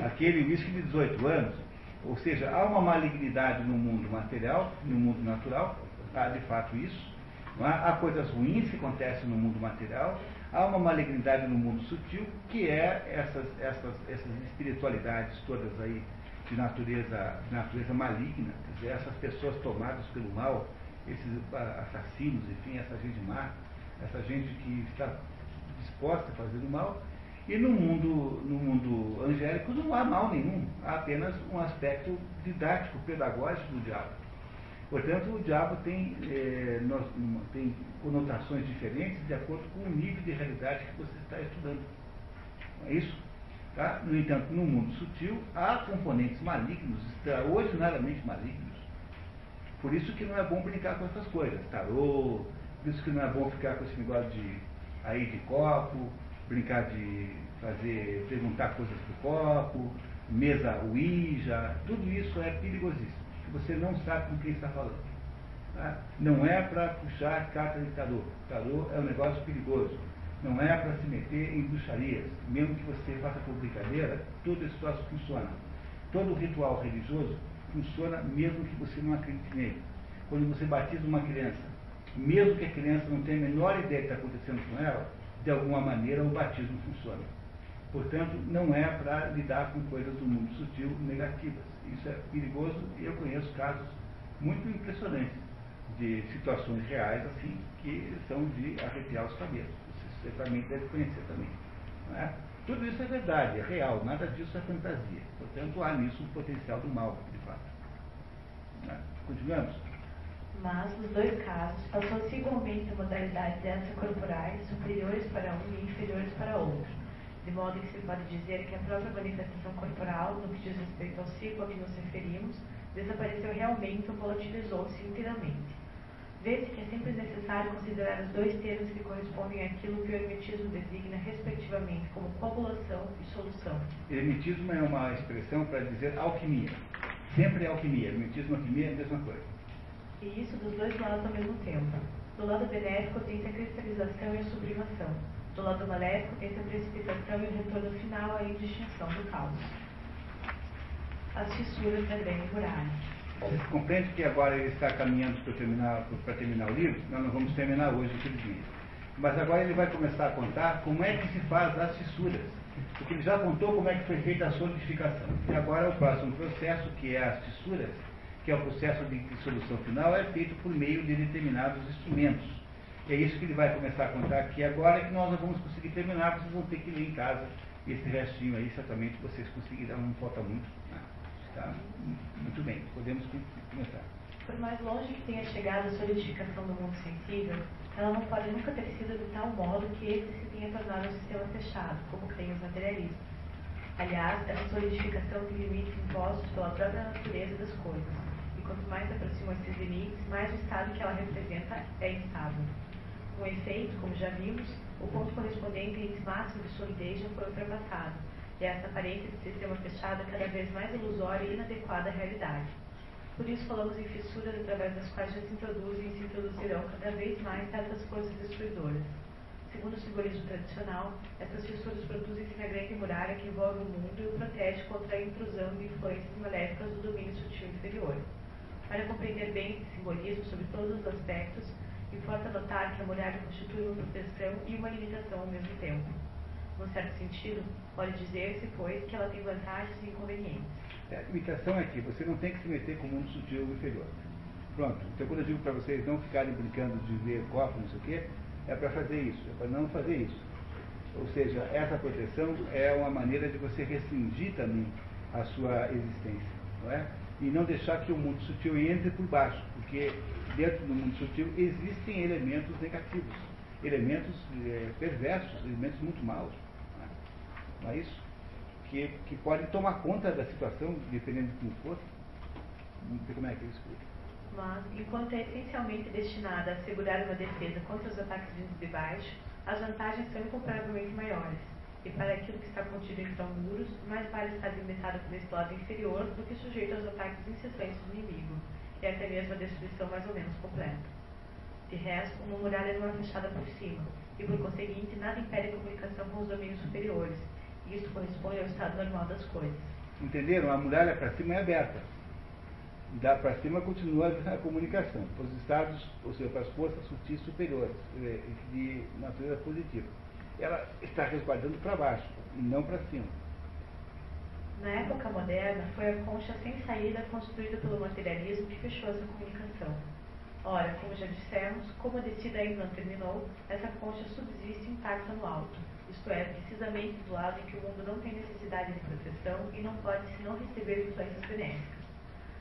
Aquele uísque de 18 anos. Ou seja, há uma malignidade no mundo material, no mundo natural, há de fato isso. Há? há coisas ruins que acontecem no mundo material, há uma malignidade no mundo sutil, que é essas, essas, essas espiritualidades todas aí de natureza, de natureza maligna, quer dizer, essas pessoas tomadas pelo mal, esses assassinos, enfim, essa gente má, essa gente que está disposta a fazer o mal. E no mundo, no mundo angélico não há mal nenhum, há apenas um aspecto didático, pedagógico do diabo. Portanto, o diabo tem, eh, nós, tem conotações diferentes de acordo com o nível de realidade que você está estudando. É isso? Tá? No entanto, no mundo sutil, há componentes malignos, extraordinariamente malignos, por isso que não é bom brincar com essas coisas, tarô, por isso que não é bom ficar com esse negócio de aí de copo, brincar de fazer, perguntar coisas pro copo, mesa Ouija, tudo isso é perigosíssimo. Você não sabe com quem está falando. Tá? Não é para puxar carta de tarô. Tarô é um negócio perigoso. Não é para se meter em bruxarias. Mesmo que você faça por brincadeira, todo esse troço funciona. Todo ritual religioso funciona mesmo que você não acredite nele. Quando você batiza uma criança, mesmo que a criança não tenha a menor ideia do que está acontecendo com ela, de alguma maneira o batismo funciona. Portanto, não é para lidar com coisas do mundo sutil negativas. Isso é perigoso e eu conheço casos muito impressionantes de situações reais assim que são de arrepiar os cabelos. Você certamente deve conhecer também. É? Tudo isso é verdade, é real, nada disso é fantasia. Portanto, há nisso um potencial do mal? Continuamos? Mas, nos dois casos, passou-se igualmente a modalidades extracorporais superiores para um e inferiores para outro, de modo que se pode dizer que a própria manifestação corporal, no que diz respeito ao ciclo a que nos referimos, desapareceu realmente ou volatilizou-se inteiramente. Vê-se que é sempre necessário considerar os dois termos que correspondem àquilo que o hermetismo designa, respectivamente, como coagulação e solução. Hermetismo é uma expressão para dizer alquimia. Sempre é alquimia. Hermetismo e alquimia é a mesma coisa. E isso dos dois lados ao mesmo tempo. Do lado benéfico tem-se a cristalização e a sublimação. Do lado maléfico tem-se a precipitação e o retorno final à indistinção do caos. As fissuras da grande muralha. Você compreende que agora ele está caminhando para terminar, para terminar o livro? Nós não vamos terminar hoje, infelizmente. Mas agora ele vai começar a contar como é que se faz as fissuras. Porque ele já contou como é que foi feita a solidificação. E agora o próximo processo, que é as fissuras, que é o processo de dissolução final, é feito por meio de determinados instrumentos. É isso que ele vai começar a contar aqui agora, que nós não vamos conseguir terminar, vocês vão ter que ler em casa esse restinho aí, certamente vocês conseguirão, não falta muito. Né? Tá? Muito bem, podemos começar. Por mais longe que tenha chegado a solidificação do mundo sensível, ela não pode nunca ter sido de tal modo que esse se tenha tornado um sistema fechado, como creem os materialistas. Aliás, essa solidificação tem limites impostos pela própria natureza das coisas, e quanto mais se aproximam esses limites, mais o estado que ela representa é instável. Com efeito, como já vimos, o ponto correspondente índice máximo de solidez já foi ultrapassado, e essa aparência de sistema fechado é cada vez mais ilusória e inadequada à realidade. Por isso falamos em fissuras através das quais já se introduzem e se introduzirão cada vez mais certas forças destruidoras. Segundo o simbolismo tradicional, essas fissuras produzem-se na grande muralha que envolve o mundo e o protege contra a intrusão de influências maléficas do domínio sutil inferior. Para compreender bem esse simbolismo sobre todos os aspectos, importa notar que a muralha constitui uma proteção e uma limitação ao mesmo tempo. Num certo sentido, pode dizer-se, pois, que ela tem vantagens e inconvenientes. É, a limitação é que você não tem que se meter com o mundo sutil inferior. Pronto. Então, quando eu digo para vocês não ficarem brincando de ver copo, não sei o quê, é para fazer isso, é para não fazer isso. Ou seja, essa proteção é uma maneira de você restringir também a sua existência, não é? E não deixar que o mundo sutil entre por baixo, porque dentro do mundo sutil existem elementos negativos, elementos é, perversos, elementos muito maus. Não é, não é isso? Que, que podem tomar conta da situação, dependendo de como for. Não sei como é que eu explico mas, enquanto é essencialmente destinada a assegurar uma defesa contra os ataques vindos de baixo, as vantagens são incomparavelmente maiores. E para aquilo que está contido tão muros, mais vale estar limitado por esse lado inferior do que sujeito aos ataques incessantes do inimigo, e até mesmo a destruição mais ou menos completa. De resto, uma muralha não é fechada por cima, e por conseguinte nada impede a comunicação com os domínios superiores, isto corresponde ao estado normal das coisas. Entenderam? A muralha para cima é aberta da para cima continua a comunicação, para os estados, ou seja, para as forças sutis superiores, eh, de natureza positiva. Ela está resguardando para baixo e não para cima. Na época moderna, foi a concha sem saída construída pelo materialismo que fechou essa comunicação. Ora, como já dissemos, como a descida ainda não terminou, essa concha subsiste intacta no alto, isto é, precisamente do lado em que o mundo não tem necessidade de proteção e não pode senão receber influências benéficas.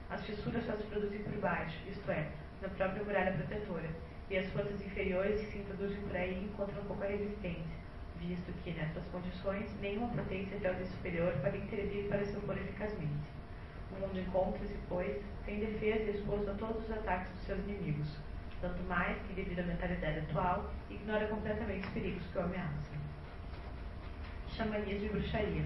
As fissuras só se produzem por baixo, isto é, na própria muralha protetora, e as forças inferiores que se introduzem por aí encontram pouca resistência, visto que, nessas condições, nenhuma potência ordem superior pode intervir para se opor eficazmente. O mundo encontra-se, pois, sem defesa e exposto a todos os ataques dos seus inimigos, tanto mais que, devido à mentalidade atual, ignora completamente os perigos que o ameaçam. Xamanismo e bruxaria.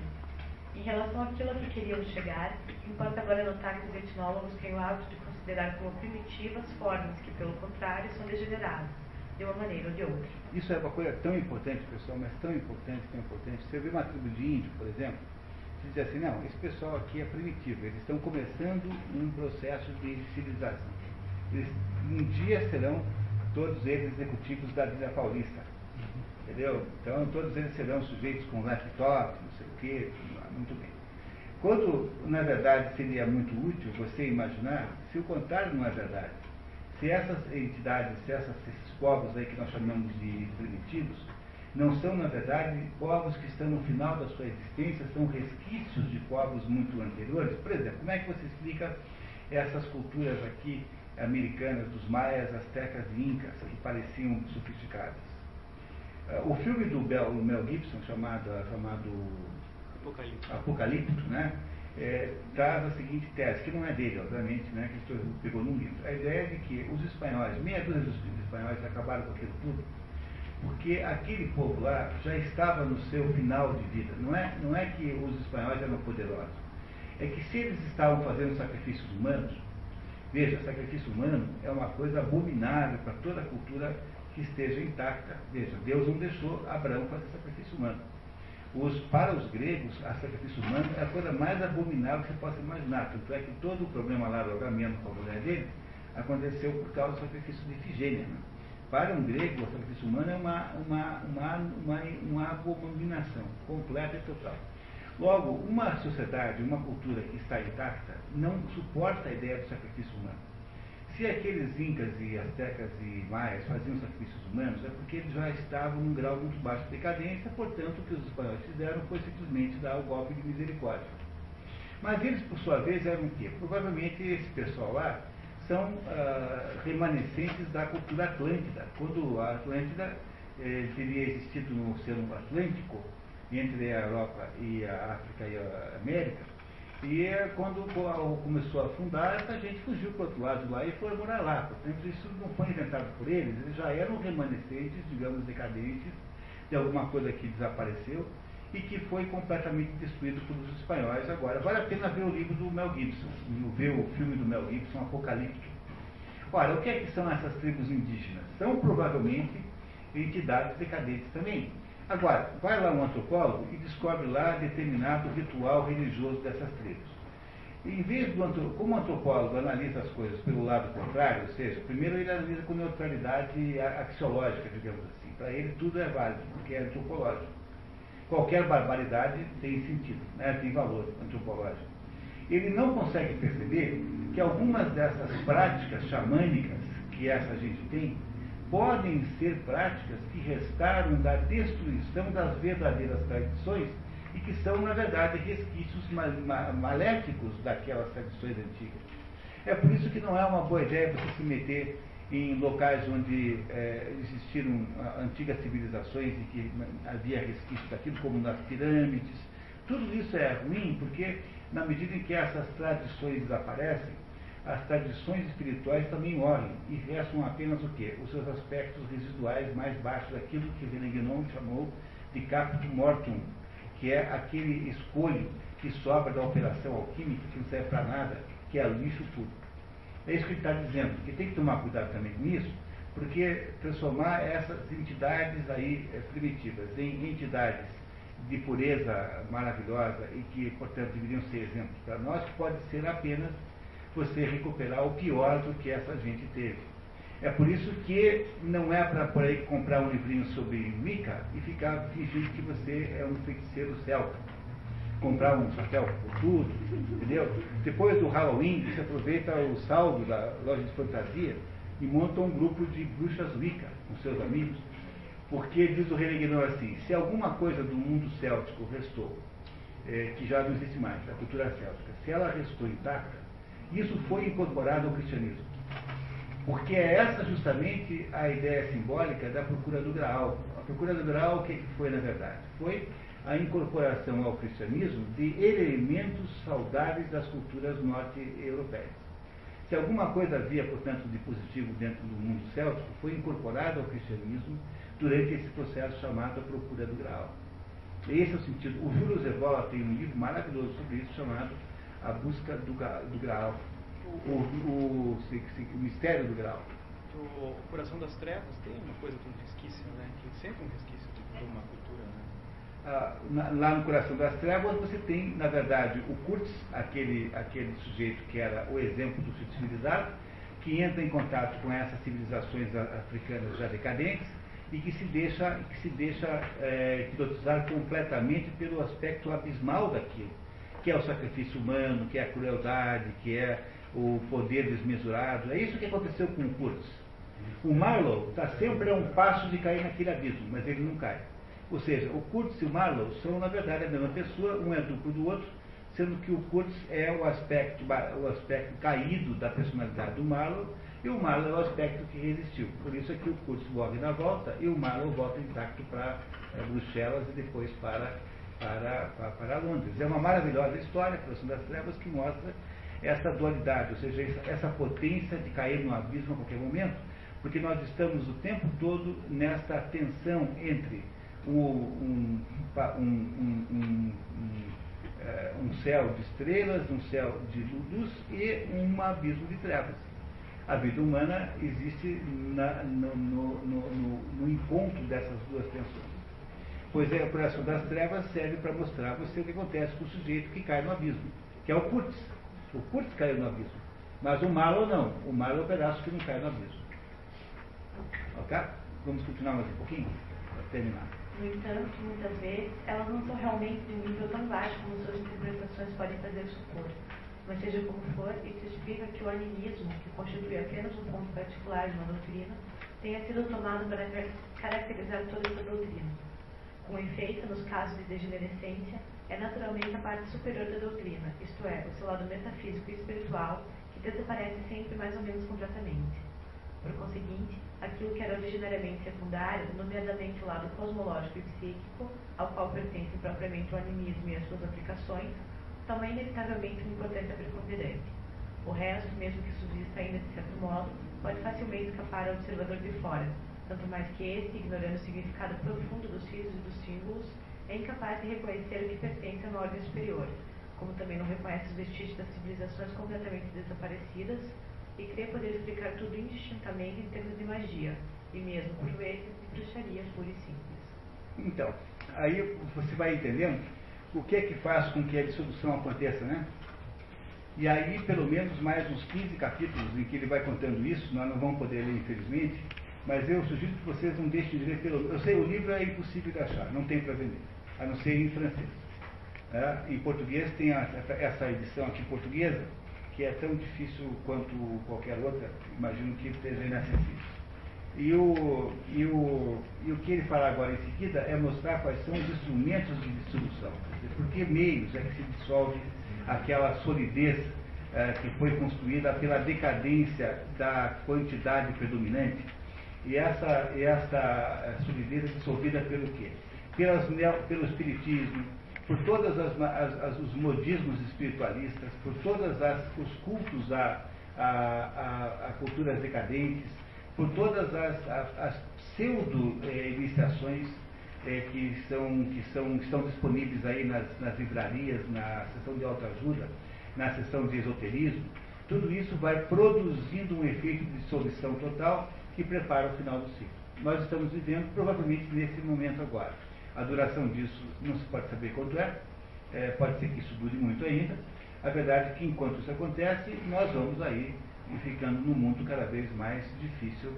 Em relação àquilo a que queríamos chegar, importa agora notar que os etnólogos têm o hábito de considerar como primitivas formas que, pelo contrário, são degeneradas, de uma maneira ou de outra. Isso é uma coisa tão importante, pessoal, mas tão importante, tão importante. Você vê uma tribo de índio, por exemplo, você diz assim, não, esse pessoal aqui é primitivo, eles estão começando um processo de civilização. Eles, um dia serão todos eles executivos da vida paulista. Entendeu? Então todos eles serão sujeitos com laptop, não sei o quê, muito bem. Quando, na verdade, seria muito útil você imaginar se o contrário não é verdade. Se essas entidades, se essas, esses povos aí que nós chamamos de primitivos, não são, na verdade, povos que estão no final da sua existência, são resquícios de povos muito anteriores. Por exemplo, como é que você explica essas culturas aqui americanas dos maias, astecas e incas, que pareciam sofisticadas? Uh, o filme do Mel Gibson, chamado, chamado Apocalipto, Apocalipto né? É, traz a seguinte tese, que não é dele, obviamente, né, que ele pegou num livro. A ideia é de que os espanhóis, meia dúzia dos espanhóis acabaram com aquilo tudo, porque aquele povo lá já estava no seu final de vida. Não é, não é que os espanhóis eram poderosos, é que se eles estavam fazendo sacrifícios humanos, veja, sacrifício humano é uma coisa abominável para toda a cultura que esteja intacta. Veja, Deus não deixou Abraão fazer sacrifício humano. Os, para os gregos, a sacrifício humano é a coisa mais abominável que você possa imaginar. Tanto é que todo o problema lá do Agamemnon com a mulher dele aconteceu por causa do sacrifício de Ifigênia. Né? Para um grego, o sacrifício humano é uma, uma, uma, uma, uma abominação completa e total. Logo, uma sociedade, uma cultura que está intacta, não suporta a ideia do sacrifício humano. Se aqueles incas e astecas e maias faziam sacrifícios humanos, é porque eles já estavam num grau muito baixo de decadência, portanto, o que os espanhóis fizeram foi simplesmente dar o golpe de misericórdia. Mas eles, por sua vez, eram o quê? Provavelmente esse pessoal lá são ah, remanescentes da cultura atlântida. Quando a Atlântida eh, teria existido no Oceano Atlântico, entre a Europa e a África e a América, e é quando começou a afundar, a gente fugiu para o outro lado lá e foi morar lá. Portanto, isso não foi inventado por eles, eles já eram remanescentes, digamos, decadentes, de alguma coisa que desapareceu e que foi completamente destruído pelos espanhóis agora. Vale a pena ver o livro do Mel Gibson, ver o filme do Mel Gibson, Apocalipto. Ora, o que é que são essas tribos indígenas? São provavelmente entidades decadentes também. Agora, vai lá um antropólogo e descobre lá determinado ritual religioso dessas tribos. Em vez do como o antropólogo analisa as coisas pelo lado contrário, ou seja, primeiro ele analisa com neutralidade axiológica, digamos assim. Para ele tudo é válido, porque é antropológico. Qualquer barbaridade tem sentido, né? tem valor antropológico. Ele não consegue perceber que algumas dessas práticas xamânicas que essa gente tem podem ser práticas que restaram da destruição das verdadeiras tradições e que são, na verdade, resquícios maléficos daquelas tradições antigas. É por isso que não é uma boa ideia você se meter em locais onde é, existiram antigas civilizações e que havia resquícios daquilo, como nas pirâmides. Tudo isso é ruim porque, na medida em que essas tradições desaparecem, as tradições espirituais também morrem e restam apenas o quê? Os seus aspectos residuais mais baixos, aquilo que Renan chamou de caput mortum, que é aquele escolho que sobra da operação alquímica, que não serve para nada, que é lixo puro. É isso que ele está dizendo, que tem que tomar cuidado também com isso, porque transformar essas entidades aí eh, primitivas em entidades de pureza maravilhosa e que, portanto, deveriam ser exemplos para nós, pode ser apenas você recuperar o pior do que essa gente teve. É por isso que não é para por aí comprar um livrinho sobre Wicca e ficar fingindo que você é um feiticeiro celta. Comprar um chapéu tudo, entendeu? Depois do Halloween, você aproveita o saldo da loja de fantasia e monta um grupo de bruxas Wicca com seus amigos. Porque diz o Reneguinão assim, se alguma coisa do mundo céltico restou, é, que já não existe mais, da cultura céltica, se ela restou intacta, isso foi incorporado ao cristianismo. Porque é essa justamente a ideia simbólica da procura do Graal. A procura do Graal, o que foi na verdade? Foi a incorporação ao cristianismo de elementos saudáveis das culturas norte-europeias. Se alguma coisa havia, portanto, de positivo dentro do mundo céltico, foi incorporado ao cristianismo durante esse processo chamado a procura do Graal. Esse é o sentido. O Júlio Zevola tem um livro maravilhoso sobre isso chamado a busca do, do grau, o, o, o, mistério do grau. O coração das trevas tem uma coisa com resquício, né? Que sempre um resquício de uma cultura, né? Ah, na, lá no coração das trevas você tem, na verdade, o Kurtz, aquele, aquele sujeito que era o exemplo do civilizado, que entra em contato com essas civilizações africanas já decadentes e que se deixa, que se deixa é, hipnotizar completamente pelo aspecto abismal daquilo que é o sacrifício humano, que é a crueldade, que é o poder desmesurado. É isso que aconteceu com o Kurtz. O Marlowe está sempre a um passo de cair naquele abismo, mas ele não cai. Ou seja, o Kurtz e o Marlowe são, na verdade, a mesma pessoa, um é duplo do outro, sendo que o Kurtz é o aspecto, o aspecto caído da personalidade do Marlowe e o Marlowe é o aspecto que resistiu. Por isso é que o Kurtz morre na volta e o Marlowe volta intacto para é, Bruxelas e depois para para, para, para Londres. É uma maravilhosa história, Coração das Trevas, que mostra essa dualidade, ou seja, essa potência de cair no abismo a qualquer momento, porque nós estamos o tempo todo nesta tensão entre um, um, um, eh, um, céu de estrelas, um céu de luz e um abismo de trevas. A vida humana existe na, no, no, no, no encontro dessas duas tensões. Pois é, o coração das trevas serve para mostrar a você o que acontece com o sujeito que cai no abismo, que é o Kurtz. O Kurtz caiu no abismo. Mas o malo não. O malo é o pedaço que não cai no abismo. Ok? Vamos continuar mais um pouquinho? Para terminar. No entanto, muitas vezes, elas não são realmente de um nível tão baixo como suas interpretações podem fazer supor. Mas seja como for, isso explica que o animismo, que constitui apenas um ponto particular de uma doutrina, tenha sido tomado para car- caracterizar toda essa doutrina. Com efeito, nos casos de degenerescência, é naturalmente a parte superior da doutrina, isto é, o seu lado metafísico e espiritual, que desaparece sempre mais ou menos completamente. Por conseguinte, aquilo que era originariamente secundário, nomeadamente o lado cosmológico e psíquico, ao qual pertencem propriamente o animismo e as suas aplicações, toma inevitavelmente uma importância preponderante. O resto, mesmo que subsista ainda de certo modo, pode facilmente escapar ao observador de fora, tanto mais que este, ignorando o significado profundo dos risos e dos símbolos, é incapaz de reconhecer o que pertence a ordem superior, como também não reconhece os vestígios das civilizações completamente desaparecidas e crê poder explicar tudo indistintamente em termos de magia, e mesmo, por vezes, de bruxaria pura e simples. Então, aí você vai entendendo o que é que faz com que a dissolução aconteça, né? E aí, pelo menos mais uns 15 capítulos em que ele vai contando isso, nós não vamos poder ler, infelizmente, mas eu sugiro que vocês não deixem de ler pelo Eu sei, o livro é impossível de achar, não tem para vender, a não ser em francês. É, em português tem a- essa edição aqui portuguesa, que é tão difícil quanto qualquer outra, imagino que esteja inacessível. E o, e, o, e o que ele fará agora em seguida é mostrar quais são os instrumentos de dissolução. Por que meios é que se dissolve aquela solidez eh, que foi construída pela decadência da quantidade predominante? E essa, e essa eh, solidez é dissolvida pelo quê? Pelas, pelo espiritismo, por todos os modismos espiritualistas, por todos os cultos a, a, a- a culturas decadentes, por todas as, as, as pseudo-iniciações eh, que, são, que, são, que estão disponíveis aí nas, nas livrarias, na seção de autoajuda, na seção de esoterismo, tudo isso vai produzindo um efeito de dissolução total que prepara o final do ciclo. Nós estamos vivendo provavelmente nesse momento agora. A duração disso não se pode saber quanto é, eh, pode ser que isso dure muito ainda. A verdade é que enquanto isso acontece, nós vamos aí ficando num mundo cada vez mais difícil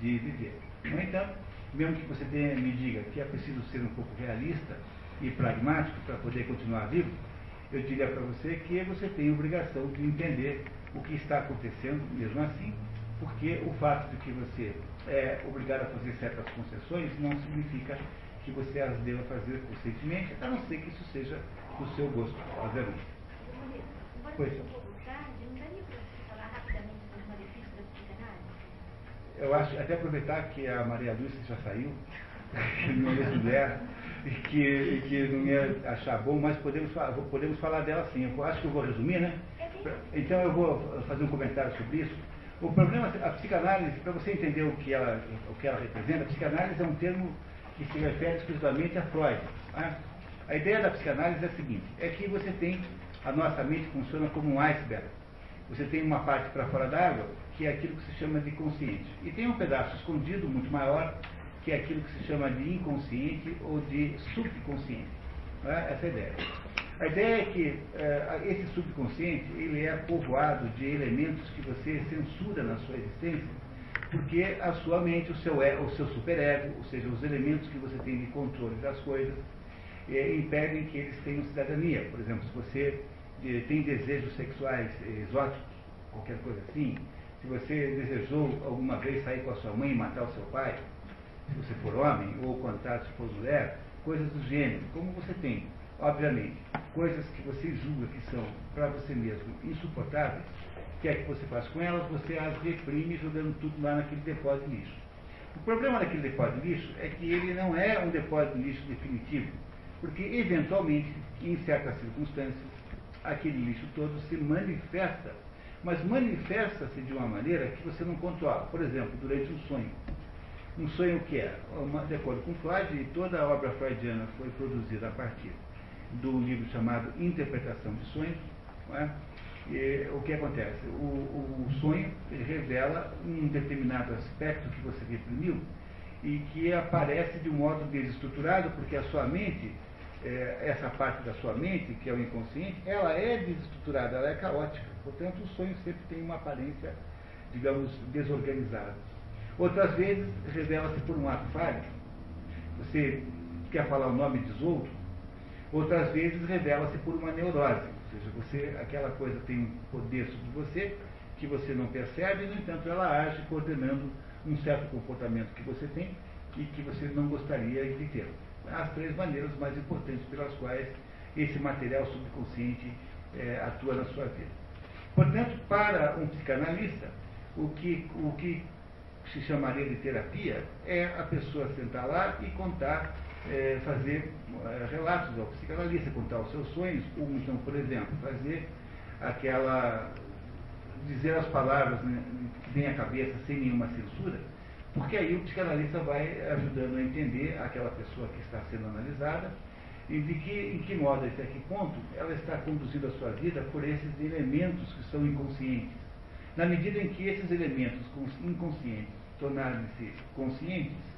de viver. No entanto, mesmo que você tenha, me diga que é preciso ser um pouco realista e pragmático para poder continuar vivo, eu diria para você que você tem a obrigação de entender o que está acontecendo mesmo assim, porque o fato de que você é obrigado a fazer certas concessões não significa que você as deva fazer conscientemente, a não ser que isso seja do seu gosto, obviamente. Pois. psicanálise? Eu acho, até aproveitar que a Maria Lúcia já saiu, que não é mulher, e que, que não ia achar bom, mas podemos, podemos falar dela sim. Eu acho que eu vou resumir, né? Então eu vou fazer um comentário sobre isso. O problema, a psicanálise, para você entender o que, ela, o que ela representa, a psicanálise é um termo que se refere exclusivamente a Freud. né? A ideia da psicanálise é a seguinte, é que você tem, a nossa mente funciona como um iceberg. Você tem uma parte para fora d'água, que é aquilo que se chama de consciente. E tem um pedaço escondido, muito maior, que é aquilo que se chama de inconsciente ou de subconsciente. Não é? Essa é a ideia. A ideia é que eh, esse subconsciente ele é povoado de elementos que você censura na sua existência, porque a sua mente, o seu, o seu superego, ou seja, os elementos que você tem de controle das coisas, eh, impedem que eles tenham cidadania. Por exemplo, se você tem desejos sexuais exóticos, qualquer coisa assim, se você desejou alguma vez sair com a sua mãe e matar o seu pai, se você for homem, ou ao contrário, se for mulher, coisas do gênero, como você tem, obviamente, coisas que você julga que são para você mesmo insuportáveis, que é que você faz com elas? Você as reprime jogando tudo lá naquele depósito de lixo. O problema daquele depósito de lixo é que ele não é um depósito de lixo definitivo, porque eventualmente, em certas circunstâncias, aquele lixo todo se manifesta, mas manifesta-se de uma maneira que você não controla. Por exemplo, durante um sonho. Um sonho que é, de acordo com Freud, toda a obra freudiana foi produzida a partir do livro chamado Interpretação de Sonhos. é? E, o que acontece? O, o sonho revela um determinado aspecto que você reprimiu e que aparece de um modo desestruturado, porque a sua mente, eh, essa parte da sua mente, que é o inconsciente, ela é desestruturada, ela é caótica. Portanto, o sonho sempre tem uma aparência, digamos, desorganizada. Outras vezes, revela-se por um ato falho. Você quer falar o nome de outro. Outras vezes, revela-se por uma neurose. seja, você, aquela coisa tem um poder sobre você que você não percebe, no entanto, ela age coordenando um certo comportamento que você tem e que você não gostaria de ter. As três maneiras mais importantes pelas quais esse material subconsciente é, atua na sua vida. Portanto, para um psicanalista, o que, o que se chamaria de terapia é a pessoa sentar lá e contar, é, fazer é, relatos ao psicanalista, contar os seus sonhos, ou então, por exemplo, fazer aquela. dizer as palavras né, que vem à cabeça sem nenhuma censura, porque aí o psicanalista vai ajudando a entender aquela pessoa que está sendo analisada e de que, em que modo, até que ponto, ela está conduzindo a sua vida por esses elementos que são inconscientes. Na medida em que esses elementos inconscientes tornarem-se conscientes,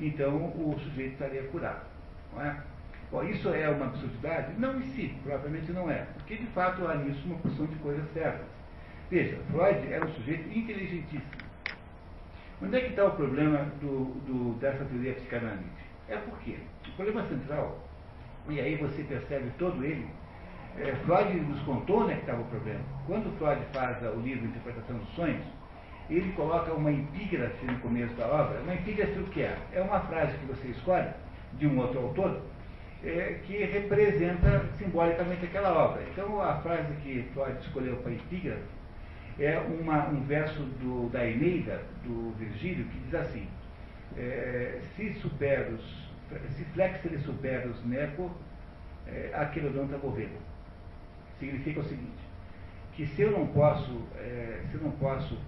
então o sujeito estaria curado. Não é? Bom, isso é uma absurdidade? Não em si, propriamente não é, porque de fato há nisso uma porção de coisas certas. Veja, Freud era um sujeito inteligentíssimo. Onde é que está o problema do, do, dessa teoria psicanalítica? É porque o problema central e aí você percebe todo ele. É, Freud nos contou onde é que estava o problema. Quando Freud faz o livro Interpretação dos Sonhos, ele coloca uma epígrafe no começo da obra. Uma epígrafe o que é? É uma frase que você escolhe de um outro autor é, que representa simbolicamente aquela obra. Então a frase que Freud escolheu para epígrafe é uma, um verso do, da Eneida, do Virgílio, que diz assim, é, se superos se flexere superos neco é, aquilodonta movebo. Significa o seguinte, que se eu não posso, é, se eu não posso, é,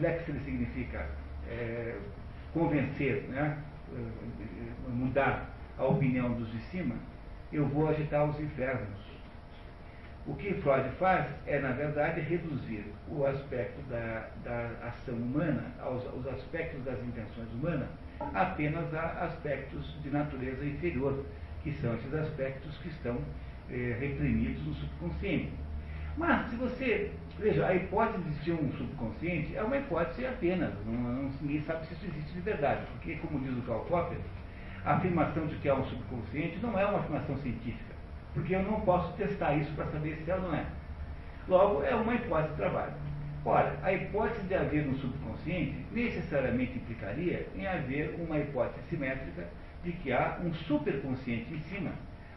flexere significa é, convencer, né, mudar a opinião dos de cima, eu vou agitar os infernos. O que Freud faz é, na verdade, reduzir o aspecto da, da ação humana, aos, os aspectos das intenções humanas, apenas a aspectos de natureza inferior, que são esses aspectos que estão eh, reprimidos no subconsciente. Mas, se você. Veja, a hipótese de ser um subconsciente é uma hipótese apenas, não, não, ninguém sabe se isso existe de verdade, porque, como diz o Karl Popper, a afirmação de que há um subconsciente não é uma afirmação científica, porque eu não posso testar isso para saber se é ou não é. Logo, é uma hipótese de trabalho. Ora, a hipótese de haver um subconsciente necessariamente implicaria em haver uma hipótese simétrica de que há um superconsciente em cima,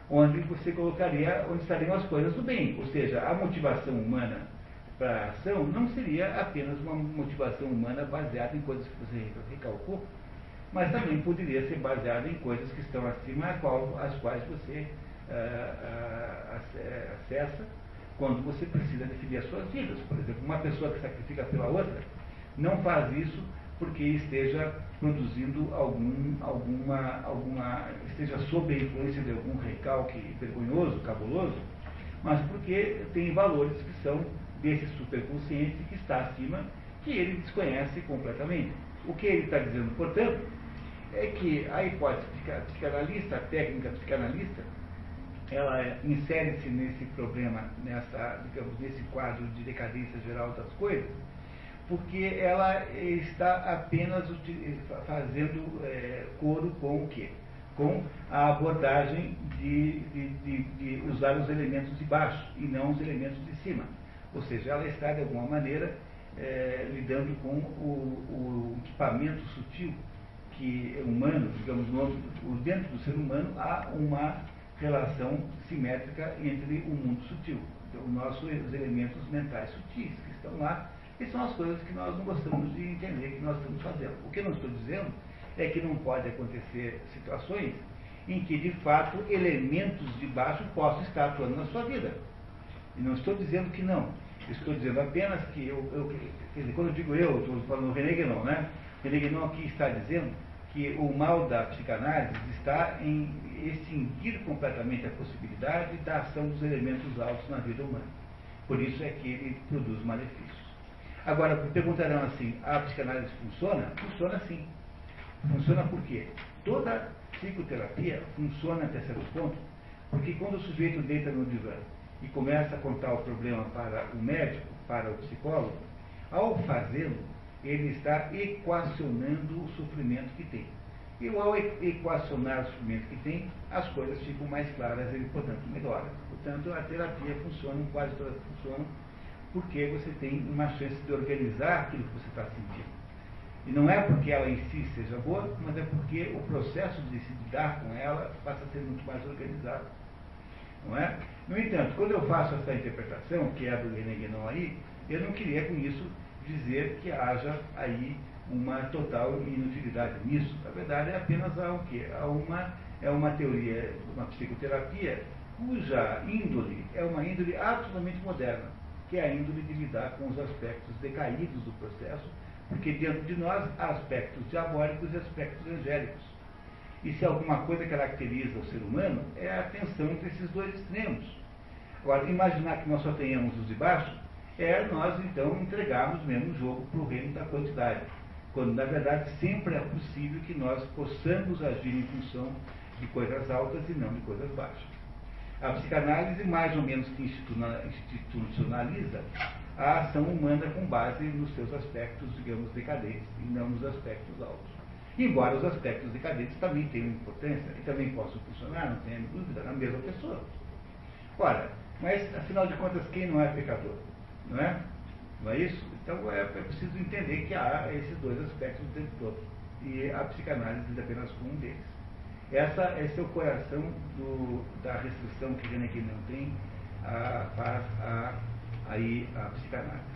onde você colocaria, onde estariam as coisas do bem. Ou seja, a motivação humana para a ação não seria apenas uma motivação humana baseada em coisas que você recalcou, mas também poderia ser baseada em coisas que estão acima as quais você uh, uh, acessa quando você precisa definir as suas vidas. Por exemplo, uma pessoa que sacrifica pela outra não faz isso porque esteja produzindo algum, alguma, alguma, esteja sob a influência de algum recalque vergonhoso, cabuloso, mas porque tem valores que são desse superconsciente que está acima, que ele desconhece completamente. O que ele está dizendo, portanto, é que a hipótese psicanalista, a técnica psicanalista, ela insere-se nesse problema, nessa, digamos, nesse quadro de decadência geral das coisas, porque ela está apenas fazendo é, coro com o quê? Com a abordagem de, de, de, de, usar os elementos de baixo e não os elementos de cima. Ou seja, ela está, de alguma maneira, é, lidando com o, o, equipamento sutil que é humano, digamos, no, dentro do ser humano há uma relação simétrica entre o mundo sutil, então, os nossos elementos mentais sutis que estão lá, e são as coisas que nós não gostamos de entender que nós estamos fazendo. O que eu não estou dizendo é que não pode acontecer situações em que, de fato, elementos de baixo possam estar atuando na sua vida. E não estou dizendo que não. Estou dizendo apenas que eu, eu dizer, quando eu digo eu, estou falando René Guénon, né? René Guénon aqui está dizendo que o mal da psicanálise está em extinguir completamente a possibilidade da ação dos elementos altos na vida humana. Por isso é que ele produz malefícios. Agora, perguntarão assim, a psicanálise funciona? Funciona sim. Funciona por quê? Toda psicoterapia funciona até certo ponto, porque quando o sujeito deita no divã e começa a contar o problema para o médico, para o psicólogo, ao fazê-lo, ele está equacionando o sofrimento que tem. E ao equacionar o sofrimento que tem, as coisas ficam mais claras e, portanto, melhoram. Portanto, a terapia funciona, quase todas funcionam, porque você tem uma chance de organizar aquilo que você está sentindo. E não é porque ela em si seja boa, mas é porque o processo de se lidar com ela passa a ser muito mais organizado. Não é? No entanto, quando eu faço essa interpretação, que é a do René Guénon aí, eu não queria com isso dizer que haja aí uma total inutilidade nisso. Na verdade, é apenas há o quê? Há uma, é uma teoria, uma psicoterapia, cuja índole é uma índole absolutamente moderna, que é a índole de lidar com os aspectos decaídos do processo, porque dentro de nós há aspectos diabólicos e aspectos angélicos. E se alguma coisa caracteriza o ser humano, é a tensão entre esses dois extremos. Agora, imaginar que nós só tenhamos os de baixo, é nós então entregarmos mesmo o jogo para o reino da quantidade. Quando na verdade sempre é possível que nós possamos agir em função de coisas altas e não de coisas baixas. A psicanálise mais ou menos que institucionaliza a ação humana com base nos seus aspectos, digamos, decadentes, e não nos aspectos altos. Embora os aspectos decadentes também tenham importância e também possam funcionar, não tenha dúvida, na mesma pessoa. Ora, mas afinal de contas, quem não é pecador? Não é? Não é isso? Então é, é preciso entender que há esses dois aspectos do tempo todo. E a psicanálise lida apenas com um deles. Essa, esse é o coração do, da restrição que René não tem, a, faz a, aí a psicanálise.